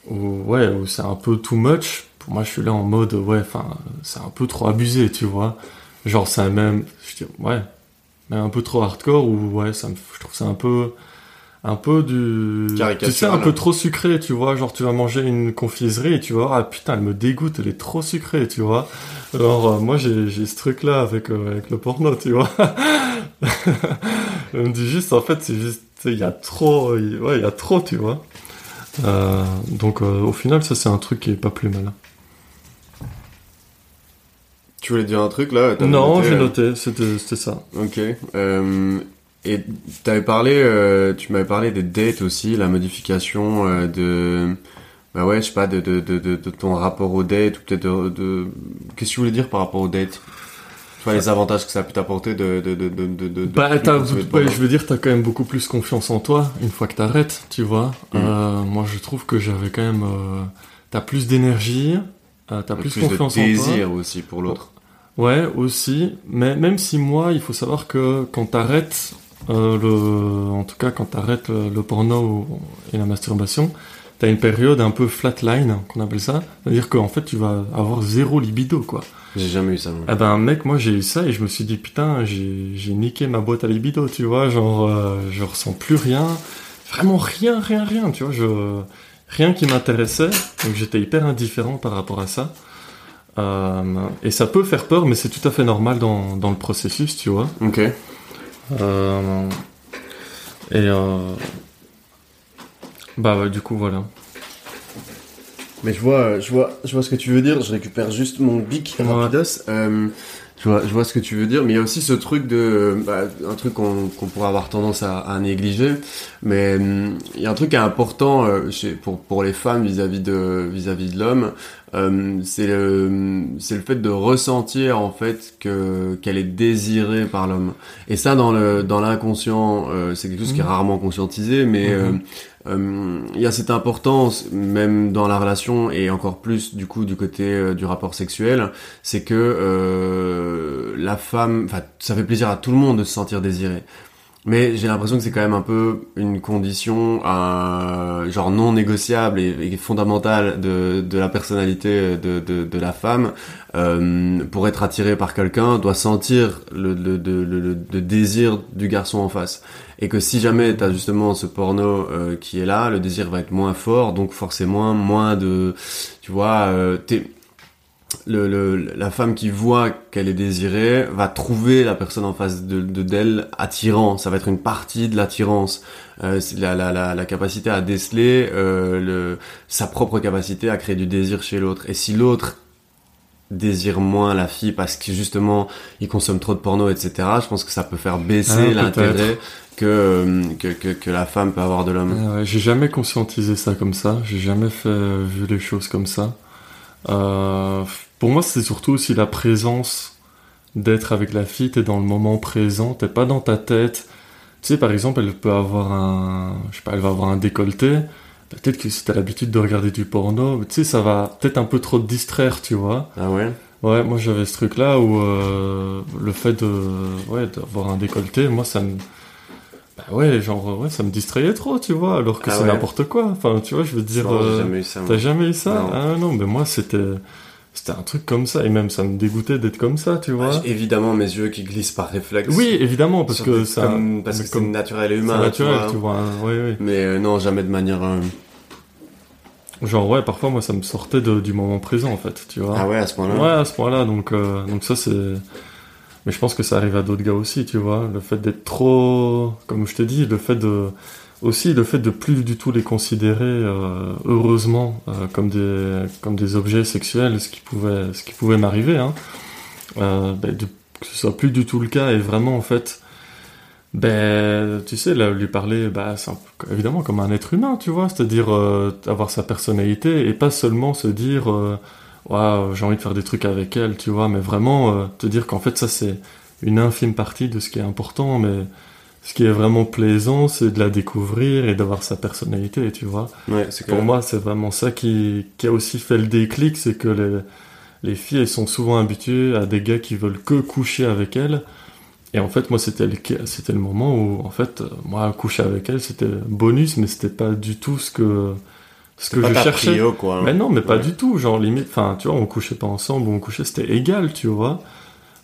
ouais, où c'est un peu too much. Pour moi, je suis là en mode, ouais, enfin, c'est un peu trop abusé, tu vois. Genre, c'est même, je dis, ouais, mais un peu trop hardcore, ou ouais, ça me, je trouve ça un peu, un peu du, tu sais, un peu trop sucré, tu vois. Genre, tu vas manger une confiserie et tu vois, ah putain, elle me dégoûte, elle est trop sucrée, tu vois. Alors, euh, moi, j'ai, j'ai ce truc-là avec, euh, avec le porno, tu vois. (laughs) je me dis juste, en fait, c'est juste, il y a trop, ouais, il y a trop, tu vois. Euh, donc euh, au final, ça c'est un truc qui est pas plus mal. Tu voulais dire un truc là Non, j'ai euh noté, c'était ça. Ok. et avais parlé, tu m'avais parlé des dates aussi, la modification de, bah ouais, je sais pas, de, de, de, de, ton rapport aux dates, ou peut-être de, Qu'est-ce que tu voulais dire par rapport aux dates? Les avantages que ça a pu t'apporter de, de, de, de, de bah, je veux dire, t'as quand même beaucoup plus confiance en toi une fois que t'arrêtes, tu vois. Mm. Euh, moi, je trouve que j'avais quand même, euh, t'as plus d'énergie, euh, t'as plus, plus, confiance de désir aussi pour l'autre. Ouais, aussi. Mais même si moi, il faut savoir que quand t'arrêtes, euh, le, en tout cas, quand t'arrêtes le, le porno et la masturbation, t'as une période un peu flatline, qu'on appelle ça. C'est-à-dire qu'en fait, tu vas avoir zéro libido, quoi. J'ai jamais eu ça. Ah ben mec, moi j'ai eu ça et je me suis dit putain, j'ai niqué ma boîte à libido, tu vois, genre euh, je ressens plus rien, vraiment rien, rien, rien, tu vois, je rien qui m'intéressait, donc j'étais hyper indifférent par rapport à ça. Euh, et ça peut faire peur, mais c'est tout à fait normal dans, dans le processus, tu vois. Ok. Euh, et bah du coup voilà. Mais je vois, je vois, je vois ce que tu veux dire. Je récupère juste mon bic rapidos. Euh, je vois, je vois ce que tu veux dire, mais il y a aussi ce truc de, bah, un truc qu'on qu'on pourrait avoir tendance à, à négliger, mais hum, il y a un truc qui est important euh, chez, pour pour les femmes vis-à-vis de vis-à-vis de l'homme, euh, c'est le c'est le fait de ressentir en fait que qu'elle est désirée par l'homme. Et ça dans le dans l'inconscient, euh, c'est quelque chose qui est Mhm. rarement conscientisé, mais euh, euh, il y a cette importance même dans la relation et encore plus du coup du côté euh, du rapport sexuel, c'est que euh, la femme, ça fait plaisir à tout le monde de se sentir désiré. Mais j'ai l'impression que c'est quand même un peu une condition euh, genre non négociable et, fondamentale de, de la personnalité de, de, de la femme. Euh, pour être attiré par quelqu'un, doit sentir le, le, le, le, le désir du garçon en face. Et que si jamais t'as justement ce porno euh, qui est là, le désir va être moins fort, donc forcément moins de... Tu vois, euh, t'es le, le, la femme qui voit qu'elle est désirée va trouver la personne en face de de- d'elle attirant. Ça va être une partie de l'attirance. Euh, c'est la, la, la, la capacité à déceler euh, le, sa propre capacité à créer du désir chez l'autre. Et si l'autre désire moins la fille parce que justement il consomme trop de porno, etc., je pense que ça peut faire baisser Ah, l'intérêt que, euh, que, que, que la femme peut avoir de l'homme. Ah ouais, j'ai jamais conscientisé ça comme ça, j'ai jamais fait vu les choses comme ça. Euh, pour moi, c'est surtout aussi la présence d'être avec la fille, t'es dans le moment présent, t'es pas dans ta tête. Tu sais, par exemple, elle peut avoir un, je sais pas, elle va avoir un décolleté. Peut-être que si t'as l'habitude de regarder du porno, tu sais, ça va peut-être un peu trop te distraire, tu vois. Ah ouais? Ouais, moi j'avais ce truc-là où euh, le fait de, ouais, d'avoir un décolleté, moi ça me, ouais, genre ouais, ça me distrayait trop, tu vois, alors que Ah c'est ouais. n'importe quoi. Enfin, tu vois, je veux dire, Non, euh, jamais eu ça. t'as jamais eu ça? Non. Ah non, mais moi c'était, c'était un truc comme ça et même ça me dégoûtait d'être comme ça, tu vois. Ah, j'ai évidemment mes yeux qui glissent par réflexe. oui, évidemment, parce que ça, comme- parce mais que c'est comme- naturel et c'est humain. naturel, tu tu vois. hein, Oui, oui. Mais euh, non, jamais de manière. euh, Genre ouais, parfois moi ça me sortait de- du moment présent en fait, tu vois. Ah ouais, à ce point-là. Ouais, à ce point-là, donc, euh, donc ça c'est. Mais je pense que ça arrive à d'autres gars aussi, tu vois. Le fait d'être trop. Comme je te dis, le fait de. Aussi, le fait de plus du tout les considérer, euh, heureusement, euh, comme, des, comme des objets sexuels, ce qui pouvait, ce qui pouvait m'arriver, hein. Euh, ben, que ce soit plus du tout le cas et vraiment, en fait. Ben, tu sais, là, lui parler, bah, c'est évidemment comme un être humain, tu vois, c'est-à-dire avoir sa personnalité et pas seulement se dire, Waouh, j'ai envie de faire des trucs avec elle, tu vois, mais vraiment euh, te dire qu'en fait ça c'est une infime partie de ce qui est important, mais ce qui est vraiment plaisant, c'est de la découvrir et d'avoir sa personnalité, tu vois. Ouais, Pour moi, c'est vraiment ça qui, qui a aussi fait le déclic, c'est que les, les filles, elles sont souvent habituées à des gars qui veulent que coucher avec elles. Et en fait, moi, c'était le, c'était le moment où, en fait, euh, moi, coucher avec elles, c'était bonus, mais c'était pas du tout ce que, ce que pas je ta cherchais. prio, quoi. Mais non, mais pas Ouais. du tout. Genre, limite, enfin, tu vois, on couchait pas ensemble, on couchait, c'était égal, tu vois.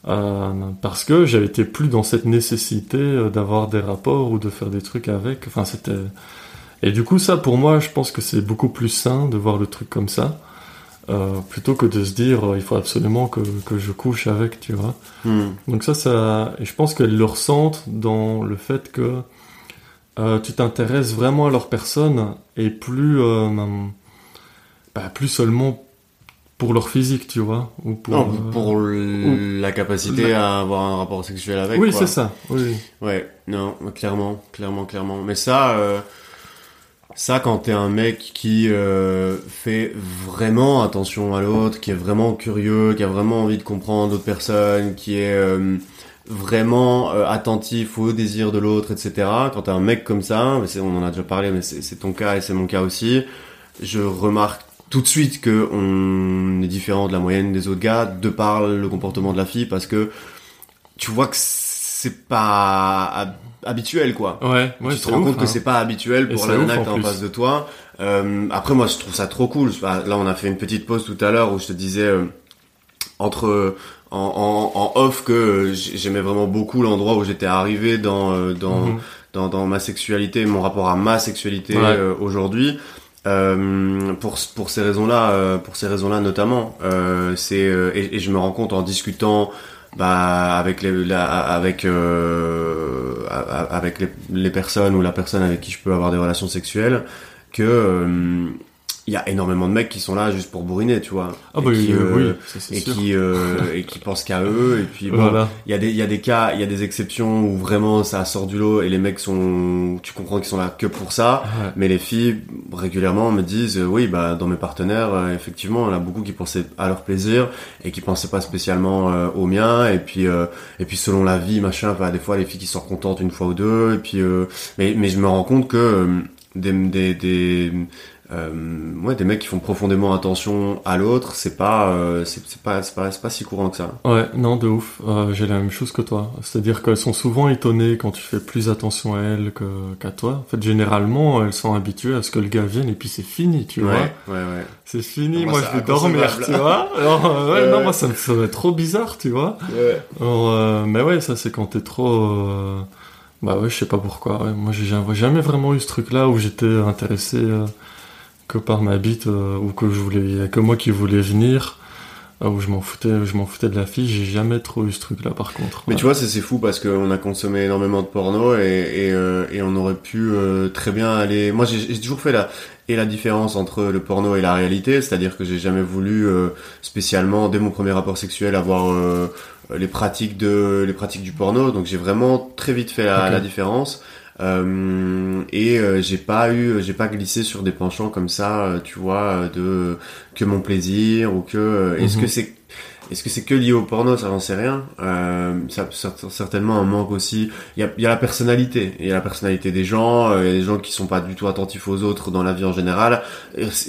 Euh, parce que j'avais été plus dans cette nécessité euh, d'avoir des rapports ou de faire des trucs avec. Enfin, c'était. Et du coup, ça, pour moi, je pense que c'est beaucoup plus sain de voir le truc comme ça. euh, plutôt que de se dire, il faut absolument que, que je couche avec, tu vois. Hmm. Donc ça, ça, et je pense qu'elles le ressentent dans le fait que euh, tu t'intéresses vraiment à leur personne et plus, euh, bah, plus seulement pour leur physique, tu vois, ou pour. Non, euh, pour la capacité à avoir un rapport sexuel avec. oui, c'est ça. Oui. Ouais, non, clairement, clairement, clairement. Mais ça, euh, ça, quand t'es un mec qui euh, fait vraiment attention à l'autre, qui est vraiment curieux, qui a vraiment envie de comprendre d'autres personnes, qui est euh, vraiment euh, attentif au désir de l'autre, etc. Quand t'es un mec comme ça, on en a déjà parlé, mais c'est ton cas et c'est mon cas aussi, je remarque tout de suite que on est différent de la moyenne des autres gars de par le comportement de la fille parce que tu vois que c'est pas hab- habituel quoi. Ouais, ouais, tu te rends compte que hein. c'est pas habituel pour la nana en que t'as en face de toi. Euh, après moi je trouve ça trop cool. Là on a fait une petite pause tout à l'heure où je te disais euh, entre en, en, en off que euh, j'aimais vraiment beaucoup l'endroit où j'étais arrivé dans euh, dans, Mhm. dans dans ma sexualité, mon rapport à ma sexualité Ouais. euh, aujourd'hui. Euh, pour pour ces raisons-là, euh, pour ces raisons-là notamment, euh, c'est et, et, je me rends compte en discutant bah avec les la, avec avec les, les, personnes ou la personne avec qui je peux avoir des relations sexuelles que il y a énormément de mecs qui sont là juste pour bourriner, tu vois. Ah bah, et qui, euh, oui, et qui euh, et qui (laughs) pensent qu'à eux et puis bon, il y a des il y a des cas, il y a des exceptions où vraiment ça sort du lot et les mecs sont tu comprends qu'ils sont là que pour ça, mais les filles régulièrement me disent euh, oui, bah dans mes partenaires effectivement, il y en a beaucoup qui pensaient à leur plaisir et qui pensaient pas spécialement au mien et puis et puis selon la vie, machin, bah, des fois les filles qui sont contentes une fois ou deux et puis mais mais je me rends compte que des, des, des euh, ouais, des mecs qui font profondément attention à l'autre, c'est pas, euh, c'est pas, c'est pas, pas, si courant que ça. Ouais, non, de ouf. Euh, j'ai la même chose que toi. C'est-à-dire qu'elles sont souvent étonnées quand tu fais plus attention à elles que, qu'à toi. En fait, généralement, elles sont habituées à ce que le gars vienne et puis c'est fini, tu vois. Ouais, ouais. C'est fini, moi, je vais dormir, tu vois. (laughs) Alors, ouais, non, moi ça me serait trop bizarre, tu vois. Ouais. Alors, mais ouais, ça c'est quand t'es trop. Bah ouais, je sais pas pourquoi. Moi, j'ai jamais vraiment eu ce truc-là où j'étais intéressé que par ma bite euh, ou que je voulais, que moi qui voulais venir euh, où je m'en foutais, je m'en foutais de la fille. J'ai jamais trop eu ce truc-là, par contre. Mais tu vois, c'est fou parce qu'on a consommé énormément de porno et, et, euh, et on aurait pu très bien aller. Moi, j'ai toujours fait la et la différence entre le porno et la réalité, c'est-à-dire que j'ai jamais voulu spécialement dès mon premier rapport sexuel avoir les pratiques de les pratiques du porno. Donc j'ai vraiment très vite fait la, la différence. Euh, et euh, j'ai pas eu, j'ai pas glissé sur des penchants comme ça, euh, tu vois, de que mon plaisir ou que. Est-ce que mhm. c'est est-ce que c'est que lié au porno? Ça j'en sais rien. Euh, ça, certainement un manque aussi. Il y a, y a, la personnalité. Il y a la personnalité des gens. Il y a des gens qui sont pas du tout attentifs aux autres dans la vie en général.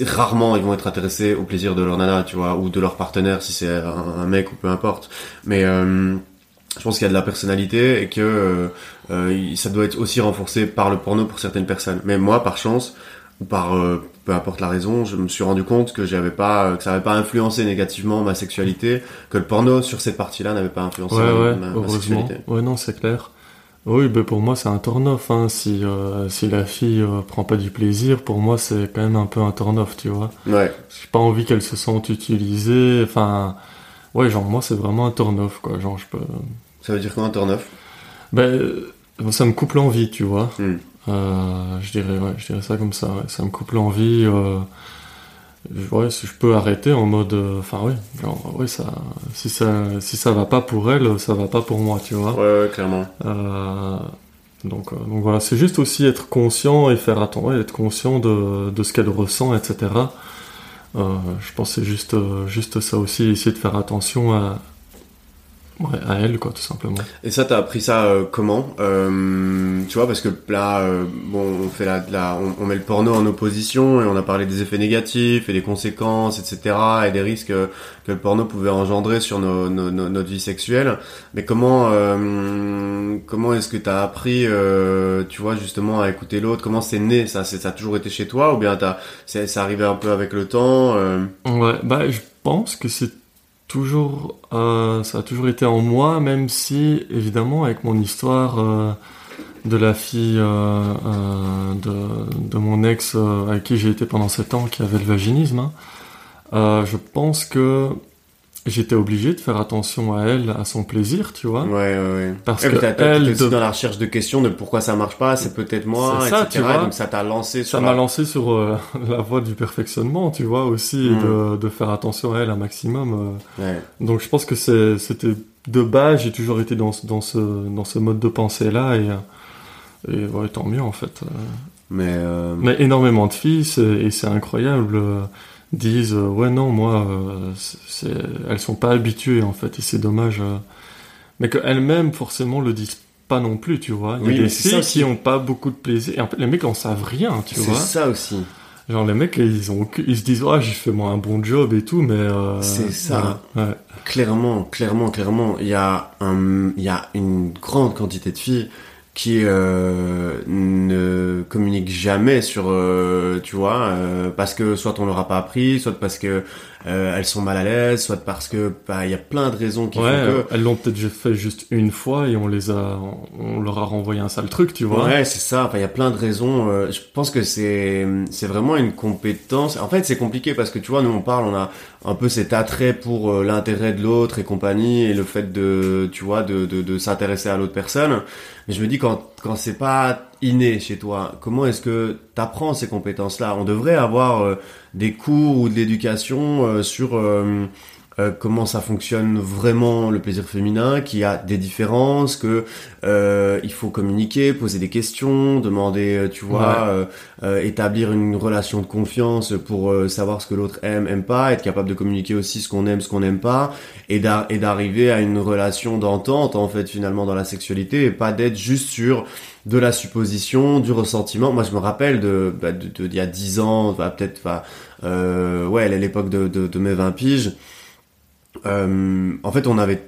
rarement ils vont être intéressés au plaisir de leur nana, tu vois, ou de leur partenaire si c'est un, mec ou peu importe. Mais euh, je pense qu'il y a de la personnalité et que euh, euh, ça doit être aussi renforcé par le porno pour certaines personnes. Mais moi, par chance ou par euh, peu importe la raison, je me suis rendu compte que j'avais pas que ça n'avait pas influencé négativement ma sexualité, que le porno sur cette partie-là n'avait pas influencé ma, sexualité. Ouais, non, c'est clair. Oui, ben pour moi c'est un turn-off. Hein. Si si la fille prend pas du plaisir, pour moi c'est quand même un peu un turn-off, tu vois. Ouais. J'ai pas envie qu'elle se sente utilisée. Enfin, ouais, genre moi c'est vraiment un turn-off, quoi. Genre je peux. Ça veut dire quoi un turn-off Ben, euh, ça me coupe l'envie, tu vois. Hmm. Euh, je dirais, ouais, je dirais ça comme ça. Ça me coupe l'envie. Euh, ouais, si je peux arrêter en mode, enfin ouais, genre, ouais, ça, si ça, si ça va pas pour elle, ça va pas pour moi, tu vois. Ouais, clairement. donc, donc voilà, c'est juste aussi être conscient et faire attention, être conscient de, de ce qu'elle ressent, etc. je pense c'est juste, juste ça aussi, essayer de faire attention à, Ouais, à elle, quoi, tout simplement. Et ça, t'as appris ça euh, comment euh, Tu vois, parce que là, euh, bon, on fait la, la on, met le porno en opposition et on a parlé des effets négatifs et des conséquences, etc., et des risques que le porno pouvait engendrer sur nos, nos, notre vie sexuelle. Mais comment, comment est-ce que t'as appris, tu vois, justement, à écouter l'autre? Comment c'est né ça? Ça a toujours été chez toi ou bien t'as, c'est arrivé un peu avec le temps Ouais, bah, je pense que c'est toujours, euh, ça a toujours été en moi, même si, évidemment, avec mon histoire euh, de la fille euh, de, mon ex avec qui j'ai été pendant 7 ans, qui avait le vaginisme, hein, je pense que j'étais obligé de faire attention à elle, à son plaisir, tu vois. Ouais, ouais, ouais. Parce que elle, dans la recherche de questions de pourquoi ça marche pas, c'est peut-être moi, ça, etc. Tu vois, donc ça t'a lancé sur. Ça m'a lancé sur euh, (laughs) la voie du perfectionnement, tu vois, aussi, mm. de, de, faire attention à elle un maximum. Euh. Ouais. Donc je pense que c'était de base, j'ai toujours été dans, dans ce dans ce mode de pensée là et et ouais, tant mieux en fait. Mais euh... mais énormément de filles et c'est incroyable disent euh, ouais non moi euh, elles sont pas habituées en fait et c'est dommage euh, mais qu'elles-mêmes forcément le disent pas non plus tu vois. Il y a des filles qui ont pas beaucoup de plaisir. Et en fait les mecs en savent rien tu vois. c'est ça aussi. Genre les mecs ils ont ils se disent ouais j'ai fait moi un bon job et tout mais c'est ça. clairement clairement clairement. Il y a un il y a une grande quantité de filles qui euh, ne communiquent jamais sur, euh, tu vois, euh, parce que soit on leur pas appris, soit parce que euh, elles sont mal à l'aise, soit parce que bah, il y a plein de raisons qui ouais, font que. elles l'ont peut-être fait juste une fois et on les a, on leur a renvoyé un sale truc, tu vois. Ouais, c'est ça. Enfin, il y a plein de raisons. Euh, je pense que c'est c'est vraiment une compétence. En fait, c'est compliqué parce que tu vois, nous on parle, on a un peu cet attrait pour euh, l'intérêt de l'autre et compagnie et le fait de, tu vois, de de, de s'intéresser à l'autre personne. Mais je me dis quand quand c'est pas inné chez toi, comment est-ce que t'apprends ces compétences-là? On devrait avoir euh, des cours ou de l'éducation euh, sur euh, comment ça fonctionne vraiment le plaisir féminin, qu'il y a des différences, que euh, il faut communiquer, poser des questions, demander, euh, tu vois, Ouais. euh, euh, établir une relation de confiance pour savoir ce que l'autre aime, aime pas, être capable de communiquer aussi ce qu'on aime, ce qu'on n'aime pas, et d'ar- et d'arriver à une relation d'entente en fait finalement dans la sexualité, et pas d'être juste sur de la supposition, du ressentiment. Moi, je me rappelle de, bah, de, de- d'il y a 10 ans, bah, peut-être, bah, euh, ouais, à l'époque de, de, de mes 20 piges. Euh, en fait, on avait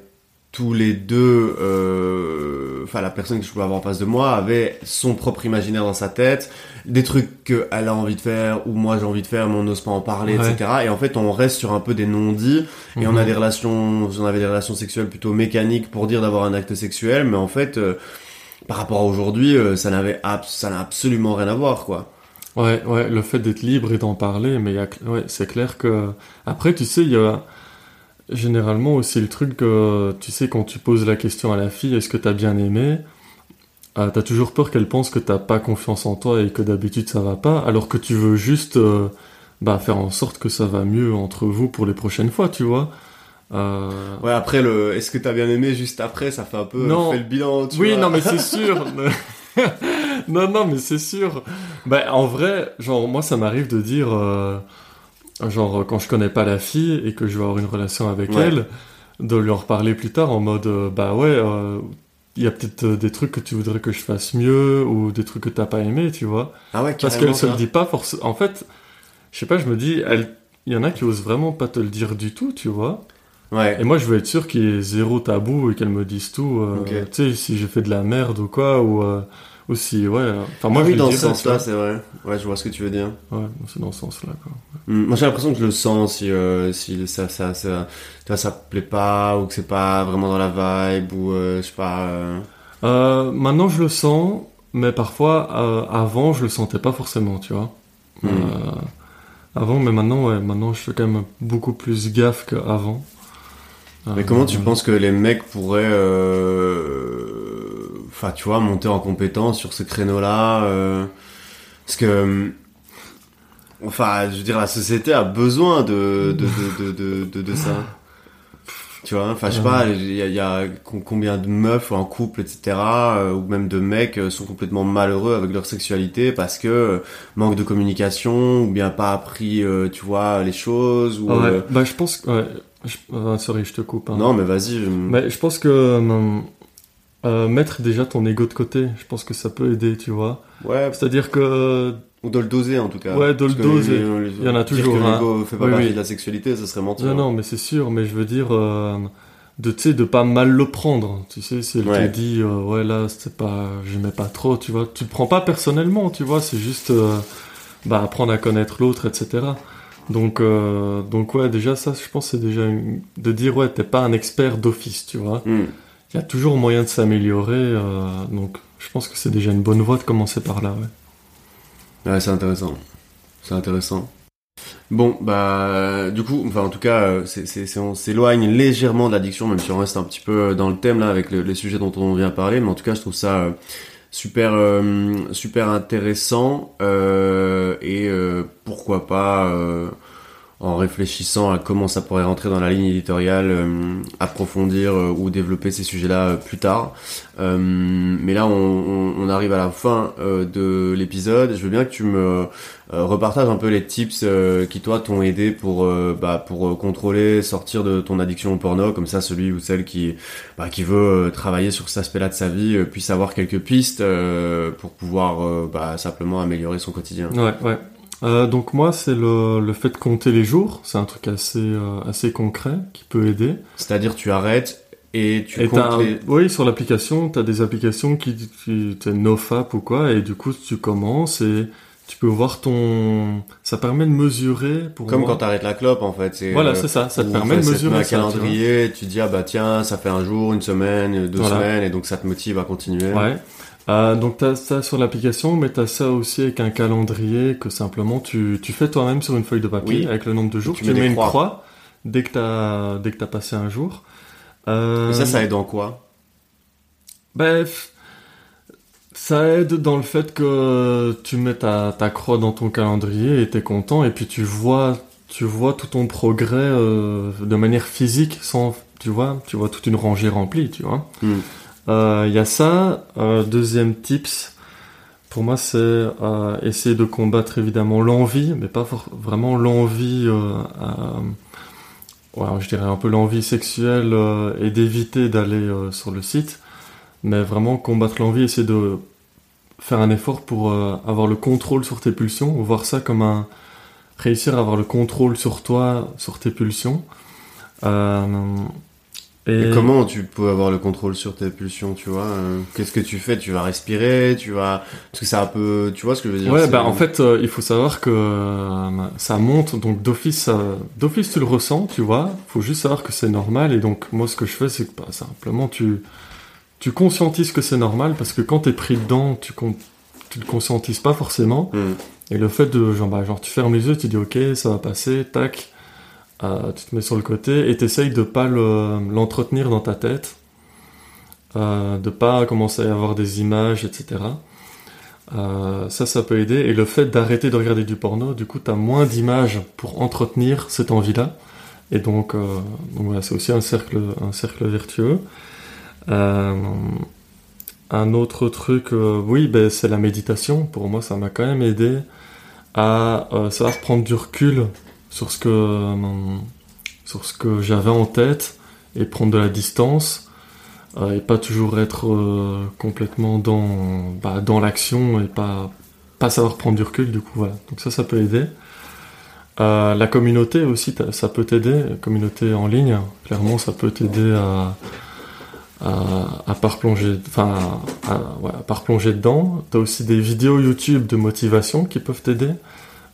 tous les deux, euh, enfin, la personne que je pouvais avoir en face de moi avait son propre imaginaire dans sa tête, des trucs qu'elle a envie de faire ou moi j'ai envie de faire, mais on n'ose pas en parler, Ouais. etc. Et en fait, on reste sur un peu des non-dits et on a Mhm. des relations, on avait des relations sexuelles plutôt mécaniques pour dire d'avoir un acte sexuel, mais en fait, euh, par rapport à aujourd'hui, euh, ça n'avait ça n'a absolument rien à voir, quoi. Ouais, ouais, le fait d'être libre et d'en parler, mais y a, ouais, c'est clair que après, tu sais, il y a généralement aussi le truc que, tu sais, quand tu poses la question à la fille, est-ce que t'as bien aimé, euh, t'as toujours peur qu'elle pense que t'as pas confiance en toi et que d'habitude ça va pas, alors que tu veux juste, euh, bah, faire en sorte que ça va mieux entre vous pour les prochaines fois, tu vois. Euh, Ouais, après le, est-ce que t'as bien aimé juste après, ça fait un peu, Non. fait le bilan, tu oui, vois. non, mais c'est (laughs) sûr. (laughs) non, non, mais c'est sûr. Bah, en vrai, genre, moi, ça m'arrive de dire, euh, genre, quand je connais pas la fille et que je vais avoir une relation avec Ouais. elle, de lui en reparler plus tard en mode, euh, bah ouais, euh, il y a peut-être euh, des trucs que tu voudrais que je fasse mieux ou des trucs que t'as pas aimé, tu vois. Ah ouais, Parce qu'elle se le dit pas forcément. En fait, je sais pas, je me dis, elle, il y en a qui osent vraiment pas te le dire du tout, tu vois. Ouais. Et moi, je veux être sûr qu'il y ait zéro tabou et qu'elle me dise tout. euh. Tu sais, si j'ai fait de la merde ou quoi, ou, euh, ou si, ouais. Enfin, moi, Ah je oui, dans ce sens-là, c'est vrai. Ouais, je vois ce que tu veux dire. Ouais, c'est dans ce sens-là, quoi. Hmm, Moi, j'ai l'impression que je le sens si, euh, si ça, ça, ça, tu vois, ça plaît pas ou que c'est pas vraiment dans la vibe ou, euh, je sais pas. euh, Euh, maintenant, je le sens, mais parfois, euh, avant, je le sentais pas forcément, tu vois. Euh, avant, mais maintenant, ouais, maintenant, je fais quand même beaucoup plus gaffe qu'avant. Mais comment tu penses que les mecs pourraient, euh, enfin, tu vois, monter en compétence sur ce créneau-là euh, Parce que, enfin, je veux dire, la société a besoin de de de de de, ça. Tu vois, enfin, je sais pas, il y a, y combien de meufs en couple, etc., euh, ou même de mecs euh, sont complètement malheureux avec leur sexualité parce que euh, manque de communication ou bien pas appris, euh, tu vois, les choses ou. Ah ouais, euh, bah, je pense que, ouais, je- euh, sorry, je te coupe. hein. Non, mais vas-y. je- Mais je pense que euh, mettre déjà ton ego de côté, je pense que ça peut aider, tu vois. Ouais, C'est-à-dire que Ou de le doser en tout cas. Ouais, de le Parce doser. les- les- Il y en a dire toujours, que hein. l'ego fait pas Oui, partie oui. de la sexualité, ça serait mentir. non, non, mais c'est sûr. Mais je veux dire euh, de tu sais de pas mal le prendre. Tu sais, si elle Ouais. te dit euh, ouais là c'est pas, j'aimais pas trop, tu vois. Tu le prends pas personnellement, tu vois. C'est juste bah apprendre à connaître l'autre, etc. Donc donc ouais déjà ça, je pense c'est déjà une- de dire ouais t'es pas un expert d'office, tu vois. Hmm. Il y a toujours moyen de s'améliorer. euh, donc je pense que c'est déjà une bonne voie de commencer par là. Ouais. Ouais, c'est intéressant. C'est intéressant. Bon, bah, du coup, enfin, en tout cas, euh, on s'éloigne légèrement de l'addiction, même si on reste un petit peu dans le thème là avec le- les sujets dont on vient parler. Mais en tout cas, je trouve ça euh, super, euh, super intéressant euh, et euh, pourquoi pas. En réfléchissant à comment ça pourrait rentrer dans la ligne éditoriale, euh, approfondir euh, ou développer ces sujets-là euh, plus tard. Euh, mais là, on, on- on arrive à la fin euh, de l'épisode. Je veux bien que tu me euh, repartages un peu les tips qui toi t'ont aidé pour bah, pour contrôler, sortir de ton addiction au porno, comme ça celui ou celle qui bah, qui veut travailler sur cet aspect-là de sa vie puisse avoir quelques pistes pour pouvoir bah, simplement améliorer son quotidien. Ouais, ouais. Euh, donc moi, c'est le, le fait de compter les jours. C'est un truc assez, euh, assez concret qui peut aider. C'est-à-dire tu arrêtes Et tu comptes Oui, sur l'application, tu as des applications qui, qui NoFap ou quoi, et du coup, tu commences et tu peux voir ton. Ça permet de mesurer. Pour Comme quand tu arrêtes la clope, en fait. Voilà, euh, c'est ça. Ça te permet de mesurer. un calendrier, tu, dis, ah bah tiens, ça fait un jour, une semaine, deux semaines, et donc ça te motive à continuer. Ouais. Euh, donc tu as ça sur l'application, mais tu as ça aussi avec un calendrier que simplement tu, tu fais toi-même sur une feuille de papier avec le nombre de jours. Tu, mets, une croix. dès que tu as, dès que as passé un jour. Euh... Et ça, ça aide en quoi? Bref, ça aide dans le fait que tu mets ta, ta croix dans ton calendrier et t'es content et puis tu vois tu vois tout ton progrès euh, de manière physique sans tu vois tu vois toute une rangée remplie tu vois il euh, y a ça euh, deuxième tips pour moi c'est essayer de combattre évidemment l'envie mais pas vraiment l'envie je dirais un peu l'envie sexuelle et d'éviter d'aller sur le site mais vraiment combattre l'envie, essayer de faire un effort pour euh, avoir le contrôle sur tes pulsions, voir ça comme un réussir à avoir le contrôle sur toi, sur tes pulsions. Euh, et... comment tu peux avoir le contrôle sur tes pulsions, tu vois euh, Qu'est-ce que tu fais? Tu vas respirer, tu vas parce que c'est un peu, tu vois ce que je veux dire Ouais, bah en fait, il faut savoir que ça monte, donc d'office, d'office tu le ressens, tu vois. Faut juste savoir que c'est normal et donc moi ce que je fais, c'est que bah, simplement tu tu conscientises que c'est normal parce que quand t'es pris dedans, tu, tu le conscientises pas forcément. Mm. Et le fait de, genre, bah, genre, tu fermes les yeux, tu dis ok, ça va passer, tac, euh, tu te mets sur le côté et t'essayes de pas l'entretenir dans ta tête, euh, de pas commencer à avoir des images, etc. Euh, ça, ça peut aider. Et le fait d'arrêter de regarder du porno, du coup, t'as moins d'images pour entretenir cette envie-là. Et donc, euh, c'est aussi un cercle, un cercle vertueux. Un autre truc, oui, ben, c'est la méditation. Pour moi, ça m'a quand même aidé à savoir prendre du recul sur ce que, sur ce que j'avais en tête et prendre de la distance et pas toujours être complètement dans, bah, dans l'action et pas, pas savoir prendre du recul. Du coup, voilà. Donc ça, ça peut aider. la communauté aussi, ça peut t'aider. La communauté en ligne, clairement, ça peut t'aider à à, part plonger, enfin, à, à dedans. T'as aussi des vidéos YouTube de motivation qui peuvent t'aider.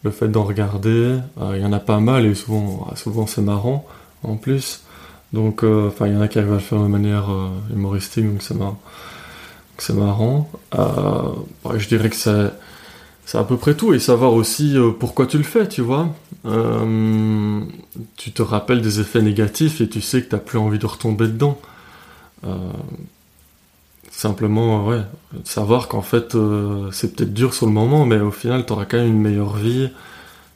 Le fait d'en regarder, euh, il y en a pas mal et souvent, c'est marrant en plus. Donc, euh, enfin, il y en a qui arrivent à le faire de manière euh, humoristique, donc c'est marrant. Je dirais que c'est à peu près tout et savoir aussi pourquoi tu le fais, tu vois. tu te rappelles des effets négatifs et tu sais que t'as plus envie de retomber dedans. Simplement, ouais, savoir qu'en fait, euh, c'est peut-être dur sur le moment, mais au final, tu auras quand même une meilleure vie,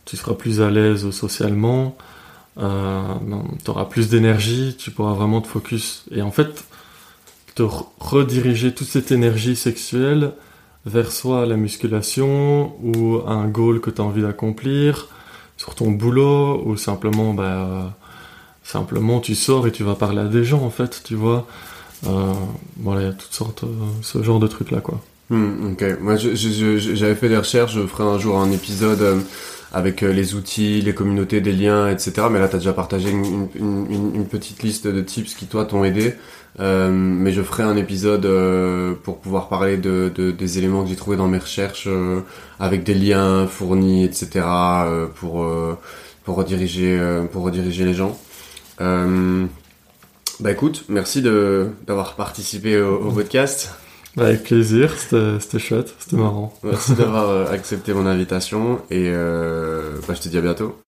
tu seras plus à l'aise socialement, euh, tu auras plus d'énergie, tu pourras vraiment te focus. Et en fait, te rediriger toute cette énergie sexuelle vers soit la musculation ou un goal que tu as envie d'accomplir, sur ton boulot, ou simplement, bah, simplement tu sors et tu vas parler à des gens, en fait, tu vois. Euh, voilà, il y a toutes sortes, euh, ce genre de trucs là, quoi. Hmm, ok, moi j'avais fait des recherches, je ferai un jour un épisode euh, avec les outils, les communautés, des liens, etc. Mais là, tu as déjà partagé une, petite liste de tips qui, toi, t'ont aidé. mais je ferai un épisode pour pouvoir parler de, des éléments que j'ai trouvés dans mes recherches, avec des liens fournis, etc. pour, pour, rediriger, pour rediriger les gens. Bah écoute, merci d'avoir participé au, podcast. Bah, avec plaisir, c'était chouette, c'était marrant. Merci d'avoir euh, accepté mon invitation et euh, bah, je te dis à bientôt.